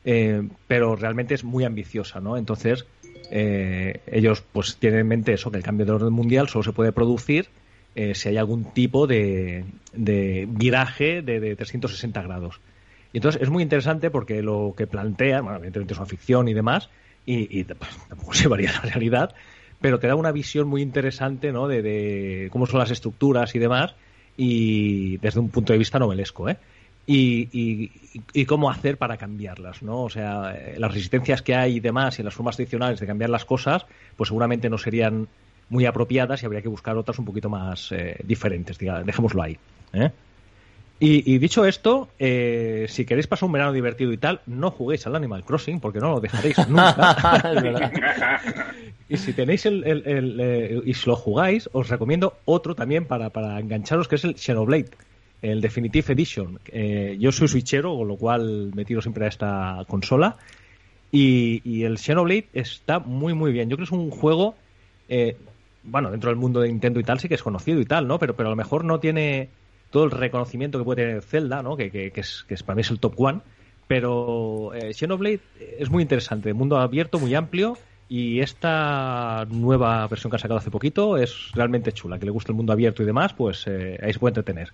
eh, pero realmente es muy ambiciosa, ¿no? Entonces, eh, ellos pues tienen en mente eso, que el cambio de orden mundial solo se puede producir si hay algún tipo de, de viraje de, de 360 grados. Y entonces es muy interesante porque lo que plantea, bueno, evidentemente es una ficción y demás, y, *laughs* tampoco se varía la realidad, pero te da una visión muy interesante ¿no? de, cómo son las estructuras y demás, y desde un punto de vista novelesco, ¿eh? Y, y, cómo hacer para cambiarlas, ¿no? O sea, las resistencias que hay y demás y las formas tradicionales de cambiar las cosas, pues seguramente no serían muy apropiadas y habría que buscar otras un poquito más eh, diferentes, digamos, dejémoslo ahí. ¿eh? Y, dicho esto, eh, si queréis pasar un verano divertido y tal, no juguéis al Animal Crossing porque no lo dejaréis *laughs* nunca. y si tenéis el, eh, y si lo jugáis, os recomiendo otro también para, para engancharos, que es el Xenoblade, el Definitive Edition. Eh, yo soy switchero, con lo cual me tiro siempre a esta consola. Y, y el Xenoblade está muy, muy bien. Yo creo que es un juego, bueno, dentro del mundo de Nintendo y tal, sí que es conocido y tal, ¿no? Pero, pero a lo mejor no tiene todo el reconocimiento que puede tener Zelda, ¿no? que, que, es, que es, para mí es el top one. Pero eh, Xenoblade es muy interesante, mundo abierto, muy amplio. Y esta nueva versión que han sacado hace poquito es realmente chula. Que le gusta el mundo abierto y demás, pues eh, ahí se puede entretener.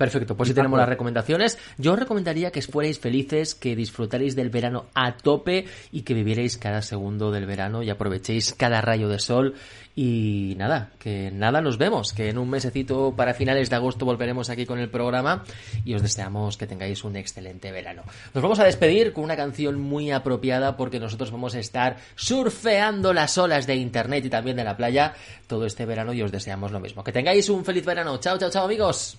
Perfecto, pues si tenemos las recomendaciones. Yo os recomendaría que fuerais felices, que disfrutaréis del verano a tope y que vivierais cada segundo del verano y aprovechéis cada rayo de sol. Y nada, que nada, nos vemos, que en un mesecito para finales de agosto volveremos aquí con el programa y os deseamos que tengáis un excelente verano. Nos vamos a despedir con una canción muy apropiada porque nosotros vamos a estar surfeando las olas de internet y también de la playa todo este verano y os deseamos lo mismo. Que tengáis un feliz verano. Chao, chao, chao amigos.